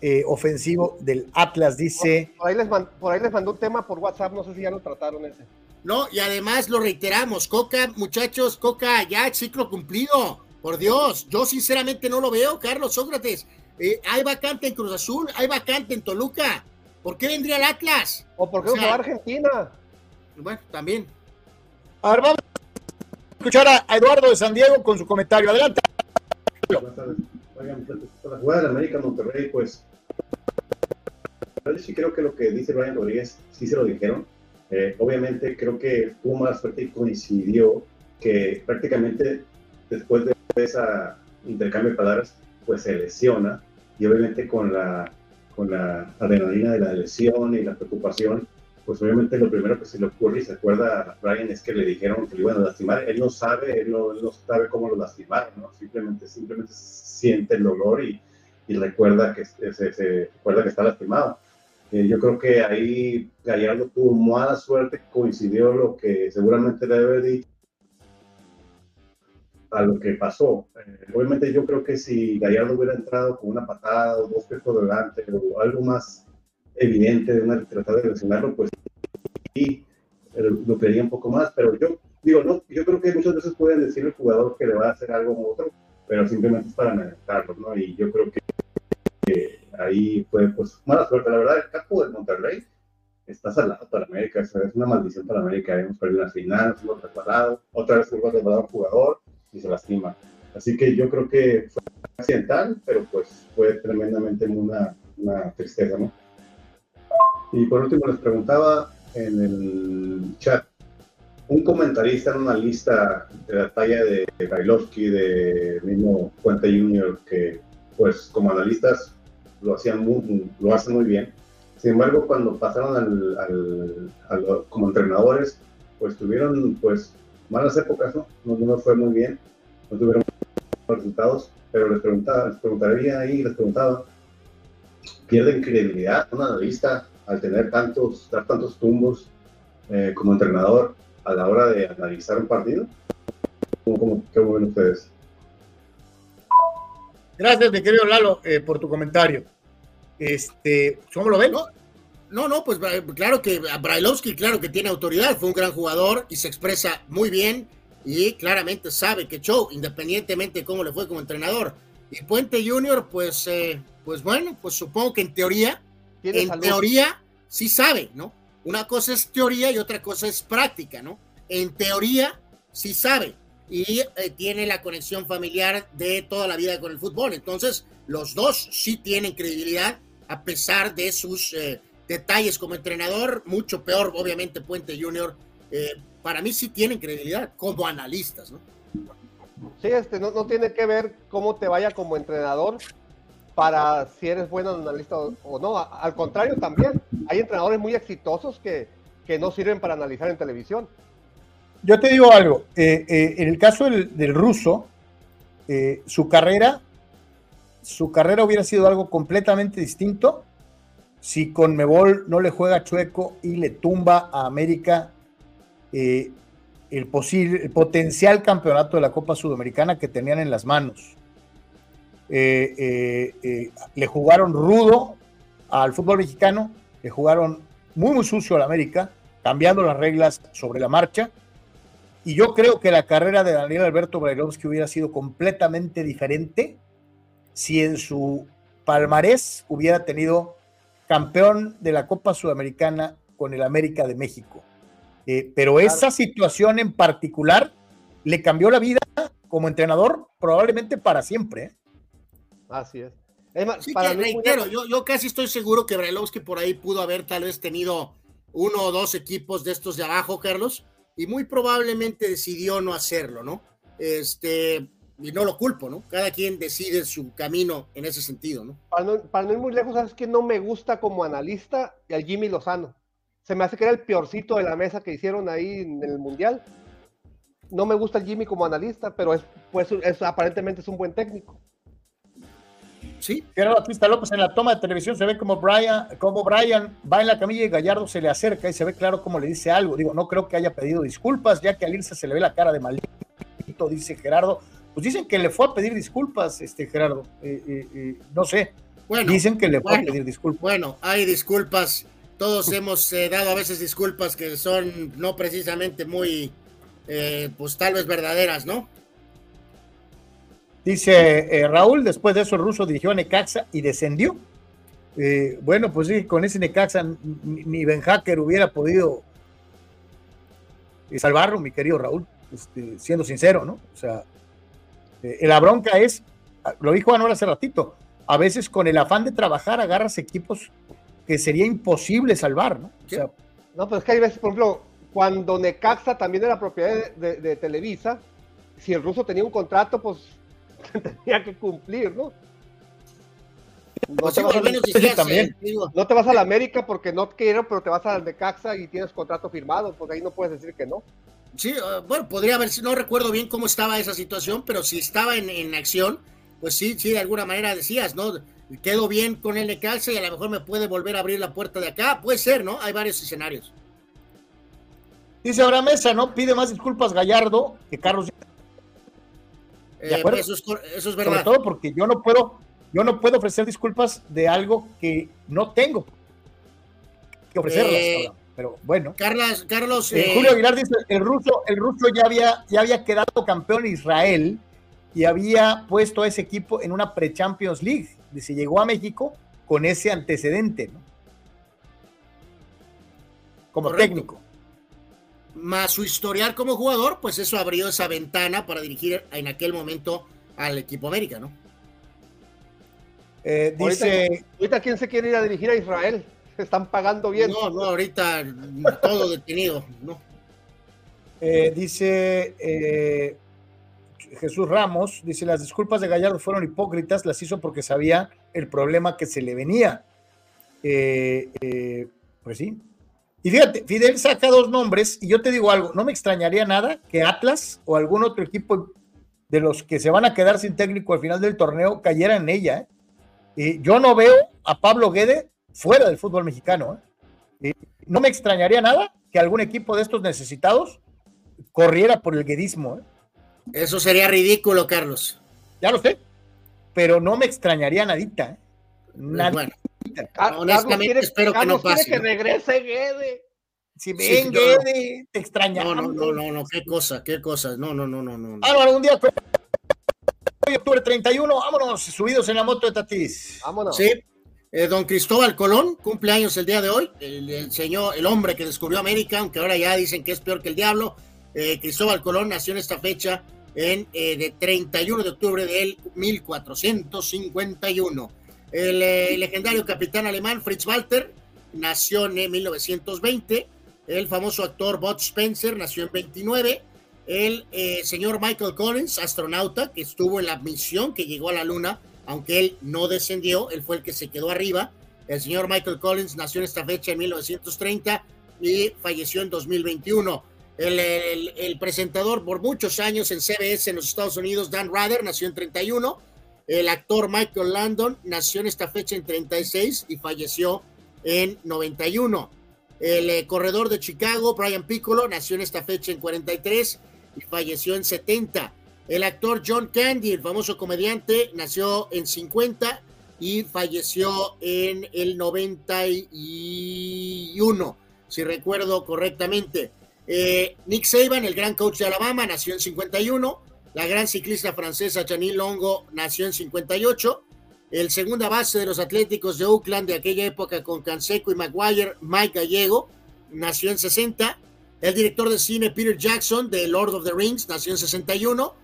eh, ofensivo del Atlas, dice. Por ahí, les man- por ahí les mandó un tema por WhatsApp, no sé si ya lo trataron ese. No, y además lo reiteramos, Coca, muchachos, Coca, ya ciclo cumplido. Por Dios, yo sinceramente no lo veo, Carlos Sócrates. Eh, hay vacante en Cruz Azul, hay vacante en Toluca. ¿Por qué vendría el Atlas? ¿O por qué O sea, va a Argentina? Bueno, también. A ver, vamos a escuchar a Eduardo de San Diego con su comentario. Adelante. Buenas tardes. Oigan, pues, para jugar al América Monterrey, pues yo sí creo que lo que dice Brian Rodríguez sí se lo dijeron. Eh, obviamente creo que tuvo mala suerte y coincidió que prácticamente después de ese intercambio de palabras, pues se lesiona y obviamente con la, con la adrenalina de la lesión y la preocupación, pues obviamente lo primero que se le ocurre y se acuerda a Brian es que le dijeron que le iban a lastimar. Él no sabe, él no, sabe cómo lo lastimaron. Simplemente, simplemente siente el dolor y, y recuerda, que, se recuerda que está lastimado. Eh, yo creo que ahí Gallardo tuvo mala suerte, coincidió lo que seguramente le debe dicho a lo que pasó. Eh, obviamente yo creo que si Gallardo hubiera entrado con una patada o dos pies por delante o algo más evidente de una tratar de lesionarlo, pues sí, eh, lo creería un poco más, pero yo digo, no, yo creo que muchas veces pueden decir el jugador que le va a hacer algo u otro, pero simplemente es para amenazarlo, ¿no? Y yo creo que ahí fue pues mala suerte. La verdad, el campo de Monterrey está salado para América, es una maldición para América. Hemos perdido una final, nos hemos preparado, otra vez hemos preparado un jugador y se lastima. Así que yo creo que fue accidental, pero pues fue tremendamente una, una tristeza, ¿no? Y por último les preguntaba en el chat, un comentarista en una lista de la talla de Bailovsky, de mismo Puente Junior, que pues como analistas lo hacían muy, lo hacen muy bien. Sin embargo, cuando pasaron al, como entrenadores, pues tuvieron pues malas épocas, ¿no? No, no fue muy bien, no tuvieron resultados, pero les preguntaba, les preguntaría ahí, les preguntaba, ¿pierden credibilidad un analista al tener tantos, dar tantos tumbos eh, como entrenador a la hora de analizar un partido? ¿Cómo, cómo ven ustedes? Gracias, mi querido Lalo, eh, por tu comentario. Este, ¿Cómo lo ven? No, no, no pues claro que Brailovsky, claro que tiene autoridad, fue un gran jugador y se expresa muy bien y claramente sabe que show, independientemente de cómo le fue como entrenador. Y Puente Junior, pues, eh, pues bueno, pues supongo que en teoría, en salud? teoría sí sabe, ¿no? Una cosa es teoría y otra cosa es práctica, ¿no? En teoría sí sabe y eh, tiene la conexión familiar de toda la vida con el fútbol. Entonces, los dos sí tienen credibilidad a pesar de sus eh, detalles como entrenador, mucho peor, obviamente, Puente Junior. Eh, para mí sí tienen credibilidad como analistas, ¿no? Sí, este, no, no tiene que ver cómo te vaya como entrenador para si eres buen analista o, no. Al contrario, también hay entrenadores muy exitosos que, que no sirven para analizar en televisión. Yo te digo algo, eh, eh, en el caso del, ruso, eh, su carrera, su carrera hubiera sido algo completamente distinto si con Mebol no le juega chueco y le tumba a América el, posible, el potencial campeonato de la Copa Sudamericana que tenían en las manos. le jugaron rudo al fútbol mexicano, le jugaron muy, muy sucio al América, cambiando las reglas sobre la marcha Y yo creo que la carrera de Daniel Alberto Brailovsky hubiera sido completamente diferente si en su palmarés hubiera tenido campeón de la Copa Sudamericana con el América de México. Eh, pero esa situación en particular le cambió la vida como entrenador probablemente para siempre. ¿eh? Así es. sí, para reitero, yo, yo, casi estoy seguro que Brailovsky por ahí pudo haber tal vez tenido uno o dos equipos de estos de abajo, Carlos, y muy probablemente decidió no hacerlo, ¿no? Este, y no lo culpo, ¿no? Cada quien decide su camino en ese sentido, ¿no? Para no, para ir muy lejos, ¿sabes que no me gusta como analista? El Jimmy Lozano. Se me hace que era el peorcito de la mesa que hicieron ahí en el Mundial. No me gusta el Jimmy como analista, pero es, pues, es, aparentemente es un buen técnico. Sí. Gerardo Batista López en la toma de televisión se ve como Brian, como Brian va en la camilla y Gallardo se le acerca y se ve claro cómo le dice algo. Digo, no creo que haya pedido disculpas, ya que al irse se le ve la cara de maldito, dice Gerardo. Pues dicen que le fue a pedir disculpas, este Gerardo. Eh, eh, eh, no sé. Bueno, dicen que le fue a pedir disculpas. Bueno, hay disculpas. Todos hemos dado a veces disculpas que son no precisamente muy, pues tal vez verdaderas, ¿no? Dice eh, Raúl, después de eso el ruso dirigió a Necaxa y descendió. Eh, bueno, pues sí, con ese Necaxa ni Ben Hacker hubiera podido eh, salvarlo, mi querido Raúl, este, siendo sincero, ¿no? O sea, la bronca es, ah, lo dijo Anuel hace ratito, a veces con el afán de trabajar agarras equipos que sería imposible salvar, ¿no? O sea, no, pues es que hay veces, por ejemplo, cuando Necaxa también era propiedad de, de Televisa, si el ruso tenía un contrato, pues tenía que cumplir, ¿no? No te, vas a, no te vas a la América porque no quiero, pero te vas al Necaxa y tienes contrato firmado, porque ahí no puedes decir que no. Sí, uh, bueno, podría haber, no recuerdo bien cómo estaba esa situación, pero si estaba en, en, acción, pues sí, sí, de alguna manera decías, ¿no? Quedo bien con el Necaxa y a lo mejor me puede volver a abrir la puerta de acá, puede ser, ¿no? Hay varios escenarios. Dice ahora Mesa, ¿no? Pide más disculpas Gallardo que Carlos eh, eso, es, verdad. Sobre todo porque yo no puedo, yo no puedo ofrecer disculpas de algo que no tengo que ofrecerlas. Eh, pero bueno. Carlos, Carlos eh, Julio Aguilar dice, el ruso, el ruso ya había, ya había quedado campeón en Israel y había puesto a ese equipo en una pre-Champions League. Dice, llegó a México con ese antecedente, ¿no? Como técnico más su historial como jugador, pues eso abrió esa ventana para dirigir en aquel momento al equipo América, ¿no? Eh, dice. Ahorita, quién se quiere ir a dirigir a Israel. Están pagando bien. No, no, ahorita todo detenido, ¿no? Eh, dice eh, Jesús Ramos, dice, las disculpas de Gallardo fueron hipócritas, las hizo porque sabía el problema que se le venía. pues sí, y fíjate, Fidel saca dos nombres y yo te digo algo, no me extrañaría nada que Atlas o algún otro equipo de los que se van a quedar sin técnico al final del torneo cayera en ella. ¿eh? yo no veo a Pablo Guede fuera del fútbol mexicano. ¿eh? no me extrañaría nada que algún equipo de estos necesitados corriera por el guedismo. ¿eh? Eso sería ridículo, Carlos. Ya lo sé, pero no me extrañaría nadita. Pues bueno, honestamente espero que no pase. que regrese Guede. Si ven, Guede, te extrañamos. No, no, no, no, qué cosa, qué cosa. No, no, no, no, no. Álvaro, un día hoy octubre 31, vámonos, subidos en la moto de Tatis. Vámonos. Sí, eh, don Cristóbal Colón, cumpleaños el día de hoy, el, señor, el hombre que descubrió América, aunque ahora ya dicen que es peor que el diablo. Eh, Cristóbal Colón nació en esta fecha en eh, de 31 de octubre del 1451. El eh, legendario capitán alemán Fritz Walter nació en 1920. El famoso actor Bud Spencer nació en 29. El eh, señor Michael Collins, astronauta, que estuvo en la misión que llegó a la Luna, aunque él no descendió, él fue el que se quedó arriba. El señor Michael Collins nació en esta fecha en 1930 y falleció en 2021. El, el, el, presentador por muchos años en CBS en los Estados Unidos, Dan Rather, nació en 31. El actor Michael Landon nació en esta fecha en 36 y falleció en 91. El eh, corredor de Chicago, Brian Piccolo, nació en esta fecha en 43 y falleció en 70. El actor John Candy, el famoso comediante, nació en 50 y falleció en el 91, si recuerdo correctamente. Eh, Nick Saban, el gran coach de Alabama, nació en 51. La gran ciclista francesa Janine Longo nació en 58. El segunda base de los Atléticos de Oakland de aquella época con Canseco y Maguire, Mike Gallego, nació en 60. El director de cine Peter Jackson de Lord of the Rings nació en 61.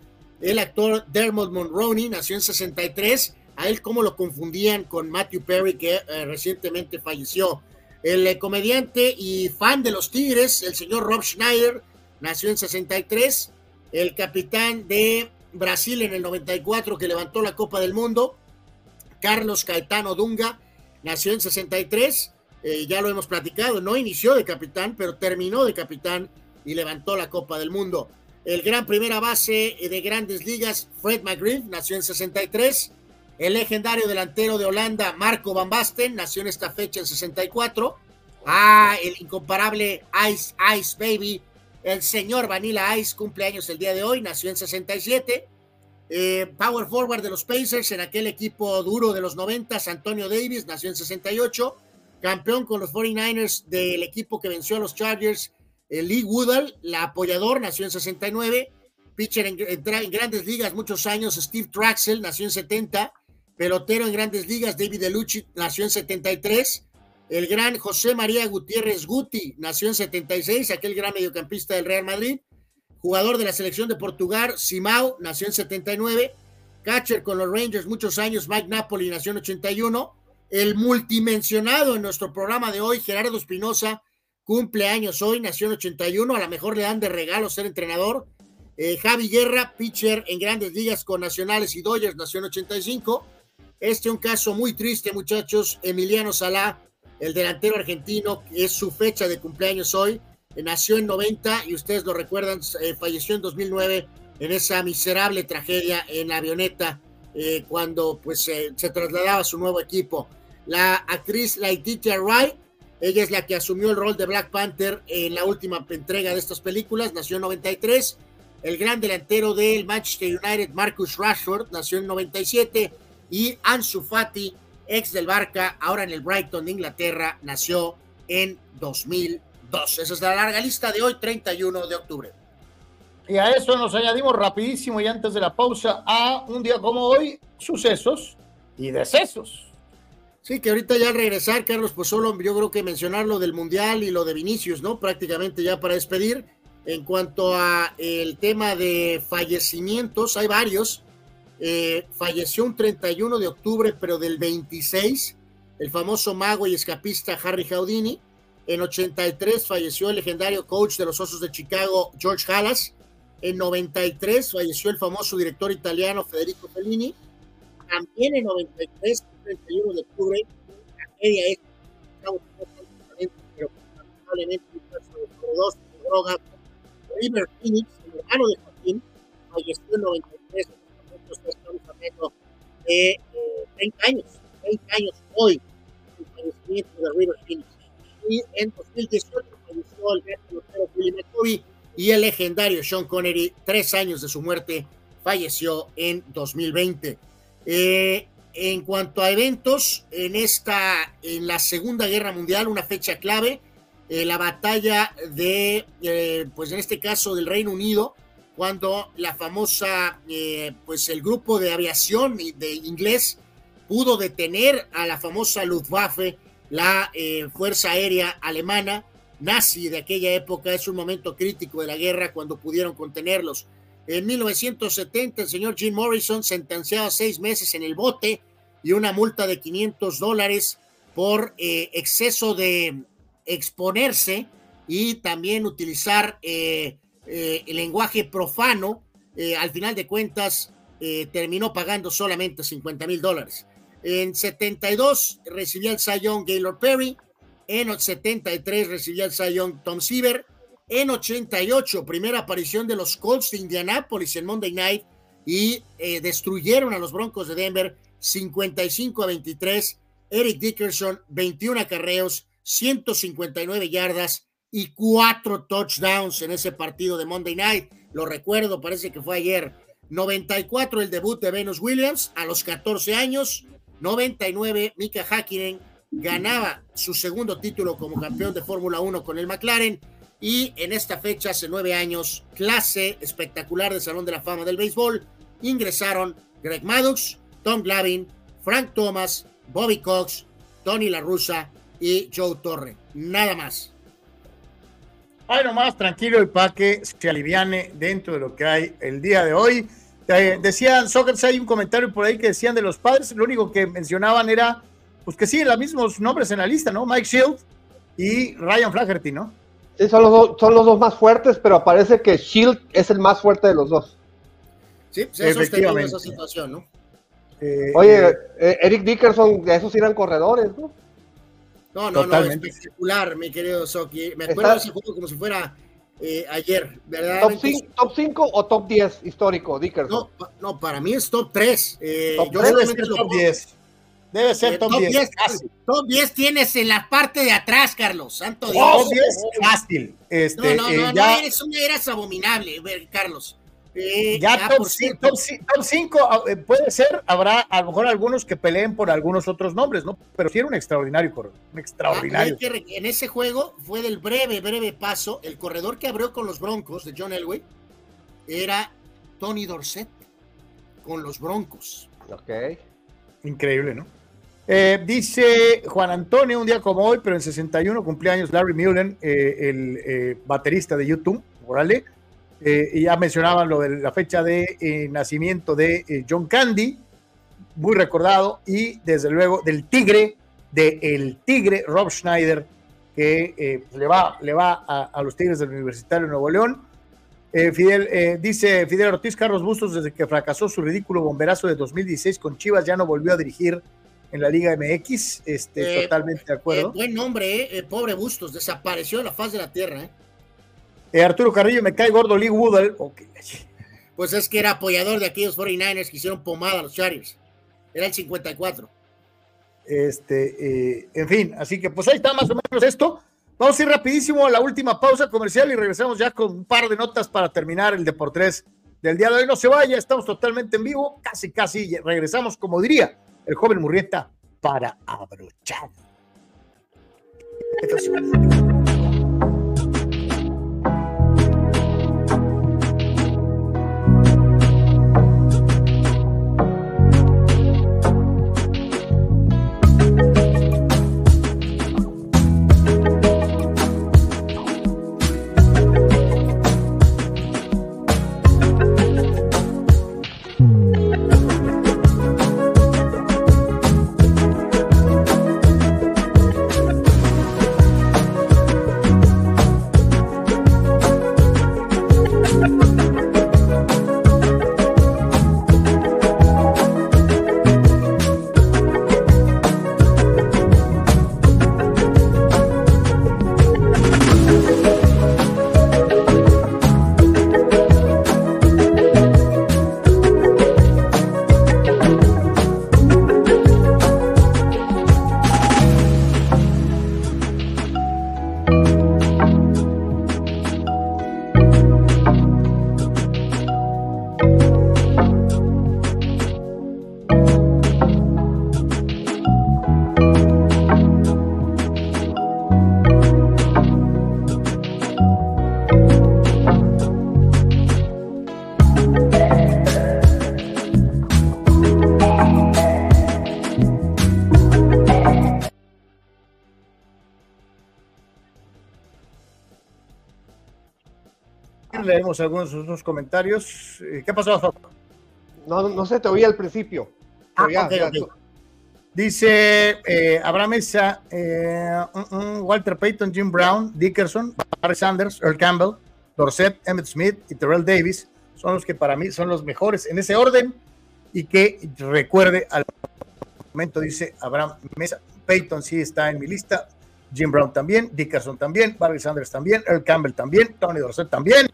El actor Dermot Mulroney nació en 63. A él cómo lo confundían con Matthew Perry que eh, recientemente falleció. El eh, comediante y fan de los Tigres, el señor Rob Schneider, nació en 63. El capitán de Brasil en el 94 que levantó la Copa del Mundo, Carlos Caetano Dunga, nació en 63. Eh, ya lo hemos platicado, no inició de capitán, pero terminó de capitán y levantó la Copa del Mundo. El gran primera base de grandes ligas, Fred McGriff, nació en 63. El legendario delantero de Holanda, Marco Van Basten, nació en esta fecha en 64. Ah, el incomparable Ice Ice Baby, el señor Vanilla Ice, cumpleaños el día de hoy, nació en 67. Eh, power forward de los Pacers en aquel equipo duro de los 90, Antonio Davis, nació en 68. Campeón con los 49ers del equipo que venció a los Chargers, el Lee Woodall, la apoyador, nació en 69. Pitcher en, en grandes ligas muchos años, Steve Traxel, nació en 70 pelotero en grandes ligas, David Delucci nació en 73, el gran José María Gutiérrez Guti nació en 76, aquel gran mediocampista del Real Madrid, jugador de la selección de Portugal, Simao nació en 79, catcher con los Rangers muchos años, Mike Napoli nació en 81, el multimensionado en nuestro programa de hoy, Gerardo Espinosa, cumple años hoy, nació en 81, a lo mejor le dan de regalo ser entrenador, eh, Javi Guerra, pitcher en grandes ligas con Nacionales y Dodgers, nació en 85, este es un caso muy triste, muchachos. Emiliano Salá, el delantero argentino, que es su fecha de cumpleaños hoy, nació en 90 y ustedes lo recuerdan, eh, falleció en 2009 en esa miserable tragedia en la avioneta eh, cuando pues se trasladaba a su nuevo equipo. La actriz Laetitia Wright, ella es la que asumió el rol de Black Panther en la última entrega de estas películas, nació en 93. El gran delantero del Manchester United, Marcus Rashford, nació en 97 y Ansu Fati, ex del Barca, ahora en el Brighton de Inglaterra, nació en 2002. Esa es la larga lista de hoy, 31 de octubre. Y a eso nos añadimos rapidísimo y antes de la pausa a un día como hoy, sucesos y decesos. Sí, que ahorita ya al regresar, Carlos, pues solo yo creo que mencionar lo del Mundial y lo de Vinicius, ¿no? Prácticamente ya para despedir. En cuanto a el tema de fallecimientos, hay varios. Eh, falleció un 31 de octubre, pero del 26, el famoso mago y escapista Harry Houdini. En 83 falleció el legendario coach de los Osos de Chicago, George Halas. En 93 falleció el famoso director italiano Federico Fellini. También en 93, el 31 de octubre, tragedia es, pero lamentablemente, dos drogas. River Phoenix, el hermano de Joaquín, falleció en 93 estamos hablando de 30 eh, años, 30 años hoy, el fallecimiento de. Y en 2018 falleció el gran pelotero Willie McCovey y el legendario Sean Connery, tres años de su muerte, falleció en 2020. Eh, en cuanto a eventos, en esta, en la Segunda Guerra Mundial, una fecha clave, eh, la batalla de, pues en este caso del Reino Unido, cuando la famosa, eh, pues el grupo de aviación de inglés pudo detener a la famosa Luftwaffe, la eh, Fuerza Aérea Alemana, nazi de aquella época. Es un momento crítico de la guerra cuando pudieron contenerlos. En 1970, el señor Jim Morrison sentenciado a seis meses en el bote y una multa de 500 dólares por eh, exceso de exponerse y también utilizar el lenguaje profano, eh, al final de cuentas eh, terminó pagando solamente 50 mil dólares. En 72 recibió el Sayón Gaylord Perry, en 73 recibió el Sayón Tom Seaver, en 88 primera aparición de los Colts de Indianapolis en Monday Night y destruyeron a los Broncos de Denver 55 a 23. Eric Dickerson, 21 acarreos, 159 yardas, y cuatro touchdowns en ese partido de Monday Night. Lo recuerdo, parece que fue ayer. 94 el debut de Venus Williams a los 14 años. 99 Mika Hakkinen ganaba su segundo título como campeón de Fórmula 1 con el McLaren. Y en esta fecha, hace nueve años, clase espectacular del Salón de la Fama del Béisbol, ingresaron Greg Maddux, Tom Glavin, Frank Thomas, Bobby Cox, Tony La Russa y Joe Torre. Nada más. Ay, nomás, tranquilo y para que se aliviane dentro de lo que hay el día de hoy. Eh, decían, Soccer, hay un comentario por ahí que decían de los padres, lo único que mencionaban era, pues que sí, los mismos nombres en la lista, ¿no? Mike Shield y Ryan Flaherty, ¿no? Sí, son los, dos, son los dos más fuertes, pero parece que Shield es el más fuerte de los dos. Sí, pues eso es esa situación, ¿no? Eh, Oye, eh, Eric Dickerson, esos eran corredores, ¿no? No, no, Totalmente. no, espectacular, mi querido Soki. Me acuerdo de ese juego como si fuera eh, ayer, ¿verdad? ¿Top 5 o top 10 histórico, Dickerson? No, no, para mí es top 3. Eh, top yo debe ser top 10. Debe ser top, top 10. 10 top 10 tienes en la parte de atrás, Carlos. Santo Dios. Top 10 fácil. Este, no, no, no, no, eres, un, eras abominable, Carlos. Eh, ya, top, 5 ah, eh, puede ser, habrá a lo mejor algunos que peleen por algunos otros nombres, ¿no? Pero sí era un extraordinario corredor, un extraordinario. Ah, en ese juego fue del breve, breve paso, el corredor que abrió con los Broncos de John Elway era Tony Dorset con los Broncos. Ok. Increíble, ¿no? Eh, dice Juan Antonio, un día como hoy, pero en 61 cumpleaños Larry Mullen, el baterista de YouTube, órale eh, y ya mencionaban lo de la fecha de eh, nacimiento de eh, John Candy, muy recordado, y desde luego del Tigre, del el Tigre Rob Schneider, que le va, le va a, los Tigres del Universitario de Nuevo León. Fidel, dice Fidel Ortiz Carlos Bustos, desde que fracasó su ridículo bomberazo de 2016 con Chivas, ya no volvió a dirigir en la Liga MX. Este, totalmente de acuerdo. buen nombre, pobre Bustos, desapareció de la faz de la tierra. ¿Eh? Arturo Carrillo, me cae gordo Lee Woodall. Pues es que era apoyador de aquellos 49ers que hicieron pomada a los Chargers. Era el 54. Este, eh, en fin, así que pues ahí está más o menos esto. Vamos a ir rapidísimo a la última pausa comercial y regresamos ya con un par de notas para terminar el Deportes del día de hoy. No se vaya, estamos totalmente en vivo, casi, casi regresamos, como diría el joven Murrieta, para abrochar. Leemos algunos de sus comentarios. Eh, ¿Qué pasó, No, no sé, te oí al principio. Ah, Dice eh, Abraham Mesa, eh, mm, mm, Walter Payton, Jim Brown, Dickerson, Barry Sanders, Earl Campbell, Dorset, Emmett Smith y Terrell Davis son los que para mí son los mejores en ese orden y que recuerde al momento, dice Abraham Mesa, Payton sí está en mi lista, Jim Brown también, Dickerson también, Barry Sanders también, Earl Campbell también, Tony Dorset también.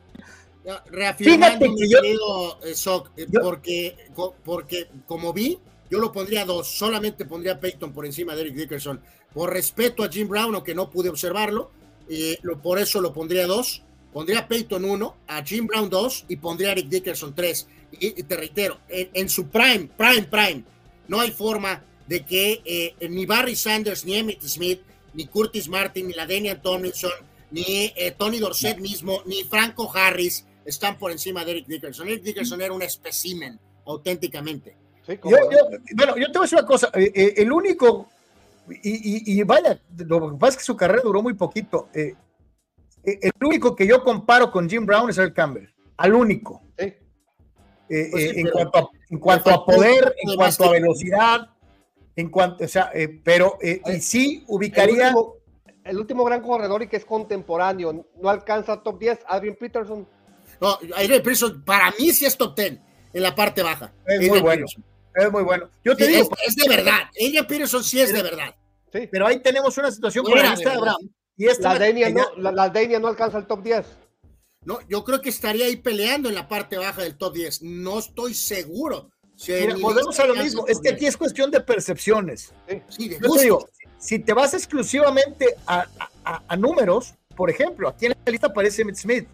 Reafirmando mi querido eh, eh, porque, porque como vi, yo lo pondría dos, solamente pondría a Peyton por encima de Eric Dickerson, por respeto a Jim Brown, aunque no pude observarlo, y lo, por eso lo pondría dos, pondría a Peyton uno, a Jim Brown dos, y pondría a Eric Dickerson tres, y, te reitero, en, su prime, prime, prime, no hay forma de que eh, ni Barry Sanders, ni Emmett Smith, ni Curtis Martin, ni la Daniel Tomlinson, ni eh, Tony Dorset mismo, ni Franco Harris están por encima de Eric Dickerson. Eric Dickerson era un espécimen, auténticamente. Yo- yo- bueno, yo te voy a decir una cosa, eh, eh, el único, y, y- y vaya, lo que pasa es que su carrera duró muy poquito. eh, el único que yo comparo con Jim Brown es el Campbell, al único. Eh, Pues eh, sí, en, cuanto a, en cuanto a faltó poder, en cuanto a velocidad, en cuanto, o sea, eh, pero eh, y sí ubicaría. El último, el último gran corredor y que es contemporáneo, no alcanza top 10, Adrian Peterson. No, Adrian Peterson para mí sí es top 10 en la parte baja. Es muy bueno. Es muy bueno. Yo te Sí, digo, es, es de verdad. Adrian Peterson sí es de verdad. pero ahí tenemos una situación con la de lista de verdad. Brown. Y esta La Denia no, la, la Denia no alcanza el top 10. No, yo creo que estaría ahí peleando en la parte baja del top 10. No estoy seguro. Si Mira, volvemos a lo mismo. Es que 10. aquí es cuestión de percepciones. Sí, de Yo te digo, si te vas exclusivamente a, a- a- a números, por ejemplo, aquí en la lista aparece Smith.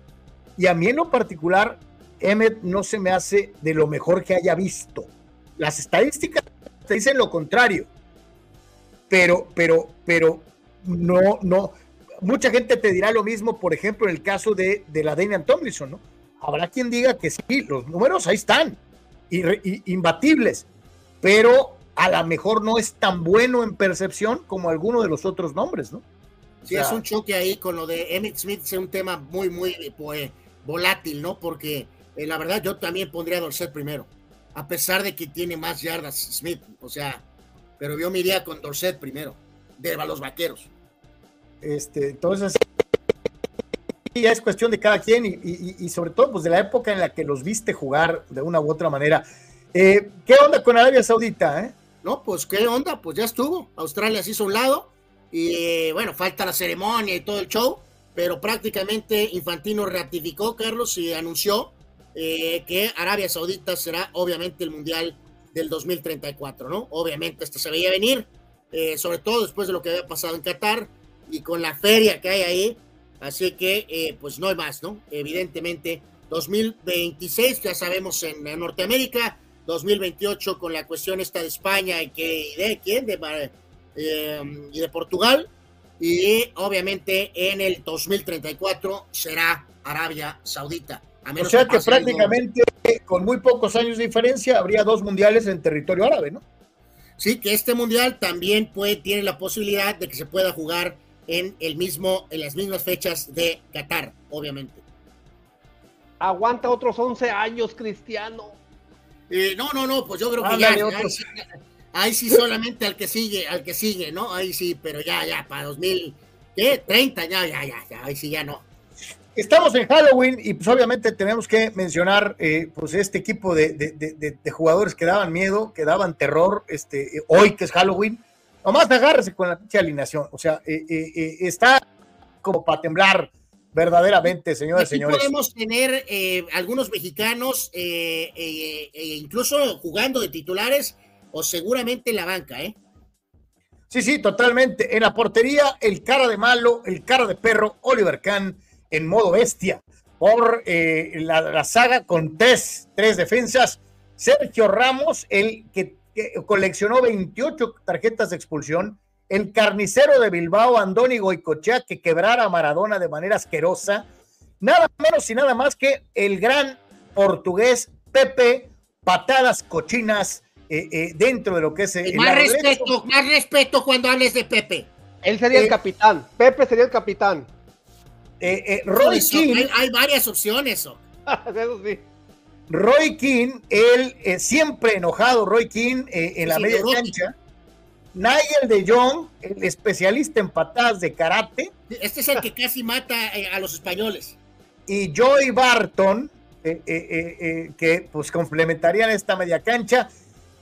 Y a mí en lo particular, Emmett no se me hace de lo mejor que haya visto. Las estadísticas te dicen lo contrario. Pero, pero, pero, no, no. Mucha gente te dirá lo mismo, por ejemplo, en el caso de, de la Damian Tomlinson, ¿no? Habrá quien diga que sí, los números ahí están, imbatibles, pero a lo mejor no es tan bueno en percepción como alguno de los otros nombres, ¿no? Sí, O sea, es un choque ahí con lo de Emmett Smith, es un tema muy, muy pues, volátil, ¿no? Porque eh, la verdad yo también pondría a Dorset primero, a pesar de que tiene más yardas Smith, o sea, pero yo me iría con Dorset primero, de los vaqueros. Este, entonces, ya es cuestión de cada quien y, y- y sobre todo pues de la época en la que los viste jugar de una u otra manera. Eh, ¿Qué onda con Arabia Saudita? Eh? No, pues qué onda, pues ya estuvo. Australia se hizo a un lado y bueno, falta la ceremonia y todo el show, pero prácticamente Infantino ratificó, Carlos, y anunció eh, que Arabia Saudita será obviamente el Mundial del 2034, ¿no? Obviamente esto se veía venir, eh, sobre todo después de lo que había pasado en Qatar y con la feria que hay ahí, así que eh, pues no hay más, ¿no? Evidentemente 2026 ya sabemos en, Norteamérica, 2028 con la cuestión esta de España y que de quién de eh, y de Portugal y obviamente en el 2034 será Arabia Saudita. A O sea que algo- prácticamente con muy pocos años de diferencia habría dos mundiales en territorio árabe, ¿no? Sí, que este mundial también puede, tiene la posibilidad de que se pueda jugar en el mismo, en las mismas fechas de Qatar, obviamente. Aguanta otros 11 años, Cristiano. Eh, no, no, no, pues yo creo que ya. Ahí, sí, solamente al que sigue, al que sigue, ¿no? Ahí sí, pero ya, ya, para 2030, ya, ya, ya, ya, ahí sí ya no. Estamos en Halloween y pues obviamente tenemos que mencionar eh, pues este equipo de, de- de- de- de jugadores que daban miedo, que daban terror, este, eh, hoy que es Halloween, nomás agárrese con la pinche alineación, o sea, eh, eh, está como para temblar verdaderamente, señores y señores. podemos tener algunos mexicanos, incluso jugando de titulares, o seguramente en la banca, ¿eh? Sí, sí, totalmente. En la portería, el cara de malo, el cara de perro, Oliver Kahn en modo bestia por eh, la, la saga con tres, tres defensas. Sergio Ramos, el que, coleccionó 28 tarjetas de expulsión. El carnicero de Bilbao, Andoni Goicochea, que quebrara a Maradona de manera asquerosa. Nada menos y nada más que el gran portugués Pepe, patadas cochinas eh, eh, dentro de lo que es el, más respeto, más respeto cuando hables de Pepe. Él sería Eh, el capitán. Pepe sería el capitán. Eh, eh, Roy Eso, Keane, hay, hay varias opciones. ¿o? Eso sí. Roy Keane, él eh, siempre enojado, Roy eh, en la Sí, media cancha. Nigel de Jong, el especialista en patadas de karate. Este es el que casi mata eh, a los españoles. Y Joey Barton, eh, eh, eh, eh, que pues complementarían esta media cancha.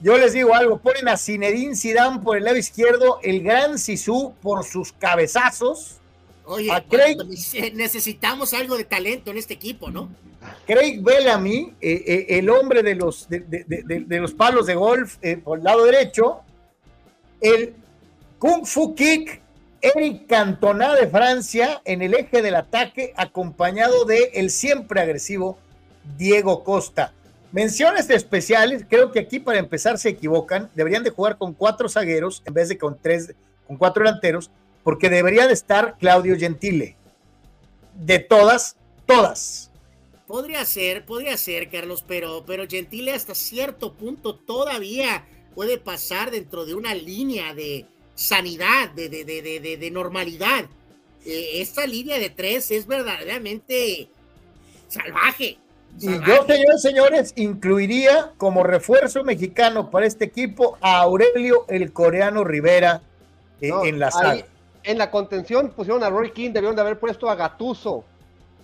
Yo les digo algo, ponen a Zinedine Zidane por el lado izquierdo, el gran Sisu por sus cabezazos. Oye, A Craig- necesitamos algo de talento en este equipo, ¿no? Craig Bellamy, eh, eh, el hombre de los, de, de- de- de- de los palos de golf eh, por el lado derecho, el Kung Fu Kick, Eric Cantona de Francia en el eje del ataque, acompañado de el siempre agresivo Diego Costa. Menciones especiales, creo que aquí para empezar se equivocan, deberían de jugar con cuatro zagueros en vez de con tres, con cuatro delanteros, porque debería de estar Claudio Gentile. de todas, todas. Podría ser, podría ser, Carlos, pero, pero Gentile hasta cierto punto todavía puede pasar dentro de una línea de sanidad, de, de, de, de, normalidad. Eh, esta línea de tres es verdaderamente salvaje. Y yo, señores, señores, incluiría como refuerzo mexicano para este equipo a Aurelio el coreano Rivera eh, No, en la ahí, sala. En la contención pusieron a Roy King, debieron de haber puesto a Gatuso.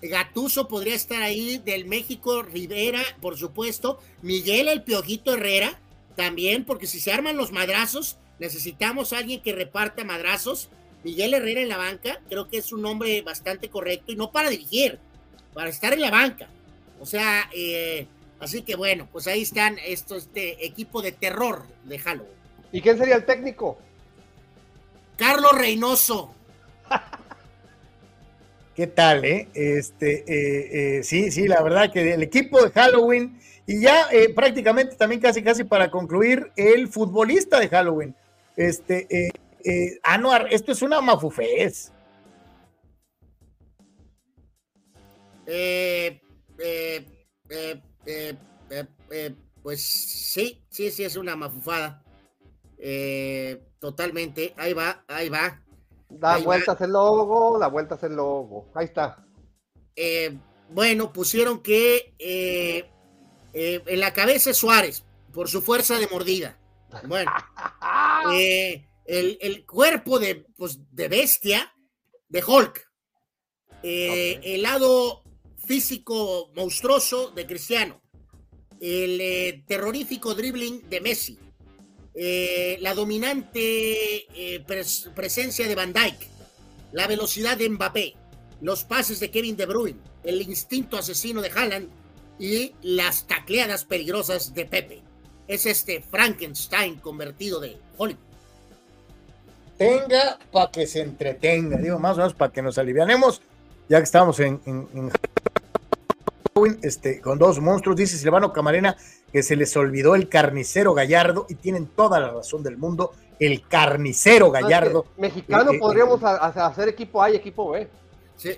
Gatuso podría estar ahí, del México, Rivera, por supuesto, Miguel el Piojito Herrera, también, porque si se arman los madrazos, necesitamos a alguien que reparta madrazos. Miguel Herrera en la banca, creo que es un nombre bastante correcto, y no para dirigir, para estar en la banca. O sea, eh, así que bueno, pues ahí están estos este equipo de terror de Halloween. ¿Y quién sería el técnico? Carlos Reynoso. ¿Qué tal, eh? Este, eh, eh, sí, sí, la verdad que el equipo de Halloween y ya eh, prácticamente también casi, casi para concluir, el futbolista de Halloween. Este, eh, eh, Anuar, esto es una mafufez. Eh, eh, eh, pues sí, sí, sí, es una mafufada. Totalmente. Ahí va, ahí va. Da Ahí va. vueltas el logo, da vueltas el logo. Ahí está. Bueno, pusieron que en la cabeza es Suárez, por su fuerza de mordida. Bueno, eh, el, el cuerpo de, pues, de bestia de Hulk. Eh, El lado físico monstruoso de Cristiano. El eh, terrorífico dribbling de Messi. Eh, la dominante eh, pres- presencia de Van Dyke. La velocidad de Mbappé. Los pases de Kevin De Bruyne. El instinto asesino de Haaland. Y las tacleadas peligrosas de Pepe. Es este Frankenstein convertido de Hollywood. Tenga para que se entretenga, digo, más o menos para que nos alivianemos, ya que estamos en Halloween, este, con dos monstruos, dice Silvano Camarena que se les olvidó el carnicero Gallardo y tienen toda la razón del mundo, el carnicero Gallardo. Mexicano Eh, eh, podríamos a- hacer equipo A y equipo B. Sí.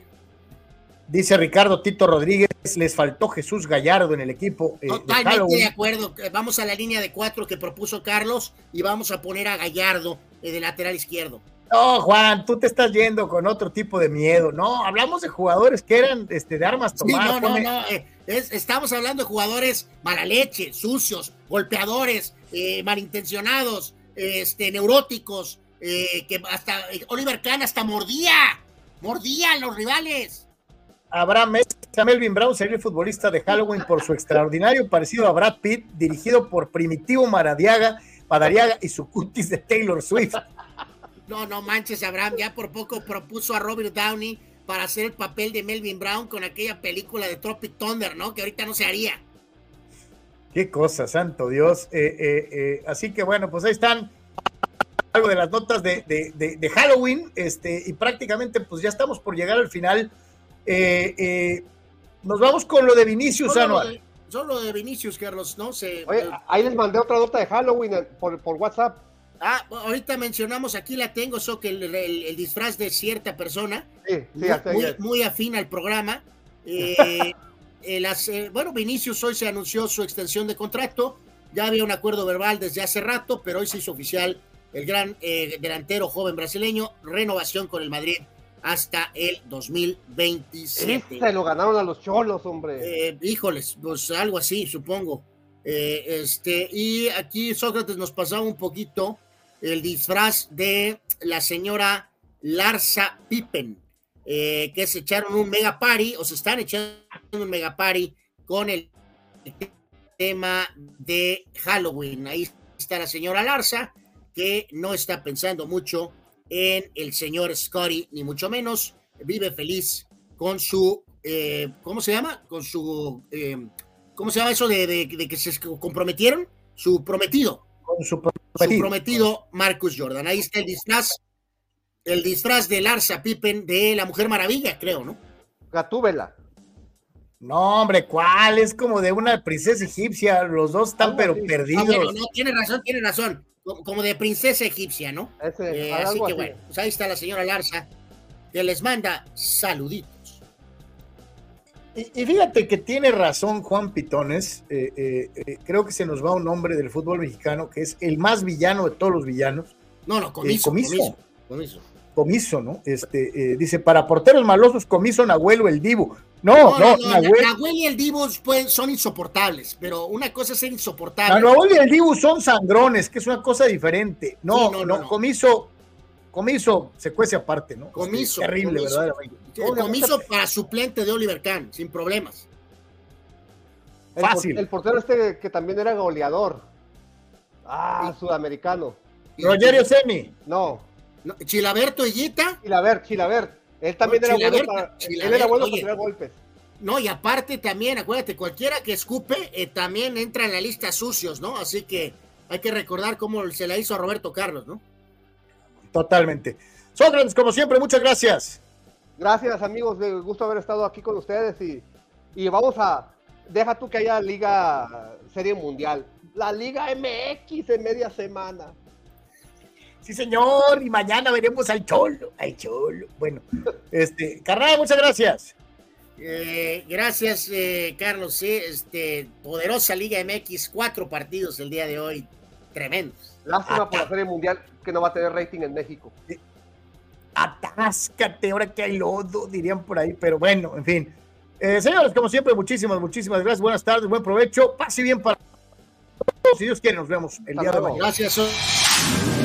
Dice Ricardo Tito Rodríguez, les faltó Jesús Gallardo en el equipo eh, de Totalmente de Halloween. acuerdo. Eh, Vamos a la línea de cuatro que propuso Carlos y vamos a poner a Gallardo eh, de lateral izquierdo. No, Juan, tú te estás yendo con otro tipo de miedo. No, hablamos de jugadores que eran este, de armas Sí, tomadas. no, no, no. eh, es- estamos hablando de jugadores mala leche, sucios, golpeadores, eh, malintencionados, eh, este, neuróticos, eh, que hasta Oliver Kahn hasta mordía, mordía a los rivales. Abraham Mesa, Melvin Brown sería el futbolista de Halloween por su extraordinario parecido a Brad Pitt, dirigido por Primitivo Maradiaga, Madariaga y su cutis de Taylor Swift. No, no manches, Abraham ya por poco propuso a Robert Downey para hacer el papel de Melvin Brown con aquella película de Tropic Thunder, ¿no? Que ahorita no se haría. Qué cosa, santo Dios. Eh, eh, eh, así que bueno, pues ahí están algo de las notas de, de- de- de Halloween, este, y prácticamente pues ya estamos por llegar al final. Eh, eh, nos vamos con lo de Vinicius Solo lo Anual. de, solo de Vinicius, Carlos, ¿no? Se, Oye, ahí les mandé otra nota de Halloween por, por WhatsApp. Ah, ahorita mencionamos, aquí la tengo, so que el, el- el disfraz de cierta persona, Sí, sí, muy, muy, afín al programa. Eh, las, bueno, Vinicius hoy se anunció su extensión de contrato, ya había un acuerdo verbal desde hace rato, pero hoy se hizo oficial el gran eh, delantero joven brasileño, renovación con el Madrid hasta el 2027. Se lo ganaron a los cholos, hombre. Eh, híjoles, pues algo así, supongo. Eh, este, y aquí Sócrates nos pasaba un poquito el disfraz de la señora Larsa Pippen, eh, que se echaron un mega party, o se están echando un mega party con el tema de Halloween. Ahí está la señora Larsa, que no está pensando mucho en el señor Scotty, ni mucho menos. Vive feliz con su, eh, ¿cómo se llama? Con su, eh, ¿cómo se llama eso de, que se comprometieron? Su prometido. Con su Su prometido Marcus Jordan. Ahí está el disfraz, el disfraz de Larsa Pippen de la Mujer Maravilla, creo, ¿no? Gatúbela. No, hombre, ¿cuál? Es como de una princesa egipcia. Los dos están pero Ah, perdidos. bueno, no, tiene razón, tiene razón. Como, de princesa egipcia, ¿no? Ese, Eh, así que así. bueno, pues ahí está la señora Larsa, que les manda saluditos. Y, y fíjate que tiene razón Juan Pitones. eh, eh, eh, creo que se nos va un hombre del fútbol mexicano que es el más villano de todos los villanos. No, no, comiso, comiso. comiso, comiso. Comiso, ¿no? Este, dice, para porteros malosos, comiso Nahuelo el Divo. No, no, Nahuel, Nahuel y el Divo pues, son insoportables, pero una cosa es ser insoportable. Nahuel y el Divo son sangrones, que es una cosa diferente. No, Sí, no, no, no, no. comiso, comiso se cuece aparte, ¿no? Comiso. Es terrible, comiso. verdaderamente. Comiso para suplente de Oliver Kahn, sin problemas. Fácil. el portero este que también era goleador. Ah, sudamericano. Rogerio Semi. No. No, Chilaberto Higuita. Chilabert, Chilabert. Él también No, era bueno para, él era bueno oye. para tirar golpes. No, y aparte también, acuérdate, cualquiera que escupe eh, también entra en la lista sucios, ¿no? Así que hay que recordar cómo se la hizo a Roberto Carlos, ¿no? Totalmente. Sócrates, como siempre, muchas gracias. Gracias, amigos. Me gusto haber estado aquí con ustedes y, y vamos a. Deja tú que haya Liga Serie Mundial. La Liga MX en media semana. Sí, señor, y mañana veremos al Cholo, al Cholo. Bueno, este, carnal, muchas gracias. Eh, gracias, eh, Carlos. Sí, este, poderosa Liga MX, cuatro partidos el día de hoy, tremendos. Lástima por la Serie Mundial que no va a tener rating en México. Atáscate, ahora que hay lodo, dirían por ahí, pero bueno, en fin. Eh, señores, como siempre, muchísimas, muchísimas gracias. Buenas tardes, buen provecho. Pase bien para todos. Si Dios quiere, nos vemos el día de mañana. Gracias.